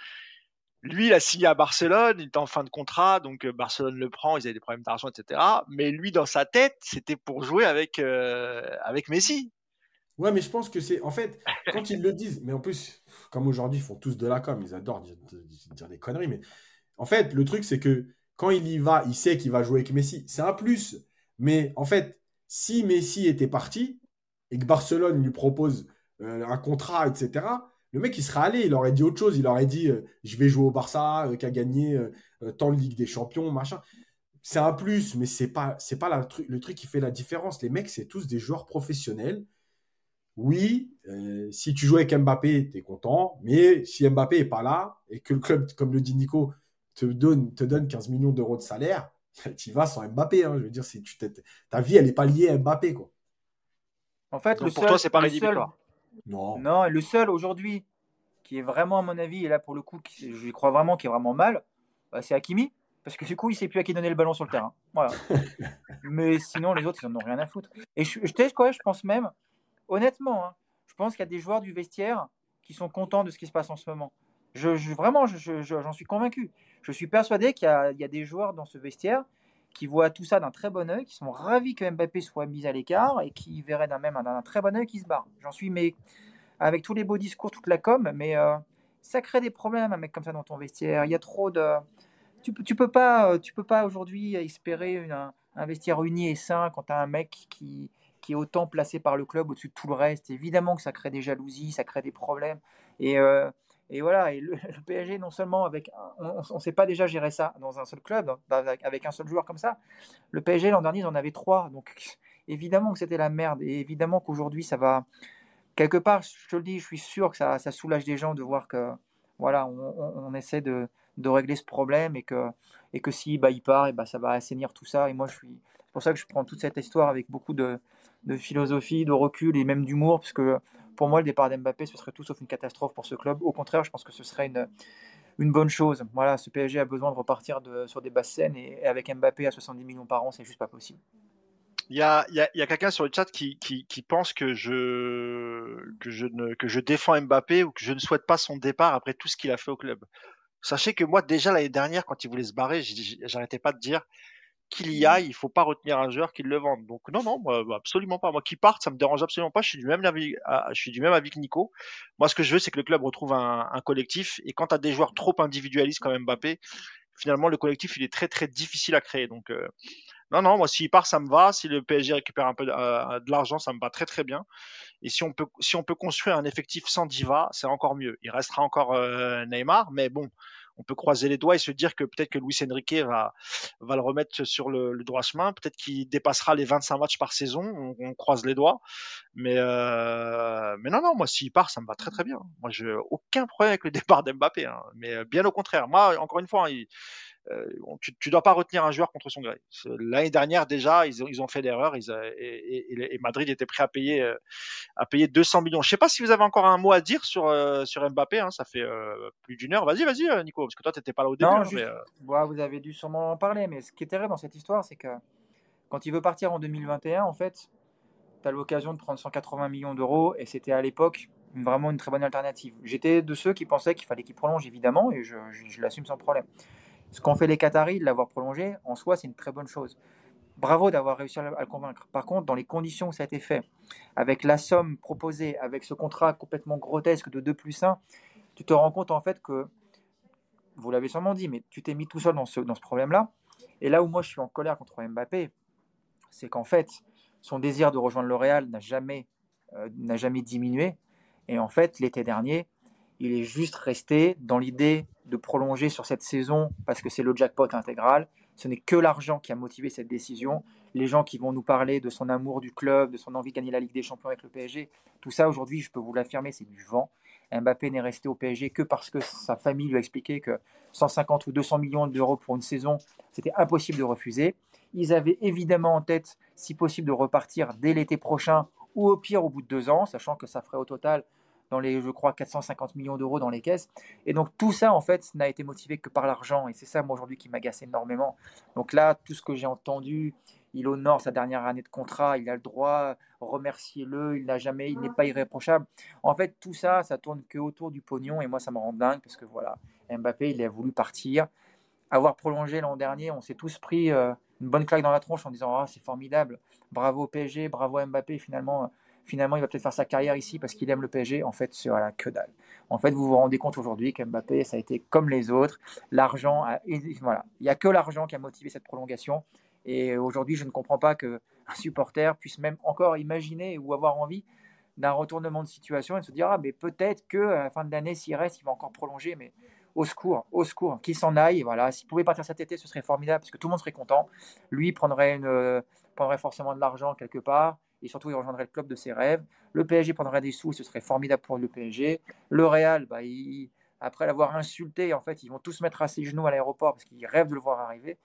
Lui, il a signé à Barcelone, il était en fin de contrat, donc euh, Barcelone le prend, ils avaient des problèmes d'argent, etc. Mais lui, dans sa tête, c'était pour jouer avec, euh, avec Messi. Ouais, mais je pense que c'est. En fait, quand ils le disent, mais en plus, comme aujourd'hui, ils font tous de la com, ils adorent dire des conneries, mais en fait, le truc, c'est que quand il y va, il sait qu'il va jouer avec Messi. C'est un plus. Mais en fait, si Messi était parti et que Barcelone lui propose euh, un contrat, etc., le mec, il serait allé, il aurait dit autre chose. Il aurait dit euh, Je vais jouer au Barça, euh, qui a gagné euh, tant de Ligue des Champions, machin. C'est un plus, mais c'est pas, pas le truc qui fait la différence. Les mecs, c'est tous des joueurs professionnels. Oui, si tu joues avec Mbappé, tu es content, mais si Mbappé est pas là et que le club, comme le dit Nico, te donne, te donne 15 millions d'euros de salaire, tu vas sans Mbappé. hein. Je veux dire, si tu t'es- ta vie, elle n'est pas liée à Mbappé. Quoi. En fait, Donc le pour seul, toi, c'est pas le seul- rédhibitoire. Non. Non, et le seul aujourd'hui qui est vraiment, à mon avis, et là pour le coup, qui, je crois vraiment qui est vraiment mal, bah, c'est Hakimi. Parce que du coup, il sait plus à qui donner le ballon sur le terrain. Voilà. (laughs) Mais sinon, les autres, ils en ont rien à foutre. Et je, je, quoi, je pense même, honnêtement, hein, je pense qu'il y a des joueurs du vestiaire qui sont contents de ce qui se passe en ce moment. Je, vraiment, je- je- je- j'en suis convaincu. Je suis persuadé qu'il y y a des joueurs dans ce vestiaire qui voient tout ça d'un très bon œil, qui sont ravis que Mbappé soit mis à l'écart et qui verraient d'un même d'un très bon œil qui se barre. J'en suis, mais avec tous les beaux discours, toute la com, mais euh, ça crée des problèmes, un mec comme ça dans ton vestiaire. Il y a trop de. Tu, tu peux pas, euh, tu peux pas aujourd'hui espérer un vestiaire uni et sain quand tu as un mec qui, qui est autant placé par le club au-dessus de tout le reste. Évidemment que ça crée des jalousies, ça crée des problèmes. Et, euh, et voilà, et le, PSG, non seulement avec. On ne sait pas déjà gérer ça dans un seul club, hein, avec, avec un seul joueur comme ça. Le PSG, l'an dernier, ils en avait trois. Donc évidemment que c'était la merde. Et évidemment qu'aujourd'hui, ça va quelque part, je te le dis, je suis sûr que ça, soulage des gens de voir que voilà, on, essaie de, régler ce problème et que, et que si bah, il part, et bah, ça va assainir tout ça. Et moi, je suis, c'est pour ça que je prends toute cette histoire avec beaucoup de philosophie, de recul et même d'humour, parce que pour moi, le départ d'Mbappé, ce serait tout sauf une catastrophe pour ce club. Au contraire, je pense que ce serait une, une bonne chose. Voilà, ce PSG a besoin de repartir sur des basses scènes et, avec Mbappé à 70 millions par an, c'est juste pas possible. Il y a, y y a quelqu'un sur le chat qui, qui, pense que je, que, je que je défends Mbappé ou que je ne souhaite pas son départ après tout ce qu'il a fait au club. Sachez que moi, déjà l'année dernière, quand il voulait se barrer, j'arrêtais pas de dire qu'il y aille, il faut pas retenir un joueur qui le vende. Donc non, non, moi, absolument pas. Moi, qui parte, ça me dérange absolument pas. Je suis du même avis, ah, je suis du même avis que Nico. Moi, ce que je veux, c'est que le club retrouve un, collectif. Et quand tu as des joueurs trop individualistes comme Mbappé, finalement, le collectif, il est très très difficile à créer. Donc, euh, Non, non, moi s'il part, ça me va. Si le PSG récupère un peu euh, de l'argent, ça me va très très bien. Et si on peut, si on peut construire un effectif sans Diva, c'est encore mieux. Il restera encore euh, Neymar, mais bon, on peut croiser les doigts et se dire que peut-être que Luis Enrique va, va le remettre sur le, le droit chemin. Peut-être qu'il dépassera les 25 matchs par saison. On, croise les doigts. Mais, euh, mais non, non, moi, s'il part, ça me va très, très bien. Moi, j'ai aucun problème avec le (laughs) départ d'Mbappé. Hein. Mais euh, bien au contraire. Moi, encore une fois, hein, il, tu, tu dois pas retenir un joueur contre son gré. L'année dernière déjà, ils ont, ils ont fait l'erreur et, et, et, Madrid était prêt à payer euh, à payer 200 millions. Je sais pas si vous avez encore un mot à dire sur euh, sur Mbappé. Hein, ça fait euh, plus d'une heure. Vas-y, vas-y, euh, Nico, parce que toi t'étais pas là au début. Non, hein, juste- mais, euh, vous avez dû sûrement en parler, mais ce qui est terrible dans cette histoire, c'est que quand il veut partir en 2021, en fait, tu as l'occasion de prendre 180 millions d'euros et c'était à l'époque vraiment une très bonne alternative. J'étais de ceux qui pensaient qu'il fallait qu'il prolonge, évidemment, et je, je- je l'assume sans problème. Ce qu'ont fait les Qataris, de l'avoir prolongé, en soi, c'est une très bonne chose. Bravo d'avoir réussi à le convaincre. Par contre, dans les conditions où ça a été fait, avec la somme proposée, avec ce contrat complètement grotesque de 2 plus 1, tu te rends compte en fait que, vous l'avez sûrement dit, mais tu t'es mis tout seul dans ce, dans ce problème-là. Et là où moi je suis en colère contre Mbappé, c'est qu'en fait, son désir de rejoindre le Real n'a jamais, euh, n'a jamais diminué. Et en fait, l'été dernier, il est juste resté dans l'idée de prolonger sur cette saison parce que c'est le jackpot intégral. Ce n'est que l'argent qui a motivé cette décision. Les gens qui vont nous parler de son amour du club, de son envie de gagner la Ligue des Champions avec le PSG, tout ça aujourd'hui, je peux vous l'affirmer, c'est du vent. Mbappé n'est resté au PSG que parce que sa famille lui a expliqué que 150 ou 200 millions d'euros pour une saison, c'était impossible de refuser. Ils avaient évidemment en tête, si possible, de repartir dès l'été prochain ou au pire au bout de deux ans, sachant que ça ferait au total dans les, je crois, 450 millions d'euros dans les caisses. Et donc tout ça, en fait, n'a été motivé que par l'argent. Et c'est ça, moi, aujourd'hui, qui m'agace énormément. Donc là, tout ce que j'ai entendu, il honore sa dernière année de contrat, il a le droit, remerciez-le, il n'a jamais, il n'est pas irréprochable. En fait, tout ça, ça tourne que autour du pognon. Et moi, ça me rend dingue parce que voilà, Mbappé, il a voulu partir. Avoir prolongé l'an dernier, on s'est tous pris euh, une bonne claque dans la tronche en disant ah, c'est formidable, bravo PSG, bravo Mbappé. Finalement, finalement, il va peut-être faire sa carrière ici parce qu'il aime le PSG. En fait, c'est voilà, que dalle. En fait, vous vous rendez compte aujourd'hui qu'Mbappé, ça a été comme les autres. L'argent, voilà, il n'y a que l'argent qui a motivé cette prolongation. Et aujourd'hui, je ne comprends pas qu'un supporter puisse même encore imaginer ou avoir envie d'un retournement de situation et de se dire ah mais peut-être que à la fin de l'année s'il reste il va encore prolonger mais au secours au secours qu'il s'en aille voilà s'il pouvait partir cet été ce serait formidable parce que tout le monde serait content lui prendrait une euh, prendrait forcément de l'argent quelque part et surtout il rejoindrait le club de ses rêves le PSG prendrait des sous ce serait formidable pour le PSG le Real bah, après l'avoir insulté en fait ils vont tous mettre à ses genoux à l'aéroport parce qu'ils rêvent de le voir arriver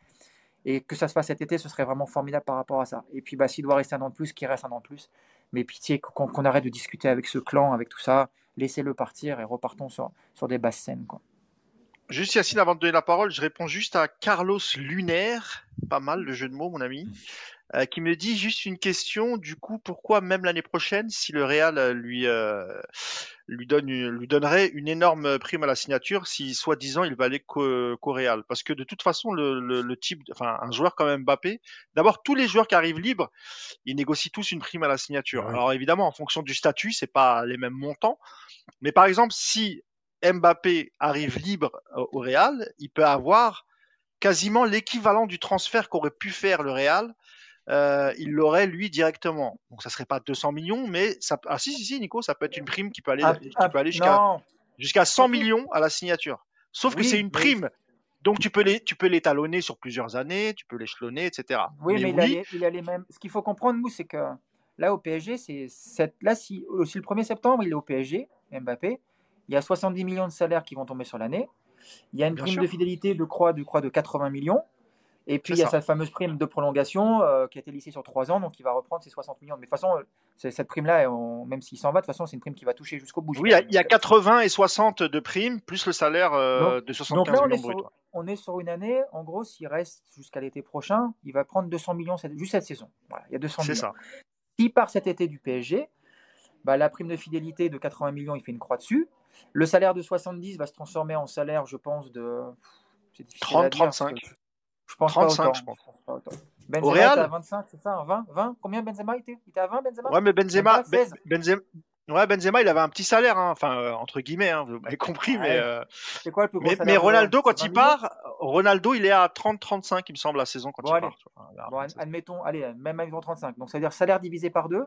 et que ça se fasse cet été, ce serait vraiment formidable par rapport à ça. Et puis, bah, s'il doit rester un an de plus, qu'il reste un an de plus. Mais pitié qu'on arrête de discuter avec ce clan, avec tout ça. Laissez-le partir et repartons sur, sur des basses scènes. Quoi. Juste Yacine, avant de donner la parole, je réponds juste à Carlos Lunaire, pas mal le jeu de mots, mon ami, euh, qui me dit juste une question. Du coup, pourquoi même l'année prochaine, si le Real euh, lui euh, lui donne une- lui donnerait une énorme prime à la signature, si soi-disant il va aller qu'au qu'au Real? Parce que de toute façon, le, le, le type, enfin un joueur comme Mbappé, d'abord tous les joueurs qui arrivent libres, ils négocient tous une prime à la signature. Alors évidemment, en fonction du statut, c'est pas les mêmes montants, mais par exemple, si Mbappé arrive libre au Real, il peut avoir quasiment l'équivalent du transfert qu'aurait pu faire le Real. Euh, il l'aurait lui directement. Donc ça serait pas 200 millions, mais ça. Ah si si si Nico, ça peut être une prime qui peut aller, Ah, qui ah, peut aller jusqu'à non, jusqu'à 100 millions à la signature. Sauf que c'est une prime. Donc tu peux les, tu peux l'étalonner sur plusieurs années, tu peux l'échelonner, etc. oui, mais, il, a oui, les, il a les mêmes. Ce qu'il faut comprendre, nous, c'est que là, au PSG, c'est cette... là, si, euh, si le 1er septembre, il est au PSG, Mbappé, il y a 70 millions de salaires qui vont tomber sur l'année. Il y a une Bien prime sûr. de fidélité, de croix, de croix de 80 millions. Et puis, C'est il y a ça. cette fameuse prime de prolongation euh, qui a été lissée sur 3 ans, donc il va reprendre ses 60 millions. Mais de toute façon, c'est- cette prime-là, même s'il s'en va, de toute façon, c'est une prime qui va toucher jusqu'au bout. oui, il y a- j'imagine. il y a Donc, 80 et 60 de primes plus le salaire euh, de Donc 75 là, on est, millions brut. on est sur une année, en gros, s'il reste jusqu'à l'été prochain, il va prendre 200 millions cette- juste cette saison. Voilà, il y a 200 C'est millions. ça. S'il part cet été du PSG, bah, la prime de fidélité de 80 millions, il fait une croix dessus. Le salaire de 70 va se transformer en salaire, je pense, de. C'est difficile 30, à dire, parce 35. Je pense 35, pas autant. je pense. pas. Benzema Au Real était à 25, c'est ça, un 20, 20 Combien Benzema était? Il était à 20 Benzema? Ouais, mais Benzema, 16. Ben- Benzema, ouais, Benzema, il avait un petit salaire, hein. enfin euh, entre guillemets, hein, vous m'avez compris, mais Ouais. euh, C'est quoi le plus gros mais, mais Ronaldo quand 20 il part, Ronaldo il est à 30-35 il me semble la saison quand Bon, il allez. part. vois. admettons, allez, même admettons 35. Donc ça veut dire salaire divisé par deux.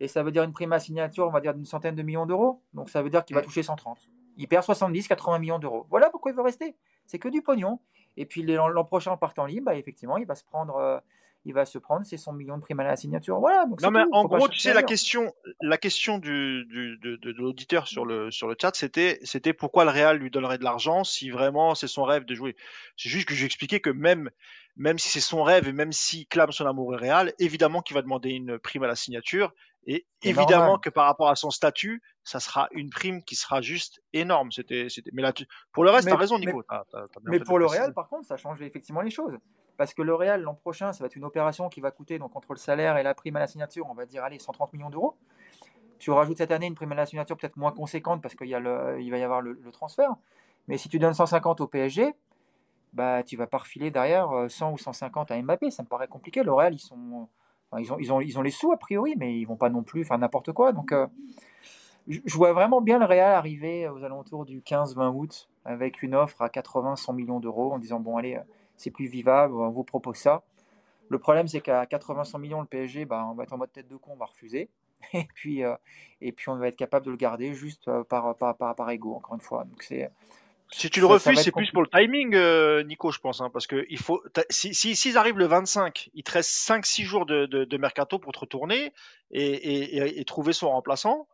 Et ça veut dire une prime à signature, on va dire d'une centaine de millions d'euros. Donc ça veut dire qu'il va toucher 130. Il perd 70, 80 millions d'euros. Voilà pourquoi il veut rester. C'est que du pognon. Et puis l'an prochain, en partant libre, bah, effectivement, il va se prendre. Euh, il va se prendre ses 100 millions de primes à la signature. Voilà. non, mais en gros, tu sais, la question, la question du, du de, de, l'auditeur sur le, sur le chat, c'était, c'était pourquoi le Real lui donnerait de l'argent si vraiment c'est son rêve de jouer? C'est juste que j'ai expliqué que même, même si c'est son rêve et même s'il clame son amour au Real, évidemment qu'il va demander une prime à la signature et évidemment que par rapport à son statut, ça sera une prime qui sera juste énorme. C'était. Mais là, pour le reste, tu as raison, Nico. Mais, pour le Real, par contre, ça change effectivement les choses. Parce que le Real, l'an prochain, ça va être une opération qui va coûter, donc entre le salaire et la prime à la signature, on va dire, allez, 130 millions d'euros. Tu rajoutes cette année une prime à la signature peut-être moins conséquente parce qu'il y a le, il va y avoir le, transfert. Mais si tu donnes 150 au PSG, bah, tu vas pas refiler derrière 100 euh, ou 150 à Mbappé. Ça me paraît compliqué. Le Real, ils sont ils, ont, ils, ont, ils ont les sous a priori, mais ils vont pas non plus faire n'importe quoi. Donc, euh, je vois vraiment bien le Real arriver aux alentours du 15-20 août avec une offre à 80-100 millions d'euros en disant bon allez, c'est plus vivable, on vous propose ça. Le problème c'est qu'à 80-100 millions le PSG, bah, on va être en mode tête de con, on va refuser. (laughs) Et puis, euh, et puis on va être capable de le garder juste euh, par, par, par, par ego, encore une fois. Donc c'est si tu le refuses, c'est plus pour le timing, euh, Nico, je pense, hein, parce que il faut. Si s'ils arrivent le 25, il te reste 5-6 jours de, de, de, mercato pour te retourner et, et, et, trouver son remplaçant.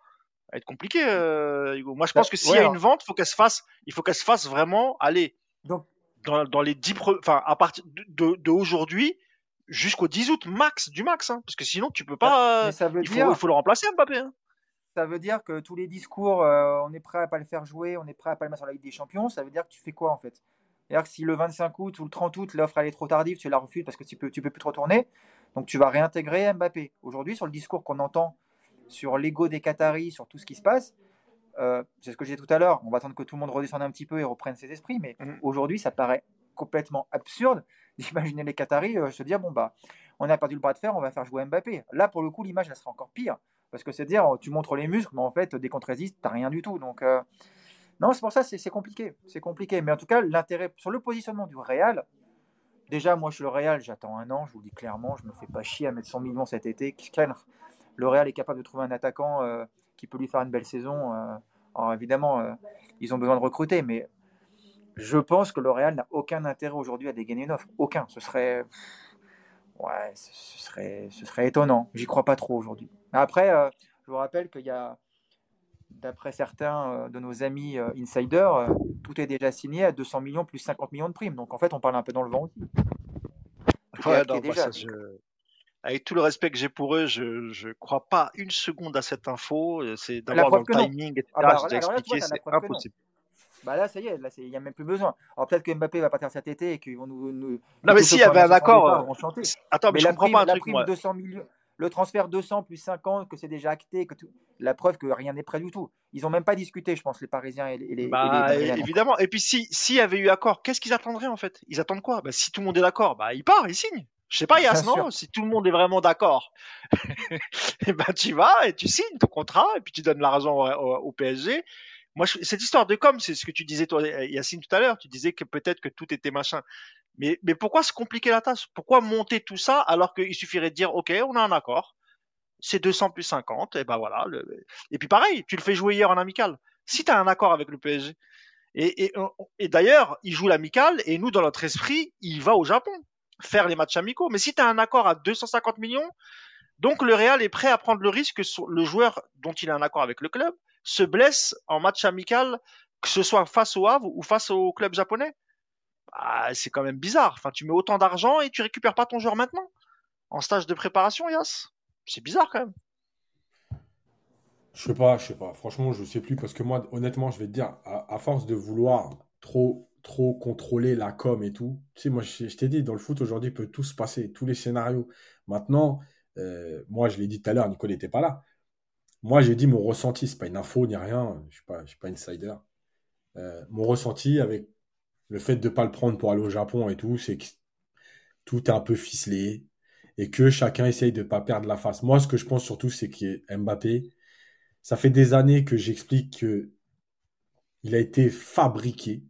Ça va être compliqué, euh, Hugo. Moi, je pense bah, que s'il y a une vente, faut qu'elle se fasse. Il faut qu'elle se fasse vraiment. Allez, Donc, dans, dans les 10 enfin à partir de, de aujourd'hui jusqu'au 10 août max du max, hein, parce que sinon tu peux pas. Mais ça veut il, dire... faut, il faut le remplacer, Mbappé. Hein ça veut dire que tous les discours, euh, on est prêt à pas le faire jouer, on est prêt à pas le mettre sur la Ligue des Champions, ça veut dire que tu fais quoi en fait? C'est-à-dire que si le 25 août ou le 30 août, l'offre elle est trop tardive, tu la refuses parce que tu peux, tu peux plus te retourner, donc tu vas réintégrer Mbappé. Aujourd'hui, sur le discours qu'on entend sur l'ego des Qataris, sur tout ce qui se passe, euh, c'est ce que j'ai dit tout à l'heure, on va attendre que tout le monde redescende un petit peu et reprenne ses esprits, mais mmh. aujourd'hui, ça paraît complètement absurde d'imaginer les Qataris euh, se dire bon bah on a perdu le bras de fer, on va faire jouer Mbappé. Là pour le coup l'image elle sera encore pire parce que c'est dire, tu montres les muscles, mais en fait, dès qu'on te résiste, tu n'as rien du tout. Donc, euh, non, c'est pour ça, c'est compliqué. C'est compliqué. Mais en tout cas, l'intérêt sur le positionnement du Real, déjà, moi, je suis le Real, j'attends un an, je vous le dis clairement, je me fais pas chier à mettre 100 millions cet été. Le Real est capable de trouver un attaquant euh, qui peut lui faire une belle saison. Euh. alors, évidemment, ils ont besoin de recruter, mais je pense que le Real n'a aucun intérêt aujourd'hui à dégainer une offre. Aucun. Ce serait. Ouais, ce serait, ce serait étonnant. J'y crois pas trop aujourd'hui. Après, euh, je vous rappelle qu'il y a, d'après certains euh, de nos amis euh, insiders, tout est déjà signé à 200 millions plus 50 millions de primes. Donc en fait, on parle un peu dans le vent aussi. Avec tout le respect que j'ai pour eux, je ne crois pas une seconde à cette info. C'est d'avoir le timing, etc. Ah bah, expliqué, c'est impossible. Bah là, ça y est, là, il n'y a même plus besoin. Alors peut-être que Mbappé va partir cet été et qu'ils vont nous. nous non, mais s'il y avait un accord. Attends, mais, je comprends pas un truc. Moi. 200 millions, le transfert 200 plus 50, que c'est déjà acté, que la preuve que rien n'est prêt du tout. Ils n'ont même pas discuté, je pense, les Parisiens et les. bah, évidemment. Et puis, s'il si y avait eu accord, qu'est-ce qu'ils attendraient en fait? Ils attendent quoi? Bah, Si tout le monde est d'accord, bah, il part, il signe. Je sais pas, Yass, non Si tout le monde est vraiment d'accord, et (laughs) eh ben tu vas et tu signes ton contrat et puis tu donnes l'argent au, au, PSG. Moi, cette histoire de com, c'est ce que tu disais toi, Yacine, tout à l'heure. Tu disais que peut-être que tout était machin. Mais, pourquoi se compliquer la tâche? Pourquoi monter tout ça alors qu'il suffirait de dire, OK, on a un accord, c'est 200 plus 50, et ben voilà. Et puis pareil, tu le fais jouer hier en amical. Si tu as un accord avec le PSG, et, d'ailleurs, il joue l'amical, et nous, dans notre esprit, il va au Japon faire les matchs amicaux. Mais si tu as un accord à 250 millions, donc le Real est prêt à prendre le risque que le joueur dont il a un accord avec le club se blesse en match amical, que ce soit face au Havre ou face au club japonais. Ah, c'est quand même bizarre. Enfin, tu mets autant d'argent et tu récupères pas ton joueur maintenant en stage de préparation, Yas. C'est bizarre quand même. Je sais pas, je sais pas. Franchement, je sais plus parce que moi, honnêtement, je vais te dire, à, force de vouloir trop, trop contrôler la com et tout, tu sais, moi, je, t'ai dit, dans le foot aujourd'hui, peut tout se passer, tous les scénarios. Maintenant, euh, moi, je l'ai dit tout à l'heure, Nico n'était pas là. Moi, j'ai dit mon ressenti, c'est pas une info ni rien, je suis pas, je suis pas insider. Euh, mon ressenti avec le fait de ne pas le prendre pour aller au Japon et tout, c'est que tout est un peu ficelé et que chacun essaye de ne pas perdre la face. Moi, ce que je pense surtout, c'est que Mbappé, ça fait des années que j'explique que il a été fabriqué,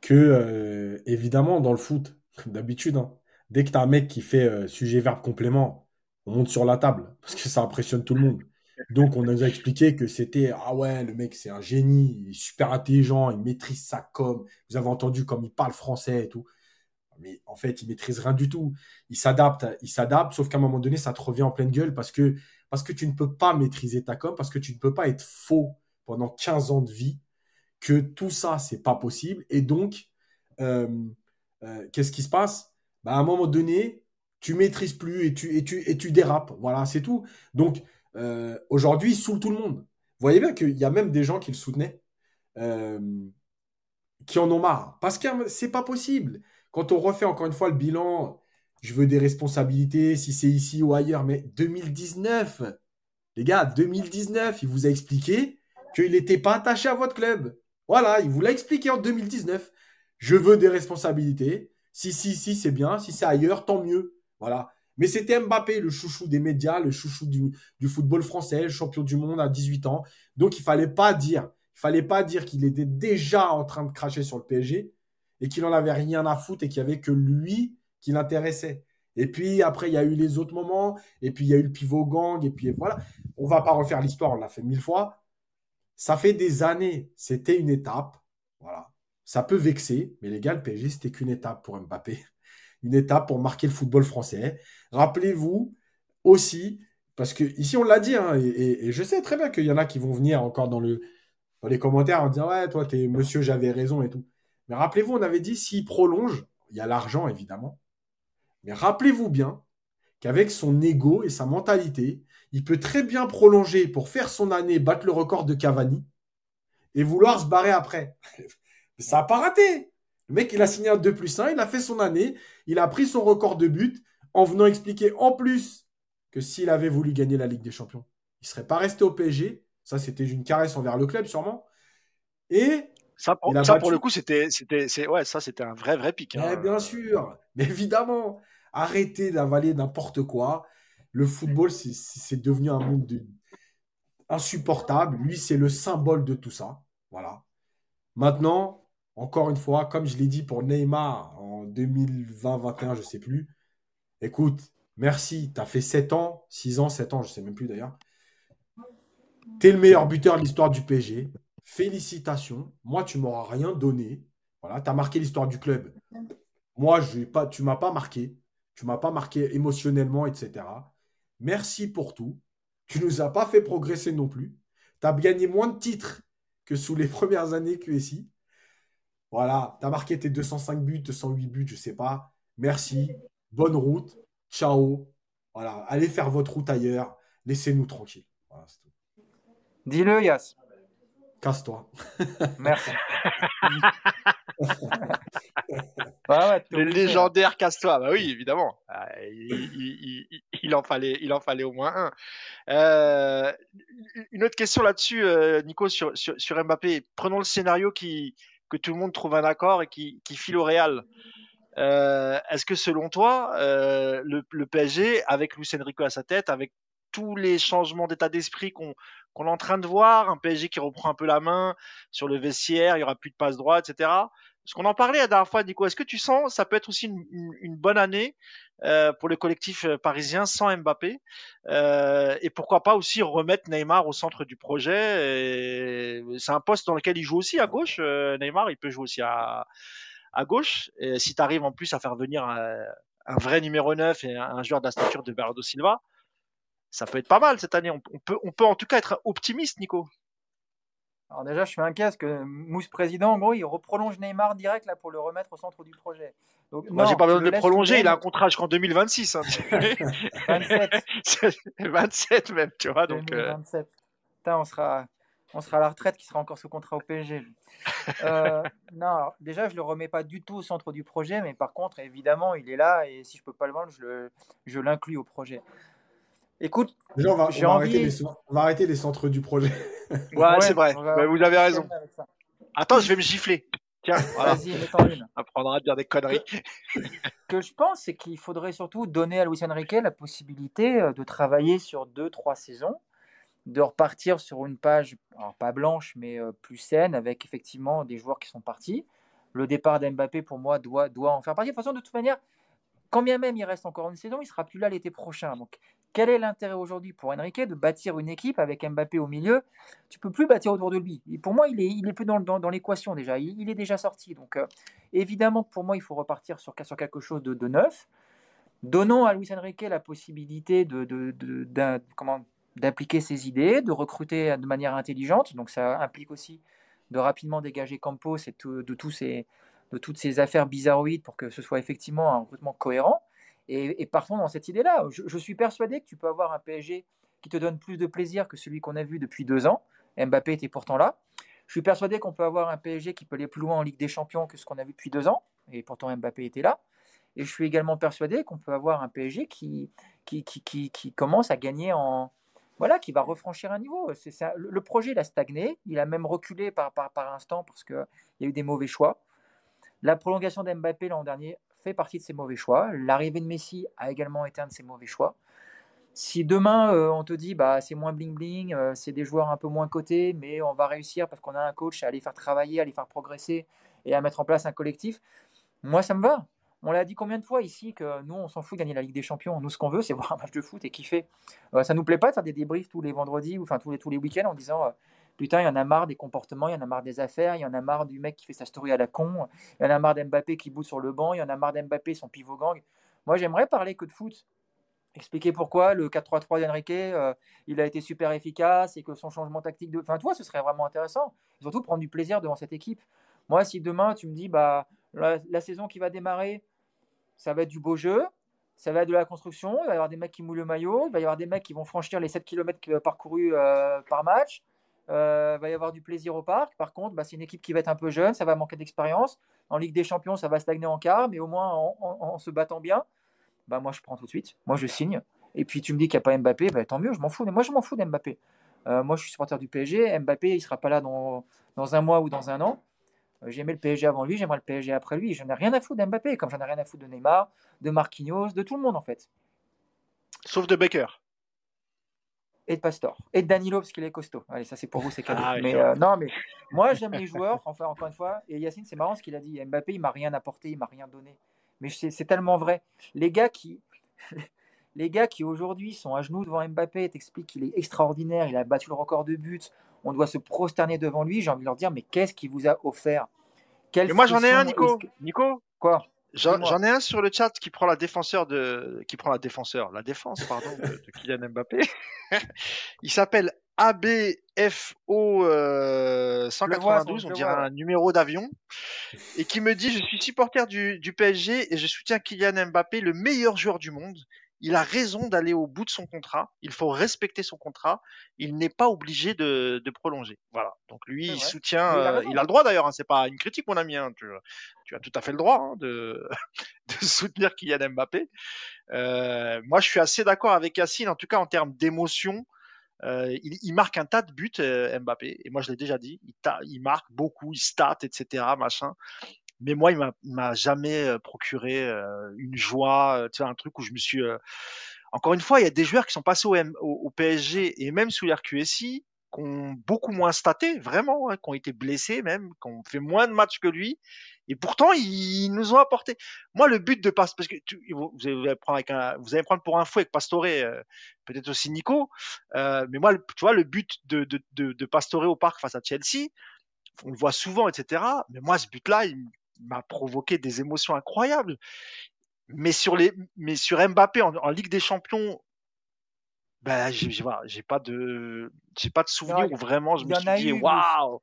que euh, évidemment dans le foot, d'habitude, hein, dès que tu as un mec qui fait euh, sujet, verbe, complément, on monte sur la table parce que ça impressionne tout le monde. Donc, on nous a expliqué que c'était Ah ouais, le mec, c'est un génie, il est super intelligent, il maîtrise sa com. Vous avez entendu comme il parle français et tout. Mais en fait, il maîtrise rien du tout. Il s'adapte, il s'adapte, sauf qu'à un moment donné, ça te revient en pleine gueule parce que, parce que tu ne peux pas maîtriser ta com, parce que tu ne peux pas être faux pendant 15 ans de vie, que tout ça, c'est pas possible. Et donc, euh, euh, qu'est-ce qui se passe? Bah, À un moment donné, tu maîtrises plus et tu, et tu, et tu dérapes. Voilà, c'est tout. Donc, euh, aujourd'hui, il saoule tout le monde. Vous voyez bien qu'il y a même des gens qui le soutenaient, qui en ont marre. Parce que c'est pas possible. Quand on refait encore une fois le bilan, je veux des responsabilités, si c'est ici ou ailleurs, mais 2019, les gars, 2019, il vous a expliqué qu'il n'était pas attaché à votre club. Voilà, il vous l'a expliqué en 2019. Je veux des responsabilités. Si, si, si, c'est bien. Si c'est ailleurs, tant mieux. Voilà. Mais c'était Mbappé, le chouchou des médias, le chouchou du, football français, champion du monde à 18 ans. Donc, il fallait pas dire, il fallait pas dire qu'il était déjà en train de cracher sur le PSG et qu'il en avait rien à foutre et qu'il y avait que lui qui l'intéressait. Et puis après, il y a eu les autres moments, et puis il y a eu le pivot gang, et puis voilà. On va pas refaire l'histoire, on l'a fait mille fois. Ça fait des années, c'était une étape. Voilà. Ça peut vexer, mais les gars, le PSG, c'était qu'une étape pour Mbappé. Une étape pour marquer le football français. Rappelez-vous aussi, parce que ici, on l'a dit, hein, et, je sais très bien qu'il y en a qui vont venir encore dans, le, dans les commentaires en disant Ouais, toi, t'es monsieur, j'avais raison et tout. Mais rappelez-vous, on avait dit s'il prolonge, il y a l'argent évidemment. Mais rappelez-vous bien qu'avec son ego et sa mentalité, il peut très bien prolonger pour faire son année, battre le record de Cavani et vouloir se barrer après. (laughs) ça n'a pas raté. Le mec, il a signé un 2 plus 1, il a fait son année, il a pris son record de but en venant expliquer en plus que s'il avait voulu gagner la Ligue des Champions, il ne serait pas resté au PSG. Ça, c'était une caresse envers le club, sûrement. Et ça, pour, le coup, c'était, c'était, ouais, ça, c'était un vrai, vrai pic. Hein. bien sûr, mais évidemment, arrêtez d'avaler n'importe quoi. Le football, c'est devenu un monde insupportable. Lui, c'est le symbole de tout ça. Voilà. Maintenant, encore une fois, comme je l'ai dit pour Neymar en 2020-21, je ne sais plus. Écoute, merci. Tu as fait 7 ans, 6 ans, 7 ans, je ne sais même plus d'ailleurs. Tu es le meilleur buteur de l'histoire du PSG félicitations. Moi, tu m'auras rien donné. Voilà, tu as marqué l'histoire du club. Moi, je pas, tu m'as pas marqué. Tu m'as pas marqué émotionnellement, etc. Merci pour tout. Tu nous as pas fait progresser non plus. Tu as gagné moins de titres que sous les (laughs) premières années QSI. Voilà, tu as marqué tes 205 buts, 208 buts, je sais pas. Merci. Bonne route. Ciao. Voilà, allez faire votre route ailleurs. Laissez-nous tranquilles. Dis-le, Yas. Casse-toi. (laughs) Merci. (laughs) le légendaire casse-toi, bah oui, évidemment. Ah, il, en fallait, il en fallait au moins un. Euh, une autre question là-dessus, euh, Nico, sur, sur, Mbappé. Prenons le scénario qui, que tout le monde trouve un accord et qui, qui file au Real. Euh, est-ce que selon toi, le, le, PSG, avec Luis Enrico à sa tête, avec tous les changements d'état d'esprit qu'on est en train de voir, un PSG qui reprend un peu la main sur le vestiaire, il y aura plus de passe droit, etc. Parce qu'on en parlait la dernière fois, Nico. Est-ce que tu sens ça peut être aussi une, bonne année euh, pour le collectif euh, parisien sans Mbappé euh, et pourquoi pas aussi remettre Neymar au centre du projet. C'est un poste dans lequel il joue aussi à gauche. Neymar, il peut jouer aussi à, gauche. Et si tu arrives en plus à faire venir un, un vrai numéro 9 et un, joueur de la stature de Bernardo Silva, ça peut être pas mal cette année. On, peut, on peut en tout cas être optimiste, Nico. Alors déjà, je suis inquiet parce que Mousse président, en gros, il reprolonge Neymar direct là pour le remettre au centre du projet. Donc, Moi, j'ai pas besoin de le prolonger. Il a un contrat jusqu'en 2026. 27. 27 même, tu vois. Donc, 2027. Euh. on sera, on sera à la retraite qui sera encore sous contrat au PSG. Euh, (laughs) non, déjà, je le remets pas du tout au centre du projet, mais par contre, évidemment, il est là et si je peux pas le vendre, je l'inclus au projet. Écoute, on va, arrêter les, centres du projet. Ouais, c'est vrai. vous avez raison. Attends, je vais me gifler. Tiens, (laughs) voilà. Vas-y, une. (laughs) Apprendra à dire des conneries. Ce que je pense, c'est qu'il faudrait surtout donner à Luis Enrique la possibilité euh, de travailler sur deux, trois saisons, de repartir sur une page, pas blanche, mais euh, plus saine, avec effectivement des joueurs qui sont partis. Le départ d'Mbappé, pour moi, doit, doit en faire partie. De toute façon, de toute manière, quand bien même il reste encore une saison, il sera plus là l'été prochain. Donc, quel est l'intérêt aujourd'hui pour Enrique de bâtir une équipe avec Mbappé au milieu? Tu peux plus bâtir autour de lui. Et pour moi, il est, il est plus dans, dans, l'équation déjà. Il, est déjà sorti. Donc, euh, évidemment, pour moi, il faut repartir sur, sur quelque chose de, de neuf. Donnons à Luis Enrique la possibilité de, de, d'appliquer ses idées, de recruter de manière intelligente. Donc, ça implique aussi de rapidement dégager Campos et de, tous ces, de toutes ces affaires bizarroïdes pour que ce soit effectivement un recrutement cohérent. Et, partons dans cette idée-là. Je, suis persuadé que tu peux avoir un PSG qui te donne plus de plaisir que celui qu'on a vu depuis deux ans. Mbappé était pourtant là. Je suis persuadé qu'on peut avoir un PSG qui peut aller plus loin en Ligue des Champions que ce qu'on a vu depuis deux ans. Et pourtant Mbappé était là. Et je suis également persuadé qu'on peut avoir un PSG qui, qui, qui, commence à gagner en. Voilà, qui va refranchir un niveau. Le projet, il a stagné. Il a même reculé par, par, par instant parce qu'il y a eu des mauvais choix. La prolongation d'Mbappé l'an dernier fait partie de ses mauvais choix. L'arrivée de Messi a également été un de ses mauvais choix. Si demain euh, on te dit bah c'est moins bling bling, euh, c'est des joueurs un peu moins cotés, mais on va réussir parce qu'on a un coach à les faire travailler, à les faire progresser et à mettre en place un collectif, moi ça me va. On l'a dit combien de fois ici que nous on s'en fout de gagner la Ligue des Champions. Nous ce qu'on veut c'est (laughs) voir un match de foot et kiffer. Euh, ça nous plaît pas de faire des débriefs tous les vendredis ou enfin tous les tous les week-ends en disant Putain, il y en a marre des comportements, il y en a marre des affaires, il y en a marre du mec qui fait sa story à la con, il y en a marre d'Mbappé qui bout sur le banc, il y en a marre d'Mbappé son pivot gang. Moi, j'aimerais parler que de foot. Expliquer pourquoi le 4-3-3 d'Enrique, euh, il a été super efficace et que son changement tactique de. Enfin, toi, ce serait vraiment intéressant. surtout prendre du plaisir devant cette équipe. Moi, si demain tu me dis, bah, la, saison qui va démarrer, ça va être du beau jeu, ça va être de la construction, il va y avoir des mecs qui mouillent le maillot, il va y avoir des mecs qui vont franchir les 7 km parcourus euh, par match, euh, va y avoir du plaisir au parc. Par contre, bah, c'est une équipe qui va être un peu jeune, ça va manquer d'expérience. En Ligue des Champions, ça va stagner en quart, mais au moins en, se battant bien, bah, moi je prends tout de suite. Moi je signe. Et puis tu me dis qu'il n'y a pas Mbappé, bah, tant mieux, je m'en fous. Moi je m'en fous d'Mbappé. Euh, moi je suis supporter du PSG. Mbappé, il sera pas là dans, dans, un mois ou dans un an. Euh, J'aimais le PSG avant lui, j'aimerais le PSG après lui. Je n'ai rien à foutre d'Mbappé, comme j'en ai rien à foutre de Neymar, de Marquinhos, de tout le monde en fait. Sauf de Baker et de Pastor et de Danilo parce qu'il est costaud. Allez, ça c'est pour vous, c'est cadeau. Ah, mais euh, non, mais moi j'aime les joueurs. Enfin, encore une fois, et Yacine, c'est marrant ce qu'il a dit. Mbappé, il m'a rien apporté, il m'a rien donné. Mais c'est tellement vrai. Les gars qui, (laughs) les gars qui aujourd'hui sont à genoux devant Mbappé, t'expliquent qu'il est extraordinaire, il a battu le record de buts. On doit se prosterner devant lui. J'ai envie de leur dire, mais qu'est-ce qu'il vous a offert? Mais moi j'en ai un, Nico. Nico? Quoi? J'en ai un sur le chat qui prend la défenseur de, qui prend la défenseur, la défense, pardon, de, Kylian Mbappé. (laughs) il s'appelle ABFO 192, on dirait un numéro d'avion, et qui me dit je suis supporter du, du PSG et je soutiens Kylian Mbappé, le meilleur joueur du monde il a raison d'aller au bout de son contrat. Il faut respecter son contrat. Il n'est pas obligé de, prolonger. Voilà. Donc lui, il soutient. Il a, euh, le droit d'ailleurs. Hein, c'est pas une critique, mon ami. Hein, tu, as tout à fait le droit hein, de, (laughs) de, soutenir Kylian Mbappé. Euh, moi, je suis assez d'accord avec Yacine. En tout cas, en termes d'émotion, euh, il, marque un tas de buts, Mbappé. Et moi, je l'ai déjà dit. Il, il marque beaucoup, il stat, etc. Machin mais moi, il m'a jamais euh, procuré euh, une joie, euh, tu sais, un truc où je me suis. Encore une fois, il y a des joueurs qui sont passés au, au, PSG et même sous l'RQSI, qui ont beaucoup moins staté, vraiment, hein, qui ont été blessés même, qui ont fait moins de matchs que lui, et pourtant ils, nous ont apporté. Moi, le but de Pastore, parce que vous, allez prendre avec un, vous allez prendre pour un fou avec Pastore, peut-être aussi Nico, mais moi, tu vois, le but de, de, de, de Pastore au parc face à Chelsea, on le voit souvent, etc. Mais moi, ce but-là, il, m'a provoqué des émotions incroyables. Mais sur les, mais sur Mbappé en, Ligue des Champions, ben j'ai pas de, j'ai pas de souvenir où vraiment je me suis dit waouh.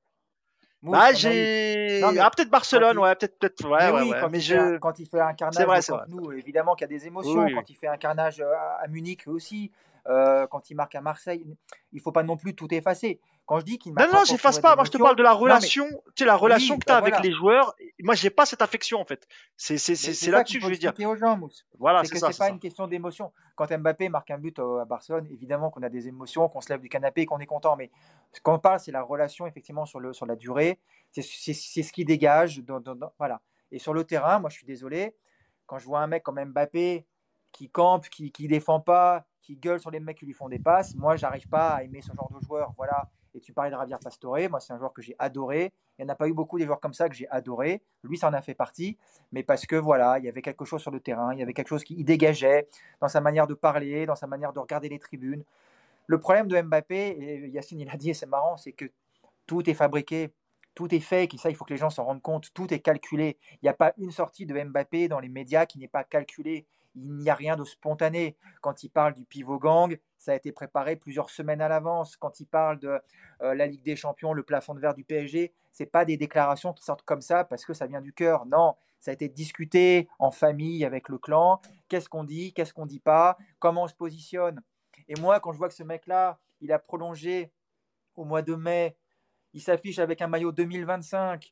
Bah, j'ai. Ah, peut-être Barcelone, ouais, peut-être, peut-être, ouais, mais ouais, Quand, mais il je... quand il fait un carnage, vrai, nous, évidemment qu'il y a des émotions. quand il fait un carnage à Munich aussi, euh, quand il marque à Marseille, il faut pas non plus tout effacer. Quand je dis qu'il Non, non, j'efface pas. Moi, je te parle de la relation, tu sais, la relation que tu as bah avec les joueurs. Moi, j'ai pas cette affection, en fait. C'est, c'est, c'est, là-dessus que je veux dire. aux gens, Mousse. Voilà, c'est que c'est pas une question d'émotion. Quand Mbappé marque un but à Barcelone, évidemment qu'on a des émotions, qu'on se lève du canapé, qu'on est content. Mais ce qu'on parle, c'est la relation, effectivement, sur, le, sur la durée. C'est, ce qui dégage. voilà. Et sur le terrain, moi, je suis désolé. Quand je vois un mec comme Mbappé qui campe, qui, qui défend pas, qui gueule sur les mecs qui lui font des passes, moi, j'arrive pas à aimer ce genre de joueur. Voilà. Et tu parlais de Javier Pastore, moi c'est un joueur que j'ai adoré. Il n'y en a pas eu beaucoup des joueurs comme ça que j'ai adoré. Lui, ça en a fait partie, mais parce que voilà, il y avait quelque chose sur le terrain, il y avait quelque chose qui dégageait dans sa manière de parler, dans sa manière de regarder les tribunes. Le problème de Mbappé, et Yacine il a dit, et c'est marrant, c'est que tout est fabriqué, tout est fake, et ça, il faut que les gens s'en rendent compte, tout est calculé. Il n'y a pas une sortie de Mbappé dans les médias qui n'est pas calculée. Il n'y a rien de spontané. Quand il parle du pivot gang, ça a été préparé plusieurs semaines à l'avance. Quand il parle de euh, la Ligue des Champions, le plafond de verre du PSG, c'est pas des déclarations qui sortent comme ça parce que ça vient du cœur. Non, ça a été discuté en famille avec le clan. Qu'est-ce qu'on dit, qu'est-ce qu'on dit pas, comment on se positionne. Et moi, quand je vois que ce mec-là, il a prolongé au mois de mai, il s'affiche avec un maillot 2025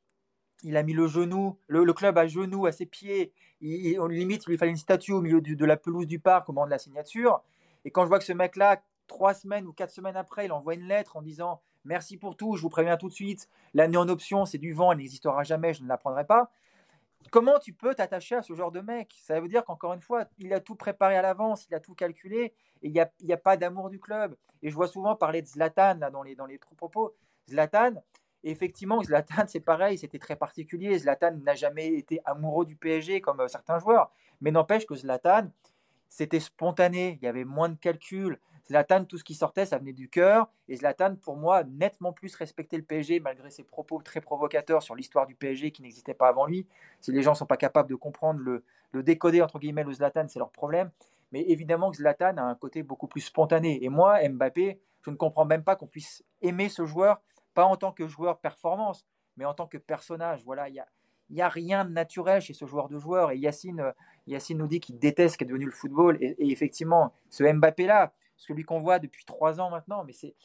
il a mis le genou, le, club à genoux, à ses pieds. Il, on limite, il lui fallait une statue au milieu de la pelouse du parc au moment de la signature. Et quand je vois que ce mec-là, trois semaines ou quatre semaines après, il envoie une lettre en disant Merci pour tout, je vous préviens tout de suite, l'année en option, c'est du vent, elle n'existera jamais, je ne la prendrai pas. Comment tu peux t'attacher à ce genre de mec? Ça veut dire qu'encore une fois, il a tout préparé à l'avance, il a tout calculé, et il n'y a, pas d'amour du club. Et je vois souvent parler de Zlatan dans, les, dans les propos. Zlatan, effectivement, Zlatan, c'est pareil, c'était très particulier. Zlatan n'a jamais été amoureux du PSG comme euh, certains joueurs. Mais n'empêche que Zlatan, c'était spontané, il y avait moins de calculs. Zlatan, tout ce qui sortait, ça venait du cœur. Et Zlatan, pour moi, nettement plus respectait le PSG, malgré ses propos très provocateurs sur l'histoire du PSG qui n'existait pas avant lui. Si les gens ne sont pas capables de comprendre le, le décoder, entre guillemets, le Zlatan, c'est leur problème. Mais évidemment que Zlatan a un côté beaucoup plus spontané. Et moi, Mbappé, je ne comprends même pas qu'on puisse aimer ce joueur pas en tant que joueur performance, mais en tant que personnage. Voilà, il n'y a, y a rien de naturel chez ce joueur de joueur. Et Yacine, Yacine nous dit qu'il déteste ce qu'est devenu le football. Et, effectivement, ce Mbappé-là, celui qu'on voit depuis trois ans maintenant, mais c'est,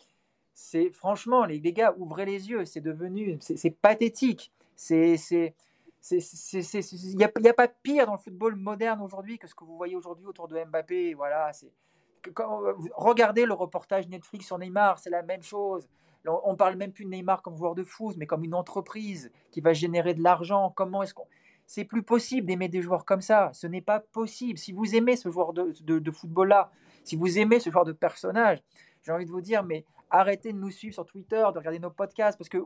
c'est franchement, les, les, gars, ouvrez les yeux, c'est devenu, c'est, pathétique. C'est, c'est, il n'y a, pas pire dans le football moderne aujourd'hui que ce que vous voyez aujourd'hui autour de Mbappé. Voilà, c'est, regardez le reportage Netflix sur Neymar, c'est la même chose. On parle même plus de Neymar comme joueur de foot, mais comme une entreprise qui va générer de l'argent. Comment est-ce qu'on c'est plus possible d'aimer des joueurs comme ça. Ce n'est pas possible. Si vous aimez ce joueur de, football-là, si vous aimez ce genre de personnage, j'ai envie de vous dire, mais arrêtez de nous suivre sur Twitter, de regarder nos podcasts, parce que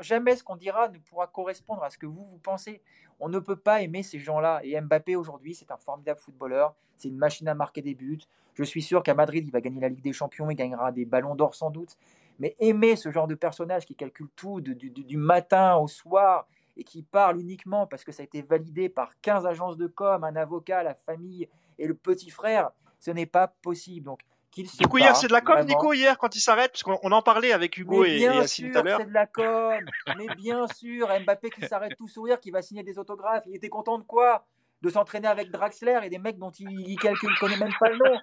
jamais ce qu'on dira ne pourra correspondre à ce que vous, vous pensez. On ne peut pas aimer ces gens-là. Et Mbappé, aujourd'hui, c'est un formidable footballeur. C'est une machine à marquer des buts. Je suis sûr qu'à Madrid, il va gagner la Ligue des Champions, il gagnera des ballons d'or sans doute. Mais aimer ce genre de personnage qui calcule tout du, matin au soir et qui parle uniquement parce que ça a été validé par 15 agences de com, un avocat, la famille et le petit frère, ce n'est pas possible. Donc, qu'il du coup, hier, c'est de la com, Nico, hier, quand il s'arrête, parce qu'on en parlait avec Hugo et, et Yacine tout à l'heure. c'est de la com. mais bien sûr, Mbappé qui s'arrête tout sourire, qui va signer des autographes. Il était content de quoi? De s'entraîner avec Draxler et des mecs dont il ne connaît même pas le nom.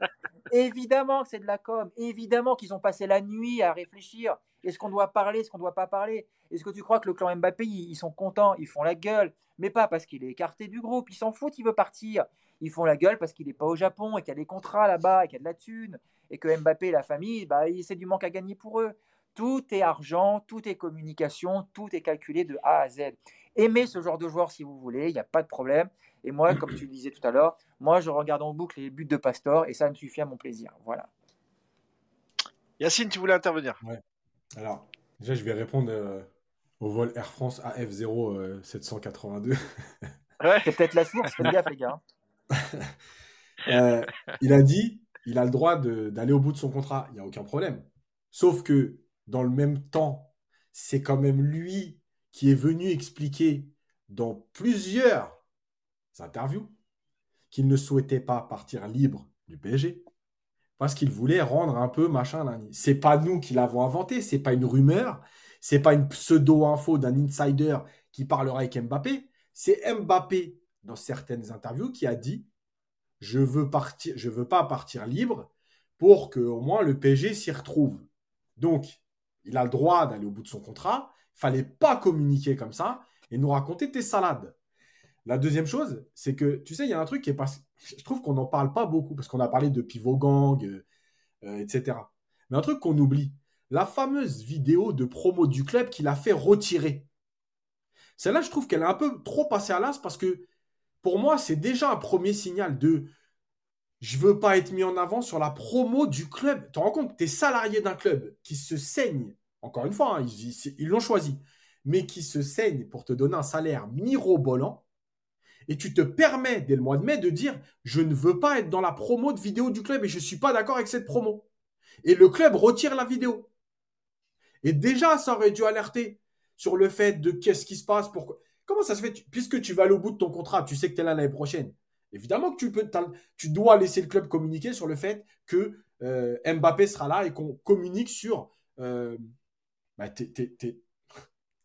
Évidemment que c'est de la com. Évidemment qu'ils ont passé la nuit à réfléchir. Est-ce qu'on doit parler, est-ce qu'on ne doit pas parler? Est-ce que tu crois que le clan Mbappé, ils sont contents, ils font la gueule? Mais pas parce qu'il est écarté du groupe, ils s'en foutent, il veut partir. Ils font la gueule parce qu'il n'est pas au Japon et qu'il y a des contrats là-bas et qu'il y a de la thune. Et que Mbappé et la famille, bah, c'est du manque à gagner pour eux. Tout est argent, tout est communication, tout est calculé de A à Z. Aimez ce genre de joueur si vous voulez, il n'y a pas de problème. Et moi, comme tu le disais tout à l'heure, moi, je regarde en boucle les buts de Pastor et ça me suffit à mon plaisir. Voilà. Yacine, tu voulais intervenir? Ouais. Alors, déjà, je vais répondre euh, au vol Air France AF0 782. (laughs) Ouais. C'est peut-être la source, faites gaffe, les gars. (laughs) Euh, il a dit il a le droit d'aller au bout de son contrat, il n'y a aucun problème. Sauf que dans le même temps, c'est quand même lui qui est venu expliquer dans plusieurs interviews qu'il ne souhaitait pas partir libre du PSG parce qu'il voulait rendre un peu machin. C'est pas nous qui l'avons inventé, c'est pas une rumeur, c'est pas une pseudo-info d'un insider qui parlera avec Mbappé. C'est Mbappé dans certaines interviews qui a dit je veux veux pas partir libre pour que au moins le PSG s'y retrouve. Donc, il a le droit d'aller au bout de son contrat. Il fallait pas communiquer comme ça et nous raconter tes salades. La deuxième chose, c'est que, tu sais, il y a un truc qui est pas. Je trouve qu'on n'en parle pas beaucoup parce qu'on a parlé de pivot gang, euh, euh, etc. Mais un truc qu'on oublie, la fameuse vidéo de promo du club qu'il a fait retirer. Celle-là, je trouve qu'elle est un peu trop passée à l'as parce que pour moi, c'est déjà un premier signal de je veux pas être mis en avant sur la promo du club. Tu te rends compte, tu es salarié d'un club qui se saigne encore une fois, hein, ils l'ont choisi, mais qui se saigne pour te donner un salaire mirobolant, et tu te permets dès le mois de mai de dire je ne veux pas être dans la promo de vidéo du club et je ne suis pas d'accord avec cette promo. Et le club retire la vidéo. Et déjà, ça aurait dû alerter sur le fait de qu'est-ce qui se passe. Comment ça se fait Puisque tu vas aller au bout de ton contrat, tu sais que tu es là l'année prochaine. Évidemment que tu, peux, tu dois laisser le club communiquer sur le fait que euh, Mbappé sera là et qu'on communique sur. Euh, bah,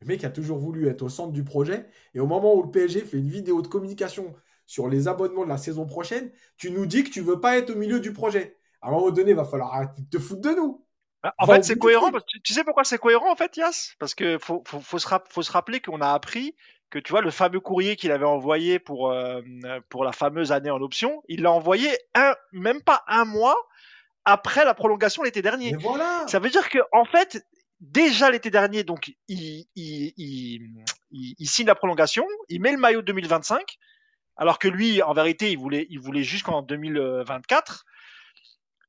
le mec a toujours voulu être au centre du projet. Et au moment où le PSG fait une vidéo de communication sur les abonnements de la saison prochaine, tu nous dis que tu veux pas être au milieu du projet. À un moment donné, il va falloir arrêter de te foutre de nous. Bah, en fait, c'est cohérent. tu, sais pourquoi c'est cohérent, en fait, Yas? Parce que faut, faut, se faut se rappeler qu'on a appris que, tu vois, le fameux courrier qu'il avait envoyé pour, euh, pour la fameuse année en option, il l'a envoyé un, même pas un mois après la prolongation l'été dernier. Voilà. Ça veut dire que, en fait, déjà l'été dernier, donc il, il, signe la prolongation, il met le maillot 2025, alors que lui, en vérité, il voulait, il voulait jusqu'en 2024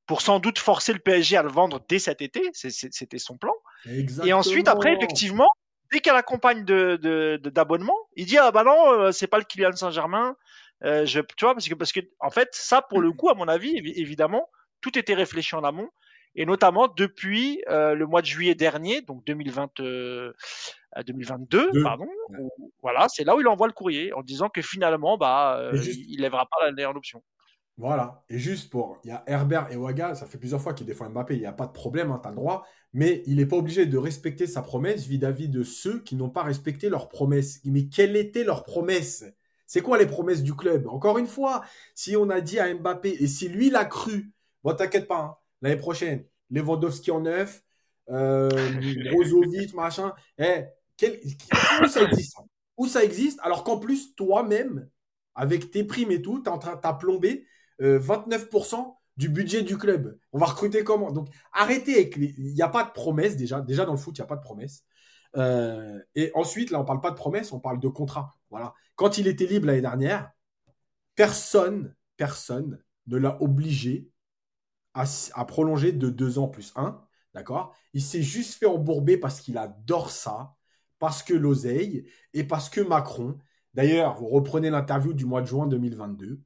pour sans doute forcer le PSG à le vendre dès cet été. C'était son plan. Et ensuite, après, effectivement, dès qu'elle accompagne de d'abonnement, il dit ah bah non, euh, c'est pas le Kylian Saint-Germain. Euh, je, tu vois, parce que parce que en fait, ça pour le coup, à mon avis, évidemment, tout était réfléchi en amont et notamment depuis euh, le mois de juillet dernier, donc 2020, 2022, euh, pardon. voilà, c'est là où il envoie le courrier en disant que finalement, bah, euh, il, lèvera pas la en option. Voilà. Et juste pour, il y a Herbert et Waga, ça fait plusieurs fois qu'il défend Mbappé, il n'y a pas de problème, hein, tu as le droit, mais il n'est pas obligé de respecter sa promesse vis-à-vis de ceux qui n'ont pas respecté leur promesse. Mais quelle était leur promesse? C'est quoi les promesses du club? Encore une fois, si on a dit à Mbappé, et si lui l'a cru, bon, t'inquiète pas, hein, l'année prochaine, Lewandowski en neuf, euh, (laughs) Brozovic, machin. Eh, où ça existe? Où ça existe? Alors qu'en plus, toi-même, avec tes primes et tout, tu en train, as plombé 29% euh, du budget du club. On va recruter comment? Donc, arrêtez avec les... Il n'y a pas de promesse déjà. Déjà, dans le foot, il n'y a pas de promesse. Euh, et ensuite, là, on ne parle pas de promesse, on parle de contrat. Voilà. Quand il était libre l'année dernière, personne, personne ne l'a obligé à, prolonger de deux ans plus un. D'accord? Il s'est juste fait embourber parce qu'il adore ça, parce que l'oseille et parce que Macron. D'ailleurs, vous reprenez l'interview du mois de juin 2022.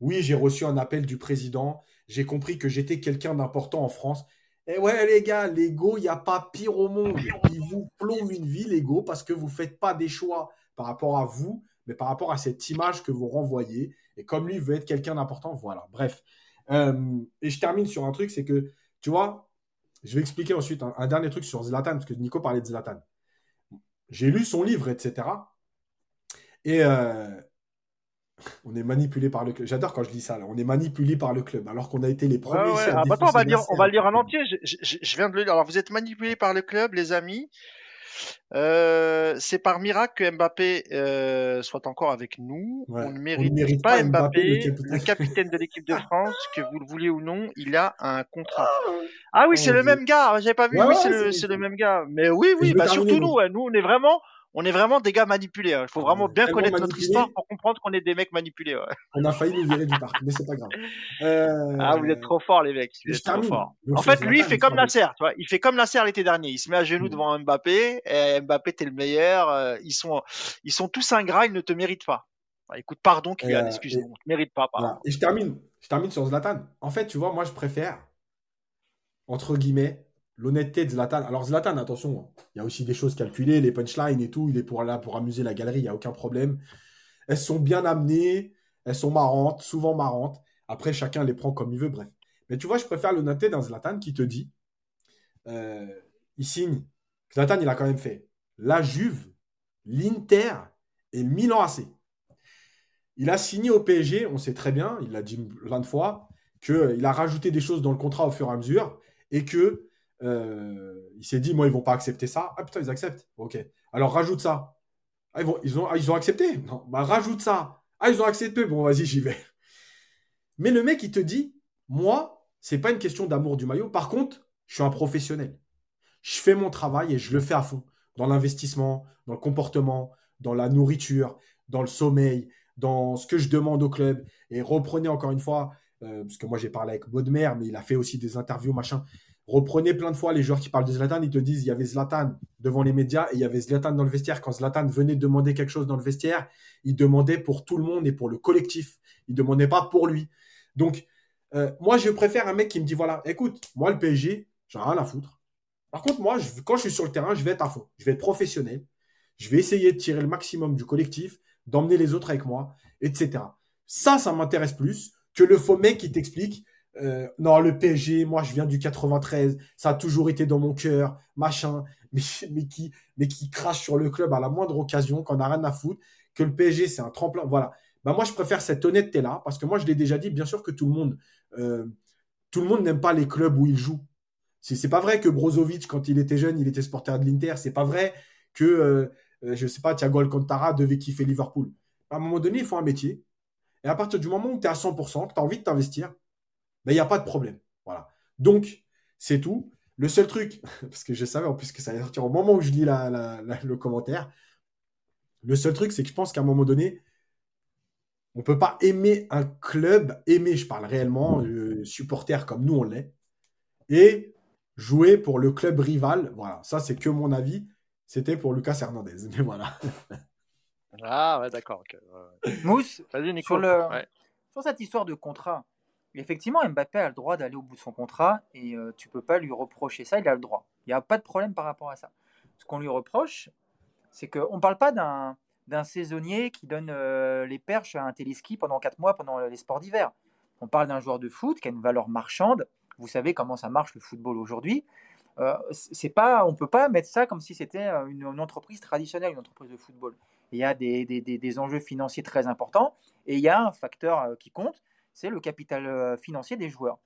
Oui, j'ai reçu un appel du président. J'ai compris que j'étais quelqu'un d'important en France. Et ouais, les gars, l'ego, il n'y a pas pire au monde. Il vous plombe une vie, l'ego, parce que vous ne faites pas des choix par rapport à vous, mais par rapport à cette image que vous renvoyez. Et comme lui veut être quelqu'un d'important, voilà. Bref, et je termine sur un truc, c'est que, tu vois, je vais expliquer ensuite un, dernier truc sur Zlatan, parce que Nico parlait de Zlatan. J'ai lu son livre, etc. Et euh, on est manipulé par le club. J'adore quand je dis ça. On est manipulé par le club, alors qu'on a été les premiers. Ah, bah, on va, lire, on va le lire en entier. Je, je, viens de le lire. Alors, vous êtes manipulé par le club, les amis. Euh, c'est par miracle que Mbappé euh, soit encore avec nous. on ne mérite, pas, Mbappé, le, capitaine de l'équipe de France, que vous le voulez ou non, il a un contrat. Ah oui, c'est le même gars. J'avais pas vu. oui, c'est le, même gars. Mais oui, oui, bah surtout nous. Nous, on est vraiment, on est vraiment des gars manipulés. Hein. Il faut vraiment bien connaître notre histoire pour comprendre qu'on est des mecs manipulés. (laughs) On a failli nous virer du parc, mais c'est pas grave. Euh... Ah, vous êtes trop forts, les mecs. Vous êtes trop forts. En fait, lui, il fait comme Nasser. Tu vois, il fait comme Nasser l'été dernier. Il se met à genoux mm. devant Mbappé. Et Mbappé, t'es le meilleur. Euh, ils sont, ils sont tous ingrats. Ils ne te méritent pas. écoute, pardon, Kylian. Euh, excusez-moi. On te mérite pas. Et je termine. Je termine sur Zlatan. En fait, tu vois, moi, je préfère entre guillemets l'honnêteté de Zlatan. Alors Zlatan, attention, il y a aussi des choses calculées, les punchlines et tout, il est pour là pour amuser la galerie, il n'y a aucun problème. Elles sont bien amenées, elles sont marrantes, souvent marrantes. Après, chacun les prend comme il veut, bref. Mais tu vois, je préfère l'honnêteté d'un Zlatan qui te dit, euh, il signe. Zlatan, il a quand même fait la Juve, l'Inter et Milan AC. Il a signé au PSG, on sait très bien, il l'a dit plein de fois, qu'il a rajouté des choses dans le contrat au fur et à mesure et que euh, il s'est dit, moi, ils vont pas accepter ça. Ah putain, ils acceptent. Ok. Alors rajoute ça. Ah, ah, ils ont accepté. Non, bah rajoute ça. Ah, ils ont accepté. Bon, vas-y, j'y vais. Mais le mec, il te dit, moi, c'est pas une question d'amour du maillot. Par contre, je suis un professionnel. Je fais mon travail et je le fais à fond. Dans l'investissement, dans le comportement, dans la nourriture, dans le sommeil, dans ce que je demande au club. Et reprenez encore une fois, euh, parce que moi j'ai parlé avec Baudemer, mais il a fait aussi des interviews, machin. Reprenez plein de fois les joueurs qui parlent de Zlatan, ils te disent il y avait Zlatan devant les médias et il y avait Zlatan dans le vestiaire. Quand Zlatan venait demander quelque chose dans le vestiaire, il demandait pour tout le monde et pour le collectif. Il demandait pas pour lui. Donc, euh, moi, je préfère un mec qui me dit voilà, écoute, moi, le PSG, j'ai rien à foutre. Par contre, moi, quand je suis sur le terrain, je vais être à fond. Je vais être professionnel. Je vais essayer de tirer le maximum du collectif, d'emmener les autres avec moi, etc. Ça, ça m'intéresse plus que le faux mec qui t'explique euh, non, le PSG, moi je viens du 93, ça a toujours été dans mon cœur, machin, (laughs) mais, qui, mais qui crache sur le club à la moindre occasion, qu'on n'a rien à foutre, que le PSG c'est un tremplin. Voilà. Bah, moi je préfère cette honnêteté-là, parce que moi je l'ai déjà dit, bien sûr que tout le monde, euh, tout le monde n'aime pas les clubs où il joue. C'est pas vrai que Brozovic, quand il était jeune, il était supporter de l'Inter. C'est pas vrai que, euh, je sais pas, Thiago Alcantara devait kiffer Liverpool. À un moment donné, il faut un métier. Et à partir du moment où tu es à 100%, que tu as envie de t'investir, ben, il n'y a pas de problème. Voilà. Donc, c'est tout. Le seul truc, (laughs) parce que je savais en plus que ça allait sortir au moment où je lis le commentaire, le seul truc, c'est que je pense qu'à un moment donné, on ne peut pas aimer un club, aimer, je parle réellement, euh, supporter comme nous on l'est, et jouer pour le club rival. Voilà, ça c'est que mon avis. C'était pour Lucas Hernandez. (laughs) Mais voilà. Ah ouais, d'accord. Mousse, sur, le... sur cette histoire de contrat, effectivement, Mbappé a le droit d'aller au bout de son contrat et euh, tu peux pas lui reprocher ça, il a le droit. Il n'y a pas de problème par rapport à ça. Ce qu'on lui reproche, c'est qu'on ne parle pas d'un, saisonnier qui donne euh, les perches à un téléski pendant 4 mois pendant les sports d'hiver. On parle d'un joueur de foot qui a une valeur marchande. Vous savez comment ça marche le football aujourd'hui. Euh, c'est pas, on ne peut pas mettre ça comme si c'était une, entreprise traditionnelle, une entreprise de football. Il y a des, des enjeux financiers très importants et il y a un facteur qui compte, c'est le capital euh, financier des joueurs.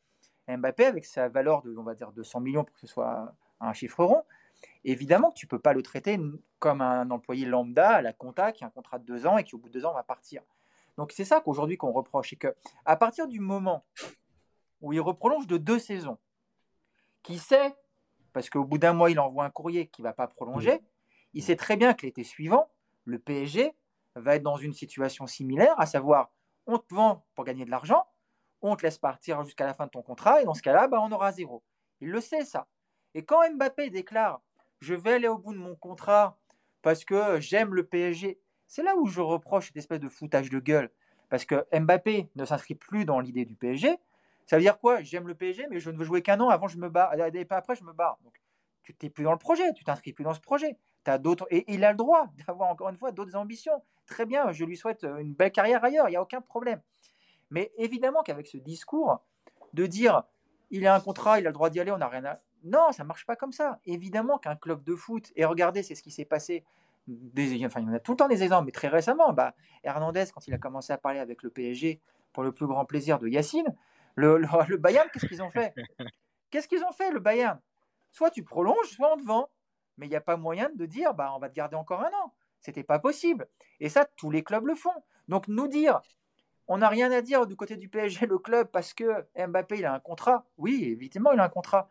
Mbappé, avec sa valeur de, on va dire, 200 millions pour que ce soit un chiffre rond, évidemment que tu ne peux pas le traiter comme un employé lambda à la compta qui a un contrat de deux ans et qui au bout de deux ans va partir. Donc c'est ça qu'aujourd'hui qu'on reproche, c'est qu'à partir du moment où il reprolonge de deux saisons, qui sait, parce qu'au bout d'un mois il envoie un courrier qui ne va pas prolonger, il sait très bien que l'été suivant, le PSG va être dans une situation similaire, à savoir on te vend pour gagner de l'argent, on te laisse partir jusqu'à la fin de ton contrat, et dans ce cas-là, bah, on aura zéro. Il le sait, ça. Et quand Mbappé déclare Je vais aller au bout de mon contrat parce que j'aime le PSG, c'est là où je reproche cette espèce de foutage de gueule. Parce que Mbappé ne s'inscrit plus dans l'idée du PSG. Ça veut dire quoi? J'aime le PSG, mais je ne veux jouer qu'un an avant je me barre. Et pas après, je me barre. Donc, tu n'es plus dans le projet, tu t'inscris plus dans ce projet. As d'autres et il a le droit d'avoir encore une fois d'autres ambitions très bien, je lui souhaite une belle carrière ailleurs, il n'y a aucun problème. Mais évidemment qu'avec ce discours, de dire il a un contrat, il a le droit d'y aller, on n'a rien à. Non, ça ne marche pas comme ça. Évidemment qu'un club de foot, et regardez, c'est ce qui s'est passé. Des, enfin, il y en a tout le temps des exemples, mais très récemment, bah, Hernandez, quand il a commencé à parler avec le PSG pour le plus grand plaisir de Yacine, le, le, (laughs) Bayern, qu'est-ce qu'ils ont fait? Qu'est-ce qu'ils ont fait, le Bayern? Soit tu prolonges, soit on te vend. Mais il n'y a pas moyen de dire bah, on va te garder encore un an. C'était pas possible. Et ça, tous les clubs le font. Donc nous dire, on n'a rien à dire du côté du PSG, le club, parce que Mbappé, il a un contrat. Oui, évidemment, il a un contrat.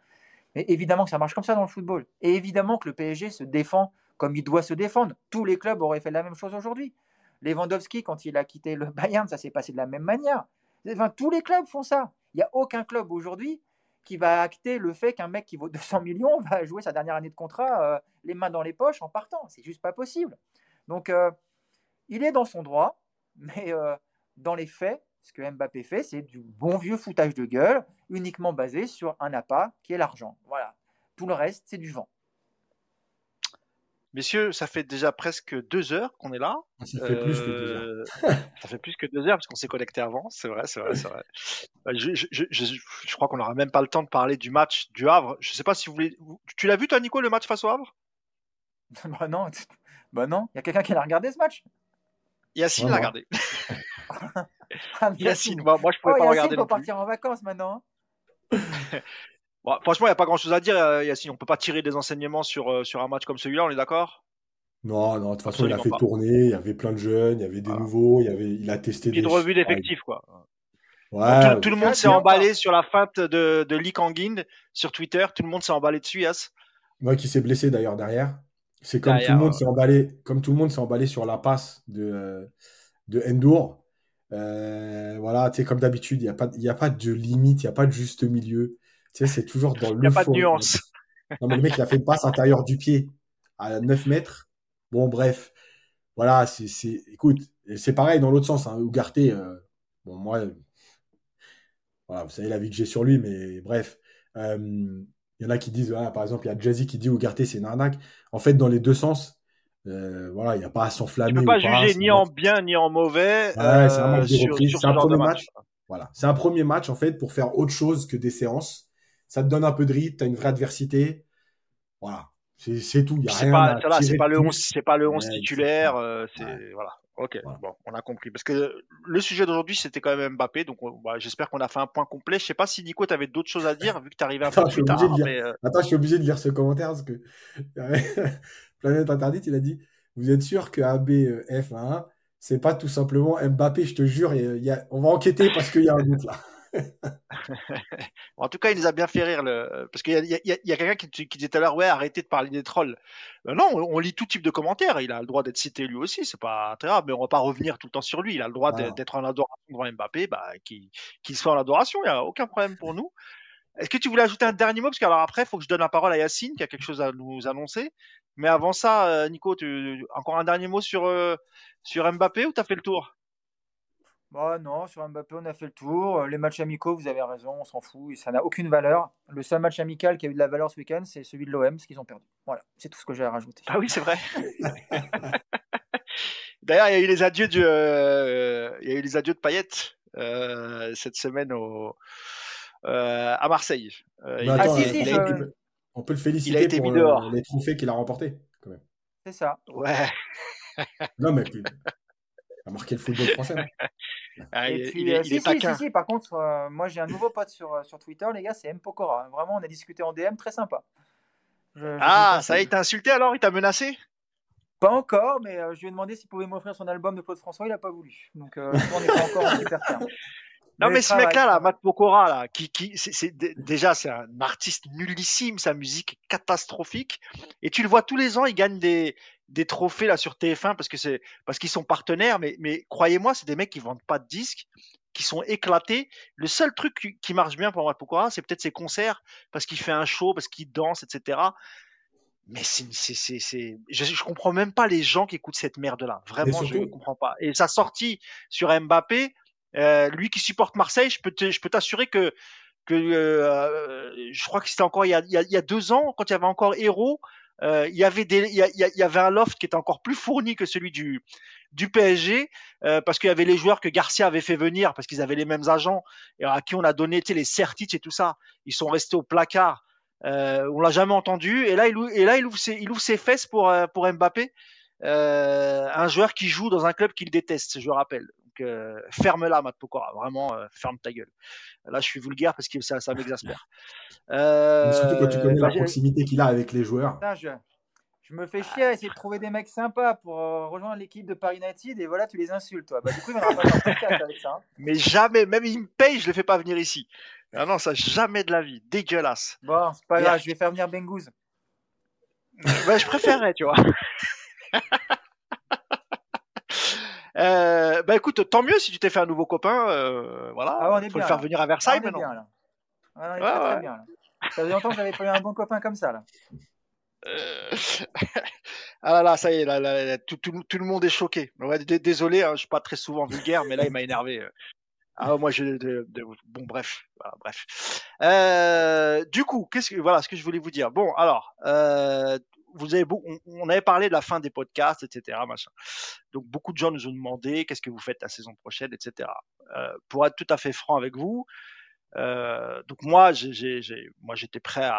Mais évidemment que ça marche comme ça dans le football. Et évidemment que le PSG se défend comme il doit se défendre. Tous les clubs auraient fait la même chose aujourd'hui. Lewandowski, quand il a quitté le Bayern, ça s'est passé de la même manière. Enfin, tous les clubs font ça. Il n'y a aucun club aujourd'hui qui va acter le fait qu'un mec qui vaut (laughs) 200 millions va jouer sa dernière année de contrat euh, les mains dans les poches en partant. C'est juste pas possible. Donc, euh, il est dans son droit, mais euh, dans les faits, ce que Mbappé fait, c'est du bon vieux foutage de gueule, uniquement basé sur un appât qui est l'argent. Voilà. Tout le reste, c'est du vent. Messieurs, ça fait déjà presque deux heures qu'on est là. Ça fait plus que deux heures. Euh, (laughs) ça fait plus que deux heures parce qu'on s'est connecté avant. C'est vrai, c'est vrai, c'est vrai. Je, crois qu'on n'aura même pas le temps de parler du match du Havre. Je ne sais pas si vous voulez. Tu l'as vu, toi, Nico, le match face au Havre? (laughs) Bah non, bah non, il y a quelqu'un qui l'a regardé ce match? Yacine l'a regardé. (laughs) ah, Yacine, moi, moi je pouvais oh, pas Yacine regarder. Il partir en vacances maintenant. Hein. (laughs) bon, franchement, il n'y a pas grand chose à dire, euh, Yacine. On peut pas tirer des enseignements sur, euh, sur un match comme celui-là, on est d'accord? Non, non, de toute façon, il a fait tourner, il y avait plein de jeunes, il y avait des nouveaux, il, y avait, il a testé des. Une revue d'effectifs, quoi. Ouais, tout, le monde s'est emballé sur la feinte de, de Lee Kangin sur Twitter. Tout le monde s'est emballé dessus, Yass. Moi qui s'est blessé d'ailleurs derrière. C'est comme, tout le monde s'est emballé, comme tout le monde s'est emballé sur la passe de, de Endur. Euh, voilà, tu comme d'habitude, il n'y a, pas, a pas de limite, il n'y a pas de juste milieu. Tu sais, c'est toujours dans le. (laughs) Il n'y a pas de nuance. Non, mais le mec, il a fait une passe intérieure du pied à 9 mètres. Bon, bref. Voilà, c'est. Écoute, c'est pareil dans l'autre sens. Hein. Ougarté, euh, bon, moi. Voilà, vous savez la vie que j'ai sur lui, mais bref. Euh, il y en a qui disent, par exemple, il y a Jazzy qui dit Ougarté, c'est une arnaque. En fait, dans les deux sens, euh, voilà, il n'y a pas à s'enflammer. Tu peux pas juger ni en bien ni en mauvais. Ouais, c'est un, sur, un premier match. Voilà, c'est un premier match en fait pour faire autre chose que des séances. Ça te donne un peu de rythme, as une vraie adversité. Voilà, c'est tout. Il y a rien pas, c'est pas le 11, c'est pas le 11 titulaire. Euh, c'est voilà. Ok, bon, on a compris. Parce que le sujet d'aujourd'hui, c'était quand même Mbappé. Donc, bah, j'espère qu'on a fait un point complet. Je sais pas si Nico, tu avais d'autres choses à dire, vu que tu arrivé un peu plus tard. Euh, Attends, je suis obligé de lire ce commentaire parce que (laughs) Planète Interdite, il a dit Vous êtes sûr que ABF1, c'est pas tout simplement Mbappé, je te jure, y a... on va enquêter parce qu'il y a un doute là. En tout cas, il nous a bien fait rire. Le... Parce qu'il y a, y a, quelqu'un qui, qui, disait tout à l'heure, ouais, arrêtez de parler des trolls. Euh, non, on, lit tout type de commentaires. Il a le droit d'être cité lui aussi, c'est pas très grave, mais on va pas revenir tout le temps sur lui. Il a le droit d'être en adoration devant Mbappé, bah, qu'il soit en adoration, il n'y a aucun problème pour nous. Est-ce que tu voulais ajouter un dernier mot? Parce qu'alors après, il faut que je donne la parole à Yacine qui a quelque chose à nous annoncer. Mais avant ça, euh, Nico, tu, encore un dernier mot sur, euh, sur Mbappé ou tu as fait le tour? Bah non, sur Mbappé, on a fait le tour. Euh, les matchs amicaux, vous avez raison, on s'en fout. Ça n'a aucune valeur. Le seul match amical qui a eu de la valeur ce week-end, c'est celui de l'OM, parce qu'ils ont perdu. Voilà, c'est tout ce que j'ai à rajouter. Ah oui, c'est vrai. (laughs) D'ailleurs, il y a eu les adieux, du, euh, il y a eu les adieux de Payet euh, cette semaine au, à Marseille. On peut le féliciter pour les trophées qu'il a remportés. C'est ça. Ouais. non, mais a marqué le football français. (laughs) Ah, et puis, euh, si, si, si, par contre, euh, moi j'ai un nouveau pote sur, euh, sur Twitter, les gars, c'est M. Pokora. Vraiment, on a discuté en DM, très sympa. ah, ça il t'a insulté alors? Il t'a menacé? Pas encore, mais je lui ai demandé s'il pouvait m'offrir son album de Claude François, il n'a pas voulu. Donc, on n'est pas encore en super terme. (laughs) Non, mais, ce mec-là, là, Matt Pokora, là, qui, qui, c'est, déjà, c'est un artiste nullissime, sa musique catastrophique. Et tu le vois tous les ans, il gagne des, des trophées là sur TF1 parce que c'est parce qu'ils sont partenaires, mais, mais croyez-moi, c'est des mecs qui vendent pas de disques, qui sont éclatés. Le seul truc qui marche bien pour Matt Pokora, c'est peut-être ses concerts parce qu'il fait un show, parce qu'il danse, etc. Mais c'est, c'est, c'est, je, je comprends même pas les gens qui écoutent cette merde là. Vraiment, je ne comprends pas. Et sa sortie sur Mbappé, euh, lui qui supporte Marseille, je peux, je peux t'assurer que, que euh, je crois que c'était encore il y, a, il y, a, deux ans, quand il y avait encore Héros, euh, il y avait un loft qui était encore plus fourni que celui du du PSG euh, parce qu'il y avait les joueurs que Garcia avait fait venir parce qu'ils avaient les mêmes agents et à qui on a donné les certitudes et tout ça. Ils sont restés au placard. Euh, on l'a jamais entendu et là il et ouvre ses, fesses pour pour Mbappé, un joueur qui joue dans un club qu'il déteste, je rappelle. Euh, ferme-la, Matt Pokora. Vraiment, euh, ferme ta gueule. Là, je suis vulgaire parce que ça, ça m'exaspère. Euh, surtout quand tu connais la proximité qu'il a avec les joueurs. je, me fais chier à essayer de trouver des mecs sympas pour rejoindre l'équipe de Paris United et voilà, tu les insultes. Toi. Bah, du coup, il pas avec ça. Hein. (laughs) Mais jamais, même il me paye, je le fais pas venir ici. Ah non, ça jamais de la vie. Dégueulasse. Bon, c'est pas grave, je vais faire venir Bengouz. bah, je préférerais, tu vois. (laughs) Euh, bah écoute, tant mieux si tu t'es fait un nouveau copain. Euh, voilà, ah, on faut le faire venir à Versailles ah, maintenant. Bien, là. Ah, on est très, très bien, là. Ça faisait longtemps que j'avais pas eu un bon copain comme ça là. Euh... (laughs) ah là là, ça y est, là, là, tout, tout, tout, le monde est choqué. Ouais, désolé, hein, je suis pas très souvent vulgaire, mais là il m'a énervé. Ah moi je, de, de, bon bref, voilà, bref. Euh, du coup, qu'est-ce que voilà ce que je voulais vous dire. Bon alors, euh, vous avez on, avait parlé de la fin des podcasts, etc. Machin. Donc beaucoup de gens nous ont demandé qu'est-ce que vous faites la saison prochaine, etc. Euh, pour être tout à fait franc avec vous, euh, donc moi, j'ai, moi j'étais prêt à,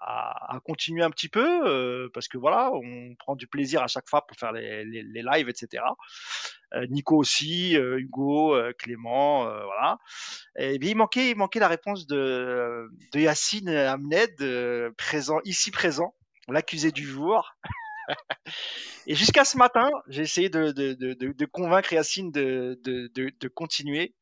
à, à, continuer un petit peu euh, parce que voilà, on prend du plaisir à chaque fois pour faire les, les, les lives, etc. Euh, Nico aussi, euh, Hugo, euh, Clément, voilà. Et bien il manquait, il manquait la réponse de, de Yacine Ahmed, présent ici présent l'accusé du jour. (laughs) et jusqu'à ce matin, j'ai essayé de, de, convaincre Yacine de, continuer.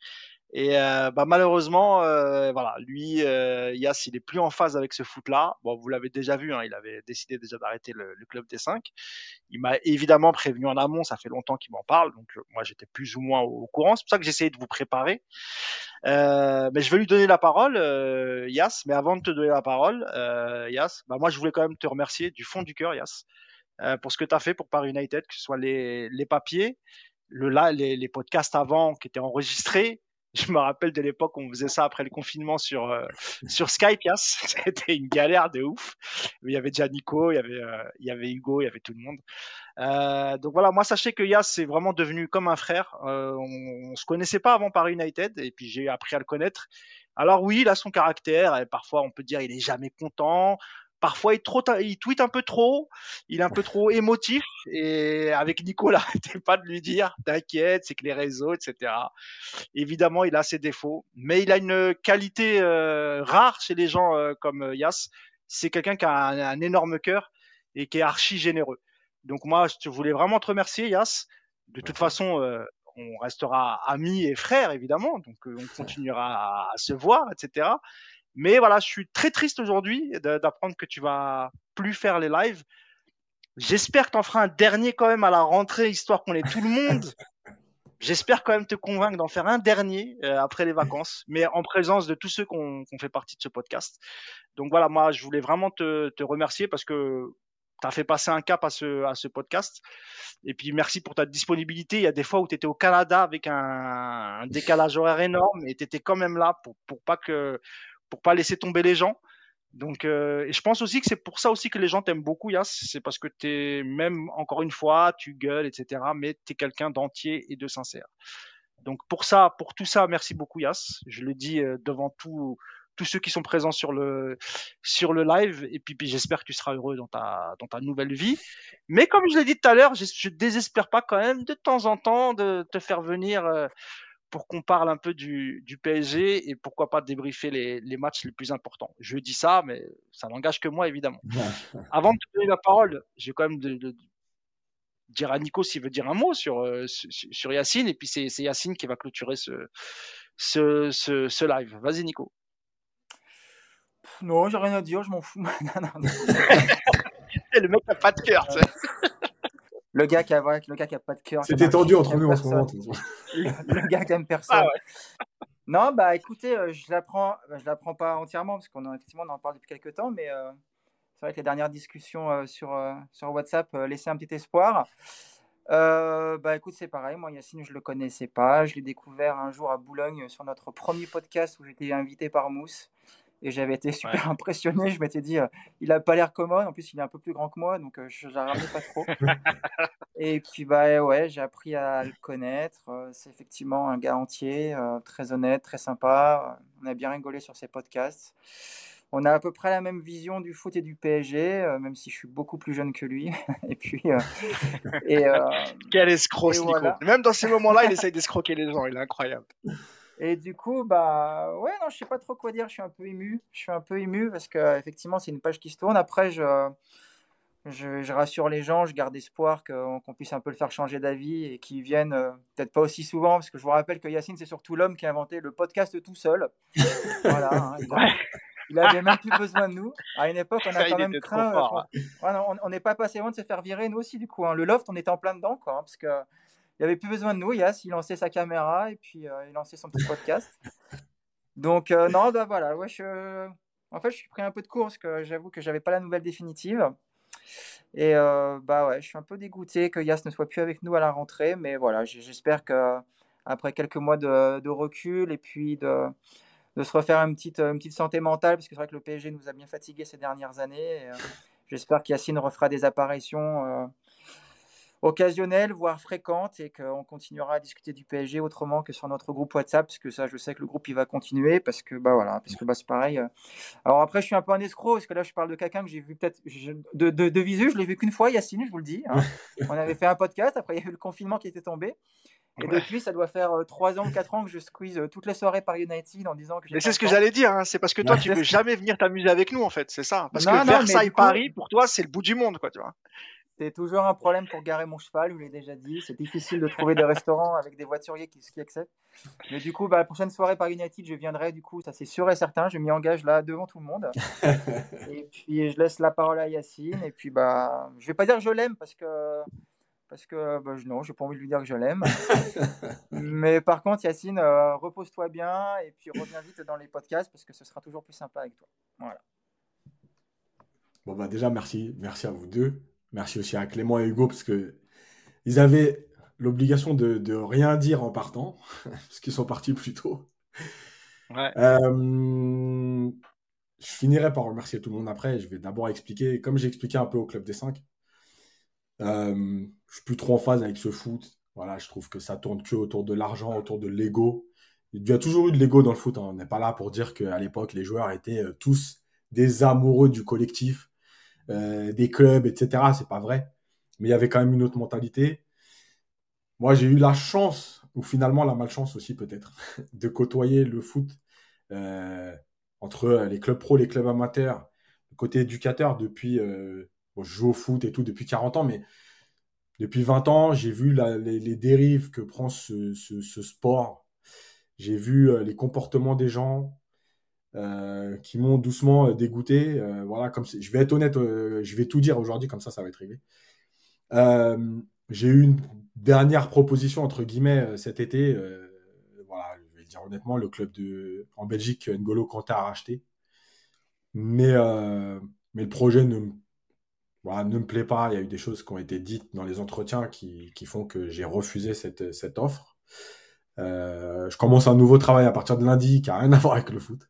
Et euh, bah, malheureusement, euh, voilà, lui, euh, Yass, il est plus en phase avec ce foot-là. Bon, vous l'avez déjà vu, hein, il avait décidé déjà d'arrêter le, club des 5. Il m'a évidemment prévenu en amont, ça fait longtemps qu'il m'en parle, donc moi j'étais plus ou moins au, courant. C'est pour ça que essayé de vous préparer. Mais je vais lui donner la parole, euh, Yas. Mais avant de te donner la parole, euh, Yas, bah moi je voulais quand même te remercier du fond du cœur, Yas, euh, pour ce que tu as fait pour Paris United, que ce soit les, les papiers, le là, les, les podcasts avant qui étaient enregistrés, je me rappelle de l'époque où on faisait ça après le confinement sur euh, sur Skype, yes. (laughs) C'était une galère de ouf. Il y avait déjà Nico, il y avait euh, il y avait Hugo, il y avait tout le monde. Euh, donc voilà, moi sachez que Yas c'est vraiment devenu comme un frère. Euh, on, on se connaissait pas avant Paris United et puis j'ai appris à le connaître. Alors oui, il a son caractère. Et parfois on peut dire il est jamais content. Parfois, il, trop, il tweet un peu trop, il est un peu trop émotif. Et avec Nicolas, (laughs) n'arrêtez pas de lui dire, t'inquiète, c'est que les réseaux, etc. Évidemment, il a ses défauts, mais il a une qualité euh, rare chez les gens euh, comme Yas. C'est quelqu'un qui a un, un, énorme cœur et qui est archi généreux. Donc moi, je voulais vraiment te remercier, Yas. De toute façon, euh, on restera amis et frères, évidemment. Donc on continuera à, à se voir, etc. Mais voilà, je suis très triste aujourd'hui d'apprendre que tu vas plus faire les lives. J'espère que tu en feras un dernier quand même à la rentrée, histoire qu'on ait tout le monde. (laughs) J'espère quand même te convaincre d'en faire un dernier euh, après les vacances, mais en présence de tous ceux qui ont fait partie de ce podcast. Donc voilà, moi, je voulais vraiment te, te remercier parce que tu as fait passer un cap à ce, à ce podcast. Et puis merci pour ta disponibilité. Il y a des fois où tu étais au Canada avec un, un décalage horaire énorme et tu étais quand même là pour, pour pas que pour pas laisser tomber les gens. Donc, euh, et je pense aussi que c'est pour ça aussi que les gens t'aiment beaucoup, Yas. C'est parce que t'es même encore une fois, tu gueules, etc. Mais t'es quelqu'un d'entier et de sincère. Donc pour ça, pour tout ça, merci beaucoup, Yas. Je le dis euh, devant tous ceux qui sont présents sur le sur le live. Et puis, puis j'espère que tu seras heureux dans ta dans ta nouvelle vie. Mais comme je l'ai dit tout à l'heure, je, je désespère pas quand même de temps en temps de te faire venir. Euh, pour qu'on parle un peu du, du, PSG et pourquoi pas débriefer les, les, matchs les plus importants. Je dis ça, mais ça n'engage que moi, évidemment. (laughs) Avant de te donner la parole, j'ai quand même de, de, dire à Nico s'il veut dire un mot sur, euh, sur, sur Yacine, et puis c'est Yacine qui va clôturer ce, ce, ce, ce live. Vas-y, Nico. Non, j'ai rien à dire, je m'en fous. (laughs) non, non, non. (laughs) le mec n'a pas de cœur. Le gars qui a, le gars qui a pas de cœur. C'était tendu entre nous en ce moment. (laughs) Le, le, gars qui aime personne. Ah ouais. Non, bah écoutez, euh, je l'apprends, je l'apprends pas entièrement parce qu'on effectivement on en parle depuis quelques temps, mais euh, c'est vrai que les dernières discussions euh, sur sur WhatsApp laissaient un petit espoir. bah écoute, c'est pareil. Moi, Yacine, je le connaissais pas. Je l'ai découvert un jour à Boulogne sur notre premier podcast où j'étais invité par Mousse et j'avais été super ouais. (laughs) impressionné. Je m'étais dit, euh, il a pas l'air commode. En plus, il est un peu plus grand que moi, donc euh, je ne ramenais pas trop. (laughs) et puis, bah ouais, j'ai appris à le connaître. Euh, c'est effectivement un gars entier, très honnête, très sympa. On a bien rigolé sur ses podcasts. On a à peu près la même vision du foot et du PSG, même si je suis beaucoup plus jeune que lui. (laughs) et puis, et, quel escroc, et Nico. Voilà. Même dans ces moments-là, il essaye d'escroquer les gens. Il est incroyable. Et du coup, bah ouais, non, je sais pas trop quoi dire. Je suis un peu ému. Je suis un peu ému parce que effectivement, c'est une page qui se tourne. Après, je, je, je rassure les gens. Je garde espoir qu'on qu puisse un peu le faire changer d'avis et qu'ils viennent euh, peut-être pas aussi souvent parce que je vous rappelle que Yacine, c'est surtout l'homme qui a inventé le podcast tout seul. (laughs) voilà. Hein, il, a, il avait même plus besoin de nous. À une époque, on a quand même craint. Ouais, on n'est pas passé loin de se faire virer nous aussi du coup. Hein. Le loft, on était en plein dedans, quoi, hein, parce que il avait plus besoin de nous. Yas, il lançait sa caméra et puis euh, il lançait son petit (laughs) podcast. Donc, euh, non, bah voilà. Ouais, je... En fait, je suis pris un peu de cours parce que j'avoue que j'avais pas la nouvelle définitive. Et euh, bah ouais, je suis un peu dégoûté que Yas ne soit plus avec nous à la rentrée. Mais voilà, j'espère que après quelques mois de, de, recul et puis de, de se refaire une petite, une petite santé mentale, parce que c'est vrai que le PSG nous a bien fatigués ces dernières années. J'espère qu'Yacine refera des apparitions occasionnelle, voire fréquente, et qu'on continuera à discuter du PSG autrement que sur notre groupe WhatsApp, parce que ça, je sais que le groupe il va continuer, parce que bah voilà, parce que bah c'est pareil. Alors après, je suis un peu un escroc, parce que là, je parle de quelqu'un que j'ai vu peut-être de, de, de, visu, je l'ai vu qu'une fois, Yacine, je vous le dis. Hein. (laughs) On avait fait un podcast, après il y a eu le confinement qui était tombé. Et depuis, ça doit faire 3 ans ou 4 ans que je squeeze toutes les soirées par United en disant que Mais c'est ce que j'allais dire, hein. c'est parce que toi, tu veux (laughs) jamais venir t'amuser avec nous, en fait, c'est ça. Parce non, que Versailles, coup... Paris, pour toi, c'est le bout du monde, quoi, tu vois. C'est toujours un problème pour garer mon cheval, je vous l'ai déjà dit. C'est difficile de trouver des restaurants avec des voituriers qui, qui acceptent. Mais du coup, bah, la prochaine soirée par United, je viendrai, du coup, ça c'est sûr et certain. Je m'y engage là devant tout le monde. (laughs) et puis, je laisse la parole à Yacine. Et puis, bah, je vais pas dire que je l'aime parce que parce que bah, non, j'ai pas envie de lui dire que je l'aime. (laughs) Mais par contre, Yacine, euh, repose-toi bien et puis reviens vite dans les podcasts parce que ce sera toujours plus sympa avec toi. Voilà. Bon bah déjà merci, merci à vous deux. Merci aussi à Clément et Hugo parce que ils avaient l'obligation de, rien dire en partant (laughs) parce qu'ils sont partis plus tôt. Euh, je finirai par remercier tout le monde après. Je vais d'abord expliquer, comme j'ai expliqué un peu au Club des 5, euh, je suis plus trop en phase avec ce foot. Voilà, je trouve que ça tourne que autour de l'argent, autour de l'ego. Il y a toujours eu de l'ego dans le foot. Hein. On n'est pas là pour dire qu'à l'époque, les joueurs étaient euh, tous des amoureux du collectif, euh, des clubs, etc. C'est pas vrai. Mais il y avait quand même une autre mentalité. Moi, j'ai eu la chance, ou finalement la malchance aussi peut-être, (laughs) de côtoyer le foot euh, entre les clubs pro, les clubs amateurs, le côté éducateur depuis je joue au foot et tout depuis 40 ans, mais depuis 20 ans, j'ai vu les, dérives que prend ce, sport. J'ai vu euh, les comportements des gens euh, qui m'ont doucement euh, dégoûté. voilà, comme je vais être honnête, je vais tout dire aujourd'hui, comme ça, ça va être réglé. j'ai eu une dernière proposition entre guillemets cet été. voilà, je vais dire honnêtement, le club de en Belgique, N'Golo Kanté a racheté, mais mais le projet ne ne me plaît pas. Il y a eu des choses qui ont été dites dans les entretiens qui, font que j'ai refusé cette, cette offre. Euh, je commence un nouveau travail à partir de lundi qui n'a rien à voir avec le foot.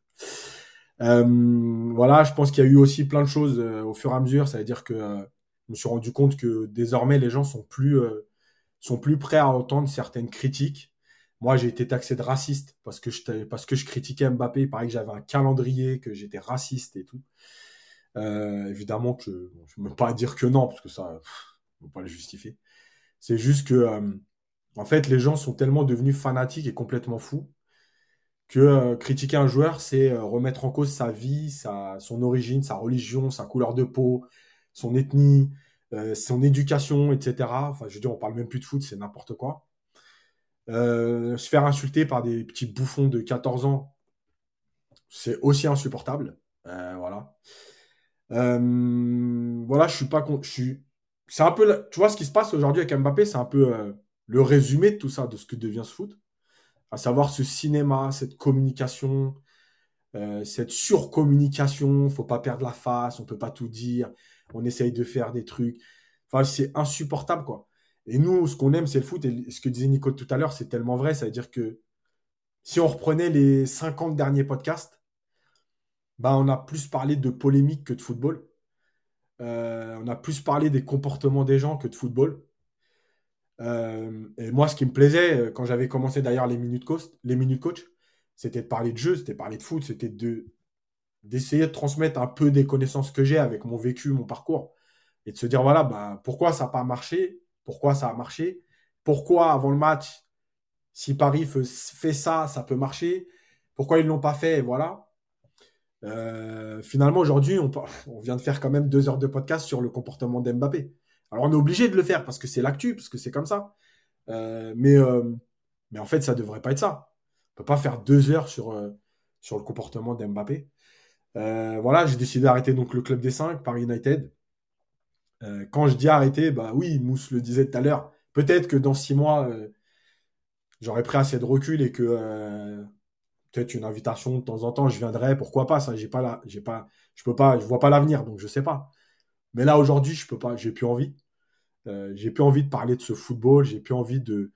Euh, voilà, je pense qu'il y a eu aussi plein de choses euh, au fur et à mesure. Ça veut dire que je me suis rendu compte que désormais les gens sont plus, sont plus prêts à entendre certaines critiques. Moi, j'ai été taxé de raciste parce que je, parce que je critiquais Mbappé. Il paraît que j'avais un calendrier, que j'étais raciste et tout. Euh, évidemment que je ne peux pas dire que non, parce que ça, ne peut pas le justifier. C'est juste que, euh, en fait, les gens sont tellement devenus fanatiques et complètement fous que euh, critiquer un joueur, c'est remettre en cause sa vie, sa, son origine, sa religion, sa couleur de peau, son ethnie, son éducation, etc. Enfin, je veux dire, on parle même plus de foot, c'est n'importe quoi. se faire insulter par des petits bouffons de 14 ans, c'est aussi insupportable. voilà. Euh, voilà, je suis pas peu tu vois ce qui se passe aujourd'hui avec Mbappé, c'est un peu euh, le résumé de tout ça de ce que devient ce foot, à savoir ce cinéma, cette communication, euh, cette surcommunication, faut pas perdre la face, on peut pas tout dire, on essaye de faire des trucs. Enfin, c'est insupportable quoi. Et nous, ce qu'on aime, c'est le foot. Et ce que disait Nico tout à l'heure, c'est tellement vrai. Ça veut dire que si on reprenait les 50 derniers podcasts, bah, on a plus parlé de polémique que de football. Euh, on a plus parlé des comportements des gens que de football. Euh, et moi, ce qui me plaisait euh, quand j'avais commencé d'ailleurs les minutes coach, les minutes coach, c'était de parler de jeu, c'était de parler de foot, c'était de d'essayer de transmettre un peu des connaissances que j'ai avec mon vécu, mon parcours, et de se dire voilà, bah, pourquoi ça n'a pas marché, pourquoi ça a marché, pourquoi avant le match, si Paris fait ça, ça peut marcher, pourquoi ils l'ont pas fait, voilà. Euh, finalement, aujourd'hui, on, on, vient de faire quand même deux heures de podcast sur le comportement d'Mbappé. Alors, on est obligé de le faire parce que c'est l'actu, parce que c'est comme ça. Euh, mais, euh, mais en fait, ça devrait pas être ça. On peut pas faire deux heures sur, sur le comportement d'Mbappé. voilà, j'ai décidé d'arrêter donc le club des cinq, Paris United. quand je dis arrêter, bah oui, Mousse le disait tout à l'heure. Peut-être que dans six mois, j'aurais pris assez de recul et que peut-être une invitation de temps en temps, je viendrai, pourquoi pas, ça, j'ai pas là, j'ai pas, je peux pas, je vois pas l'avenir, donc je sais pas. Mais là, aujourd'hui, je peux pas, j'ai plus envie. Euh, j'ai plus envie de parler de ce football, j'ai plus envie de,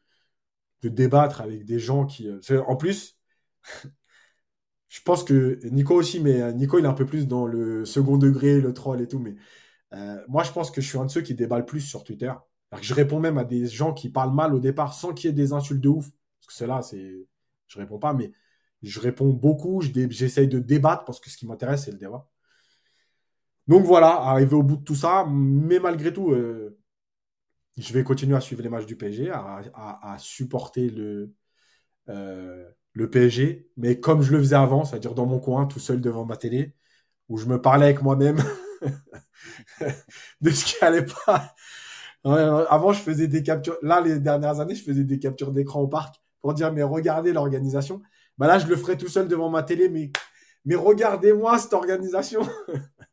de débattre avec des gens qui. Euh, en plus, (laughs) je pense que Nico aussi, mais euh, Nico, il est un peu plus dans le second degré, le troll et tout. Mais moi, je pense que je suis un de ceux qui déballe plus sur Twitter. je réponds même à des gens qui parlent mal au départ sans qu'il y ait des insultes de ouf. Parce que cela, c'est. Je réponds pas, mais je réponds beaucoup, j'essaye de débattre parce que ce qui m'intéresse, c'est le débat. Donc voilà, arrivé au bout de tout ça, mais malgré tout, euh, je vais continuer à suivre les matchs du PSG, à, supporter le, euh, PSG, mais comme je le faisais avant, c'est-à-dire dans mon coin, tout seul devant ma télé, où je me parlais avec moi-même (laughs) de ce qui allait pas. avant, je faisais des captures. Là, les dernières années, je faisais des captures d'écran au parc pour dire, mais regardez l'organisation. Bah là, je le ferai tout seul devant ma télé, mais, mais regardez-moi cette organisation. (laughs)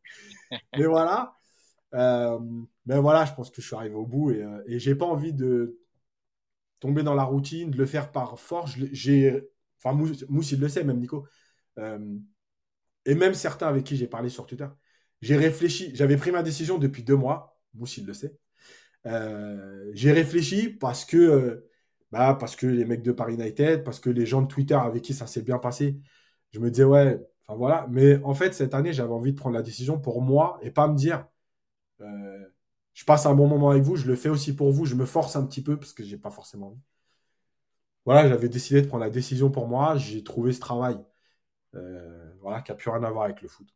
mais voilà. mais voilà, je pense que je suis arrivé au bout et, et j'ai pas envie de tomber dans la routine, de le faire par force. J'ai, enfin, Mousse, il le sait, même Nico. et même certains avec qui j'ai parlé sur Twitter. J'ai réfléchi, j'avais pris ma décision depuis deux mois. Mousse, le sait. j'ai réfléchi parce que bah, parce que les mecs de Paris United, parce que les gens de Twitter avec qui ça s'est bien passé, je me disais, ouais, voilà. Mais en fait, cette année, j'avais envie de prendre la décision pour moi et pas me dire, euh, je passe un bon moment avec vous, je le fais aussi pour vous, je me force un petit peu parce que j'ai pas forcément envie. Voilà, j'avais décidé de prendre la décision pour moi, j'ai trouvé ce travail, euh, qui n'a plus rien à voir avec le foot.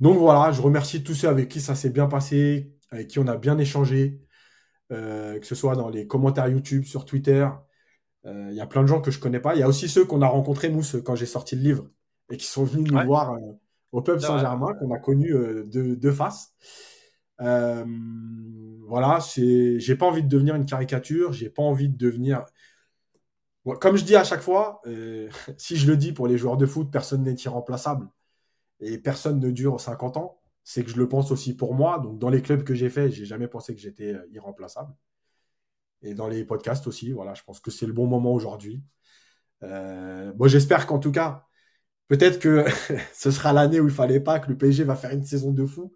Donc voilà, je remercie tous ceux avec qui ça s'est bien passé, avec qui on a bien échangé, euh, que ce soit dans les commentaires YouTube, sur Twitter. Euh, il y a plein de gens que je connais pas. Il y a aussi ceux qu'on a rencontrés, Mousse, quand j'ai sorti le livre et qui sont venus nous voir euh, au pub Saint-Germain, qu'on a connu de, de, face. voilà, j'ai pas envie de devenir une caricature, j'ai pas envie de devenir. Comme je dis à chaque fois, (laughs) si je le dis pour les joueurs de foot, personne n'est irremplaçable et personne ne dure 50 ans c'est que je le pense aussi pour moi. Donc, dans les clubs que j'ai fait, j'ai jamais pensé que j'étais euh, irremplaçable. Et dans les podcasts aussi, voilà, je pense que c'est le bon moment aujourd'hui. Euh, bon, j'espère qu'en tout cas, peut-être que (laughs) ce sera l'année où il fallait pas que le PSG va faire une saison de fou.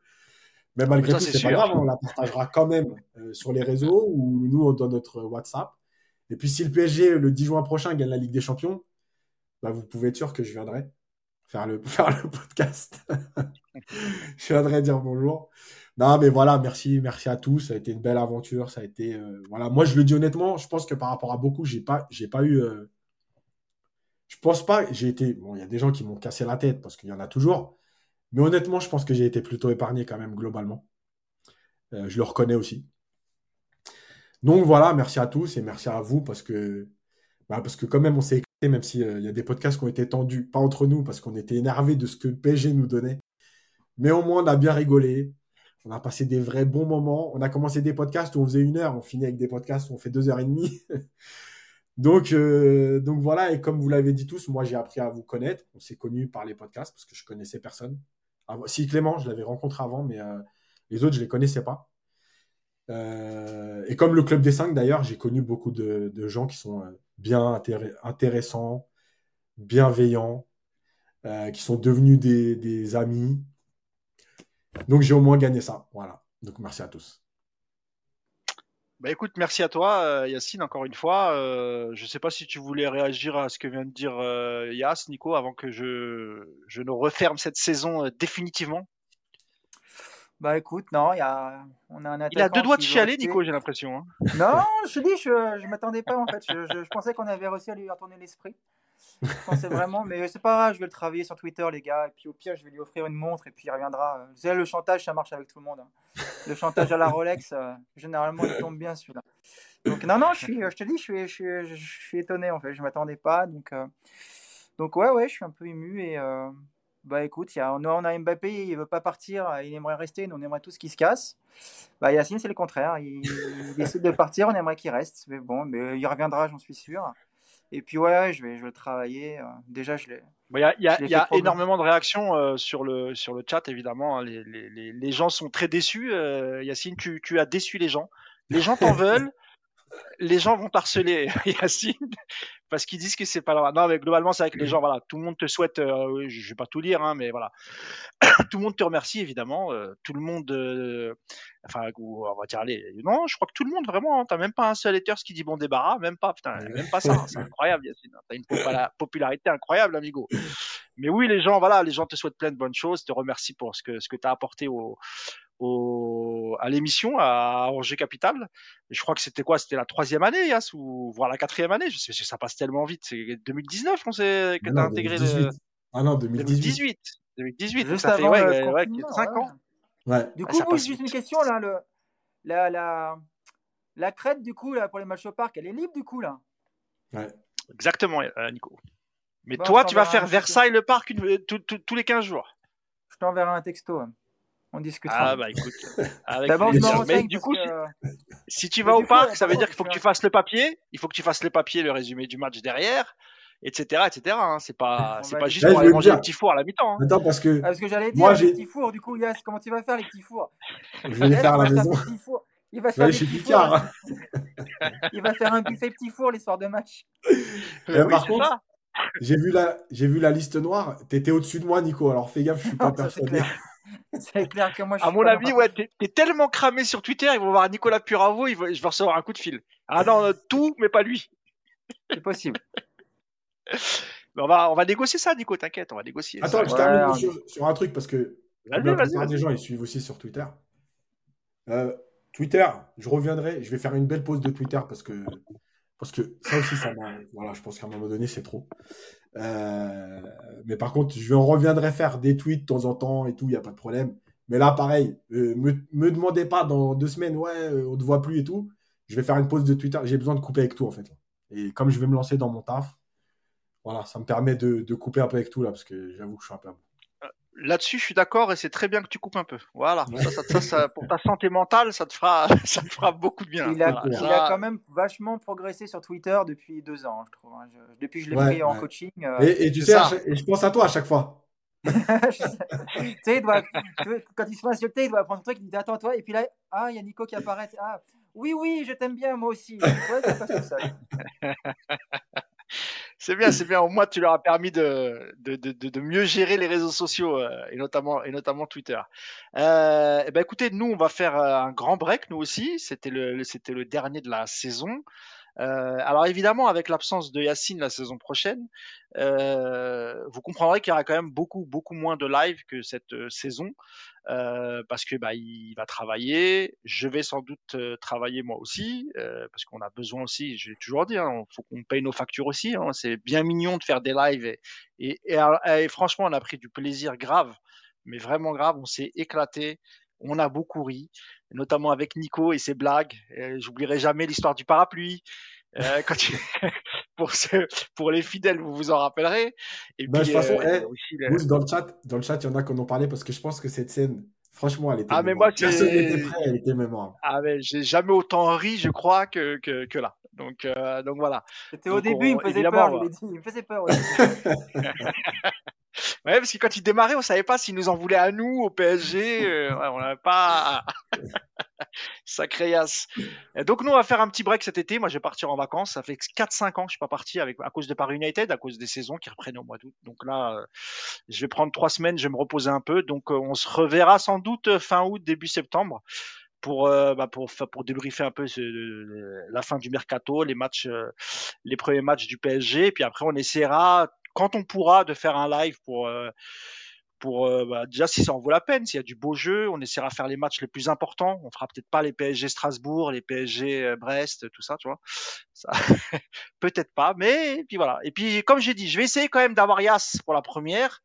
Mais malgré tout, c'est pas grave, on la partagera quand même euh, sur les réseaux ou nous dans notre WhatsApp. Et puis si le PSG le 10 juin prochain gagne la Ligue des Champions, bah, vous pouvez être sûr que je viendrai faire le, (laughs) faire le podcast. (laughs) je viendrai dire bonjour. Non, mais voilà, merci, merci à tous. Ça a été une belle aventure. Ça a été, euh, voilà. Moi, je le dis honnêtement, je pense que par rapport à beaucoup, j'ai pas, j'ai pas eu. Euh, je pense pas. J'ai été. Bon, il y a des gens qui m'ont cassé la tête parce qu'il y en a toujours. Mais honnêtement, je pense que j'ai été plutôt épargné quand même globalement. Euh, je le reconnais aussi. Donc voilà, merci à tous et merci à vous parce que, bah, parce que quand même on s'est même s'il euh, y a des podcasts qui ont été tendus, pas entre nous, parce qu'on était énervés de ce que PSG nous donnait. Mais au moins, on a bien rigolé. On a passé des vrais bons moments. On a commencé des podcasts où on faisait une heure, on finit avec des podcasts où on fait deux heures et demie. (laughs) donc, euh, donc voilà, et comme vous l'avez dit tous, moi j'ai appris à vous connaître. On s'est connus par les podcasts parce que je connaissais personne. Si Clément, je l'avais rencontré avant, mais euh, les autres, je les connaissais pas. et comme le Club des Cinq, d'ailleurs, j'ai connu beaucoup de, gens qui sont bien intéressants, bienveillants, euh, qui sont devenus des, amis. Donc j'ai au moins gagné ça. Voilà. Donc merci à tous. Bah écoute, merci à toi, euh, Yacine, encore une fois. Euh, je ne sais pas si tu voulais réagir à ce que vient de dire Yass, Nico, avant que je, je ne referme cette saison définitivement. Bah écoute, non, il y a, on a un Il a deux doigts de chialer, Nico, j'ai l'impression. Hein. (laughs) Non, je te dis, je, je m'attendais pas en fait. Je, je, pensais qu'on avait réussi à lui retourner l'esprit. Je pensais vraiment, mais c'est pas grave, je vais le travailler sur Twitter, les gars. Et puis au pire, je vais lui offrir une montre et puis il reviendra. Vous savez, le chantage, ça marche avec tout le monde. Hein. Le chantage à la Rolex, euh, généralement, il tombe bien celui-là. Donc non, non, je, suis, je te dis, je suis, je suis, je suis étonné en fait. Je m'attendais pas. Donc, euh, donc ouais, ouais, je suis un peu ému et. Euh, bah écoute, y a, on, a, Mbappé, il veut pas partir, il aimerait rester, nous on aimerait tous qu'il se casse. Bah Yacine, c'est le contraire, il, décide de partir, on aimerait qu'il reste, mais bon, mais il reviendra, j'en suis sûr. Et puis ouais, je vais, je vais travailler. Euh, déjà, je l'ai. Il y a, y a, y a énormément de réactions euh, sur, le, sur le chat, évidemment. Hein. Les, les, les, gens sont très déçus. Euh, Yacine, tu, tu as déçu les gens. Les gens t'en (laughs) veulent les gens vont harceler (laughs) Yacine parce qu'ils disent que c'est pas là. Non, mais globalement, c'est vrai que les gens, voilà, tout le monde te souhaite. Euh, je vais pas tout lire, hein, mais voilà, (coughs) tout le monde te remercie évidemment. Euh, tout le monde, euh, enfin, on va dire, allez, non, je crois que tout le monde vraiment. Hein, t'as même pas un seul haters qui dit bon débarras, même pas, putain, même pas ça. Hein, c'est incroyable, Yacine. T'as une (laughs) popularité incroyable, amigo. Mais oui, les gens, voilà, les gens te souhaitent plein de bonnes choses, te remercient pour ce que ce que t'as apporté au au, à l'émission à Angers Capital. je crois que c'était quoi? C'était la troisième année, Yass, ou voire la quatrième année. Je sais, ça passe tellement vite. C'est 2019 qu'on s'est que t'as intégré le. Ah non, 2018. 2018. 2018. Juste ça fait ouais, ouais, 5 ans. Ouais. Du coup, juste une question là, le, la, la, la crête du coup là pour les matchs au parc, elle est libre du coup là? Ouais. Exactement, euh, Nico. Mais toi, tu vas faire Versailles le parc une, tous les 15 jours. Je t'enverrai un texto. Hein on discutera. Ah bah écoute, avec Mais du coup, si, tu vas au parc, ça veut dire qu'il faut que tu fasses le papier, il faut que tu fasses le papier, le résumé du match derrière. etc., etc. Hein. C'est pas, (laughs) c'est pas juste Là, pour je aller manger bien. les petits fours à la mi-temps. hein. Attends, parce que Ah, parce que j'allais dire Moi, les j'ai- petits fours, du coup, Yas, comment tu vas faire les petits fours? Je vais les faire à la Il va maison. des. Il va Je vais faire des chez Picard. fours. Il va faire un buffet petit four les soirs de match. Eh, Oui, par contre, ça. J'ai vu la, j'ai vu la liste noire. T'étais au-dessus de moi, Nico. Alors fais gaffe, je suis (laughs) pas persuadé. C'est clair que moi, je À suis mon avis, ouais, t'es t'es tellement cramé sur Twitter, ils vont voir Nicolas Puravo, ils vont- je vais recevoir un coup de fil. Ah non, euh, tout, mais pas lui. C'est possible. (laughs) Mais on va, on va négocier ça, Nico, t'inquiète, on va négocier. Attends, ça. je termine sur, sur un truc parce que la plupart des gens ils suivent aussi sur Twitter. Euh, Twitter, je reviendrai. Je vais faire une belle pause de Twitter parce que parce que ça aussi, ça m'a. Voilà, je pense qu'à un moment donné, c'est trop. Euh, mais par contre, je reviendrai faire des tweets de temps en temps et tout, il n'y a pas de problème. Mais là, pareil, euh, me, demandez pas dans deux semaines, ouais, euh, on te voit plus et tout. Je vais faire une pause de Twitter. J'ai besoin de couper avec tout, en fait. Et comme je vais me lancer dans mon taf, voilà, ça me permet de, de couper un peu avec tout, là, parce que j'avoue que je suis un peu. Là-dessus, je suis d'accord et c'est très bien que tu coupes un peu. Voilà. Ouais. Ça, ça, pour ta santé mentale, ça te fera, (laughs) ça te fera beaucoup de bien. Il a, Voilà. il Ça- a quand même vachement progressé sur Twitter depuis deux ans, je trouve. hein. Je- depuis que je l'ai Ouais, pris en coaching. euh, Et, et tu sais, et je pense à toi à chaque fois. (laughs) tu sais, il doit, tu vois, quand il se fait insulter, il doit prendre un truc, il dit attends toi, et puis là, ah, il y a Nico qui apparaît. Ah, oui, oui, je t'aime bien, moi aussi. Ouais, ça passe tout seul. (laughs) C'est bien, c'est bien. Au moins, tu leur as permis de, de, de, mieux gérer les réseaux sociaux euh, et notamment et notamment Twitter. Euh, eh ben, écoutez, nous, on va faire euh, un grand break, nous aussi. C'était le- c'était le dernier de la saison. Euh, alors évidemment, avec l'absence de Yacine la saison prochaine, euh, vous comprendrez qu'il y aura quand même beaucoup beaucoup moins de live que cette euh, saison euh, parce que bah il va travailler. Je vais sans doute euh, travailler moi aussi euh, parce qu'on a besoin aussi. J'ai toujours dit, il faut qu'on paye nos factures aussi. hein. C'est bien mignon de faire des lives et, et, et, et franchement, on a pris du plaisir grave, mais vraiment grave. On s'est éclaté. On a beaucoup ri, notamment avec Nico et ses blagues. Euh, J'oublierai jamais l'histoire du parapluie. Euh, (laughs) quand tu- (laughs) pour, ce- pour les fidèles, vous vous en rappellerez. Et Ben, de toute façon, euh, eh, aussi le- Mousse, dans le chat, dans le chat, il y en a qui en ont parlé parce que je pense que cette scène, franchement, elle était. Ah, mais moi. Personne n'était prêt, elle était mémorable. Ah mais j'ai jamais autant ri, je crois, que, que, que là. Donc, euh, donc voilà. C'était au Donc, début, il me faisait peur, dit. Il me faisait peur. (laughs) Ouais, parce que quand il démarrait, on savait pas s'il nous en voulait à nous, au PSG. euh, on n'avait pas. (laughs) Sacré. Et Donc nous, on va faire un petit break cet été. Moi, je vais partir en vacances. Ça fait 4-5 ans que je suis pas parti avec, à cause de Paris United, à cause des saisons qui reprennent au mois d'août. Donc là, euh, je vais prendre trois semaines, je vais me reposer un peu. Donc euh, on se reverra sans doute fin août, début septembre. Pour, bah, pour pour débriefer un peu la fin du mercato, les matchs, les premiers matchs du PSG, et puis après on essaiera quand on pourra de faire un live pour euh, pour euh, bah, déjà si ça en vaut la peine, s'il y a du beau jeu, on essaiera de faire les matchs les plus importants. On fera peut-être pas les PSG Strasbourg, les PSG euh, Brest, tout ça, tu vois. Ça, (laughs) peut-être pas, mais et puis voilà. Et puis comme j'ai dit, je vais essayer quand même d'avoir Yas pour la première,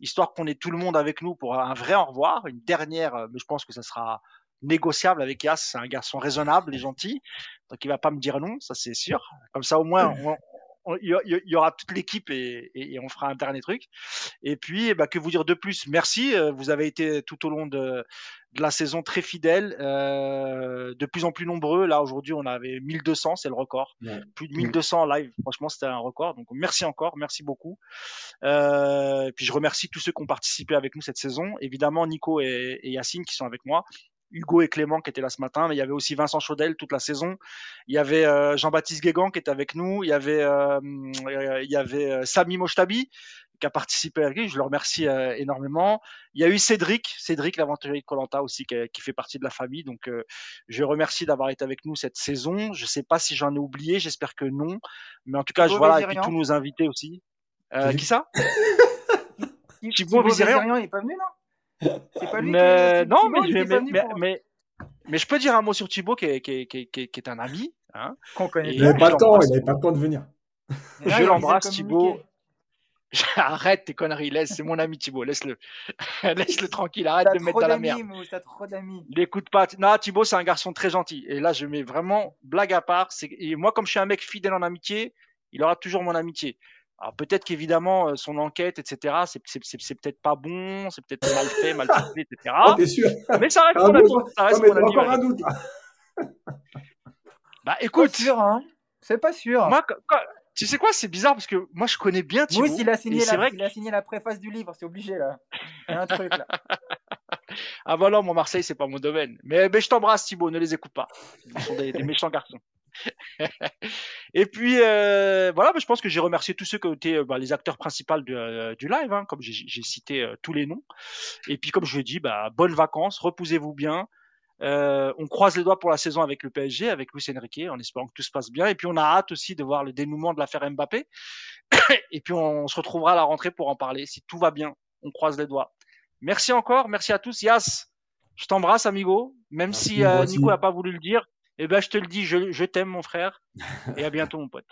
histoire qu'on ait tout le monde avec nous pour un vrai au revoir, une dernière. Mais je pense que ça sera négociable avec Yas. C'est un garçon raisonnable et gentil, donc il va pas me dire non, ça c'est sûr. Comme ça au moins. on- il y, aura toute l'équipe et, et- et on fera un dernier truc. Et puis, ben, que vous dire de plus? Merci. euh, Vous avez été tout au long de, de la saison très fidèles, euh, de plus en plus nombreux. Là, aujourd'hui, on avait 1200, c'est le record. Ouais. Plus de 1200 en live. Franchement, c'était un record. Donc, merci encore. Merci beaucoup. Euh, et puis, je remercie tous ceux qui ont participé avec nous cette saison. Évidemment, Nico et, et Yacine qui sont avec moi. Hugo et Clément qui étaient là ce matin, mais il y avait aussi Vincent Chaudel toute la saison. Il y avait euh, Jean-Baptiste Guégan qui était avec nous. Il y avait, euh, euh, il y avait euh, Sami Mochtabi qui a participé avec lui. Je le remercie euh, énormément. Il y a eu Cédric, Cédric l'aventurier de Colanta aussi qui, qui fait partie de la famille. Donc euh, je remercie d'avoir été avec nous cette saison. Je sais pas si j'en ai oublié, j'espère que non. Mais en tout cas, je, voilà, et puis tous nos invités aussi. Euh, qui ça? (laughs) Thibaut il est pas venu, non? C'est pas lui qui Mais- Thibaut, non, mais, je- était pas mais, venu mais, pour- mais, mais je peux dire un mot sur Thibaut qui est, qui est, qui est, qui est, qui est un ami. Hein. qu'on connaît Il n'avait pas le temps, il n'avait pas le temps de venir. Là, je l'embrasse. Thibaut. (laughs) Arrête tes conneries, laisse, c'est mon ami Thibaut, laisse-le. (laughs) laisse-le tranquille, arrête de me mettre dans la merde. t'as trop d'amis. L'écoute pas. Non, Thibaut, c'est un garçon très gentil. Et là, je mets vraiment blague à part. Et moi, comme je suis un mec fidèle en amitié, il aura toujours mon amitié. Alors peut-être qu'évidemment euh, son enquête, etc. C'est c'est c'est c'est peut-être pas bon, c'est peut-être mal fait, mal ficelé, etc. Oh, t'es sûr? Mais ça reste Ah mon toi Ça Non, reste mais encore un doute. (laughs) Bah Pas écoute, sûr, hein C'est pas sûr. moi, quand- quand- Tu sais quoi, c'est bizarre parce que moi je connais bien Thibaut. Mousse, il a signé, la, vrai il a signé la préface du livre, c'est obligé là. Il y a un truc là. (laughs) Ah non, mon Marseille, c'est pas mon domaine. Mais, mais je t'embrasse, Thibaut, ne les écoute pas. Ils sont des, des méchants garçons. (laughs) et puis euh, voilà, bah, je pense que j'ai remercié tous ceux qui ont été euh, bah, les acteurs principaux de, euh, du live, hein, comme j'ai cité euh, tous les noms. Et puis comme je l'ai dit, bah, bonnes vacances, reposez-vous bien. Euh, on croise les doigts pour la saison avec le PSG, avec Luis Enrique, en espérant que tout se passe bien. Et puis on a hâte aussi de voir le dénouement de l'affaire Mbappé. (coughs) et puis on, se retrouvera à la rentrée pour en parler. Si tout va bien, on croise les doigts. Merci encore, merci à tous. Yas, je t'embrasse, amigo. Même Merci, si euh. Nico n'a pas voulu le dire, eh ben je te le dis, je, je t'aime, mon frère. Et à (laughs) bientôt, mon pote.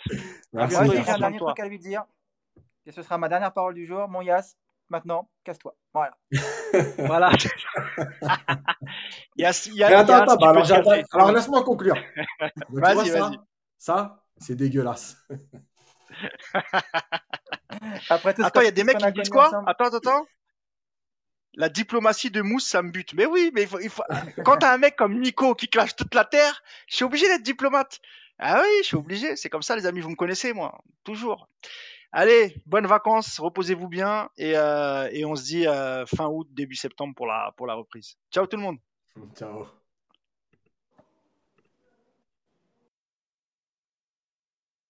Merci. J'ai un dernier truc à lui dire. Et ce sera ma dernière parole du jour. Mon Yas, maintenant, casse-toi. Voilà. (laughs) Voilà. (laughs) Yas, Yas, Mais attends, Yas, attends, tu bah, peux alors, laisse-moi conclure. Vas-y, vois, ça, vas-y. ça, c'est dégueulasse. Après tout ce Attends, il y a des mecs qui me disent quoi? attends, attends. La diplomatie de Mousse, ça me bute. Mais oui, mais il faut, quand t'as un mec comme Nico qui clash toute la terre, je suis obligé d'être diplomate. Ah oui, je suis obligé. C'est comme ça, les amis, vous me connaissez, moi. Toujours. Allez, bonnes vacances, reposez-vous bien et, euh, et on se dit euh, fin août, début septembre pour la, pour la reprise. Ciao tout le monde. Ciao.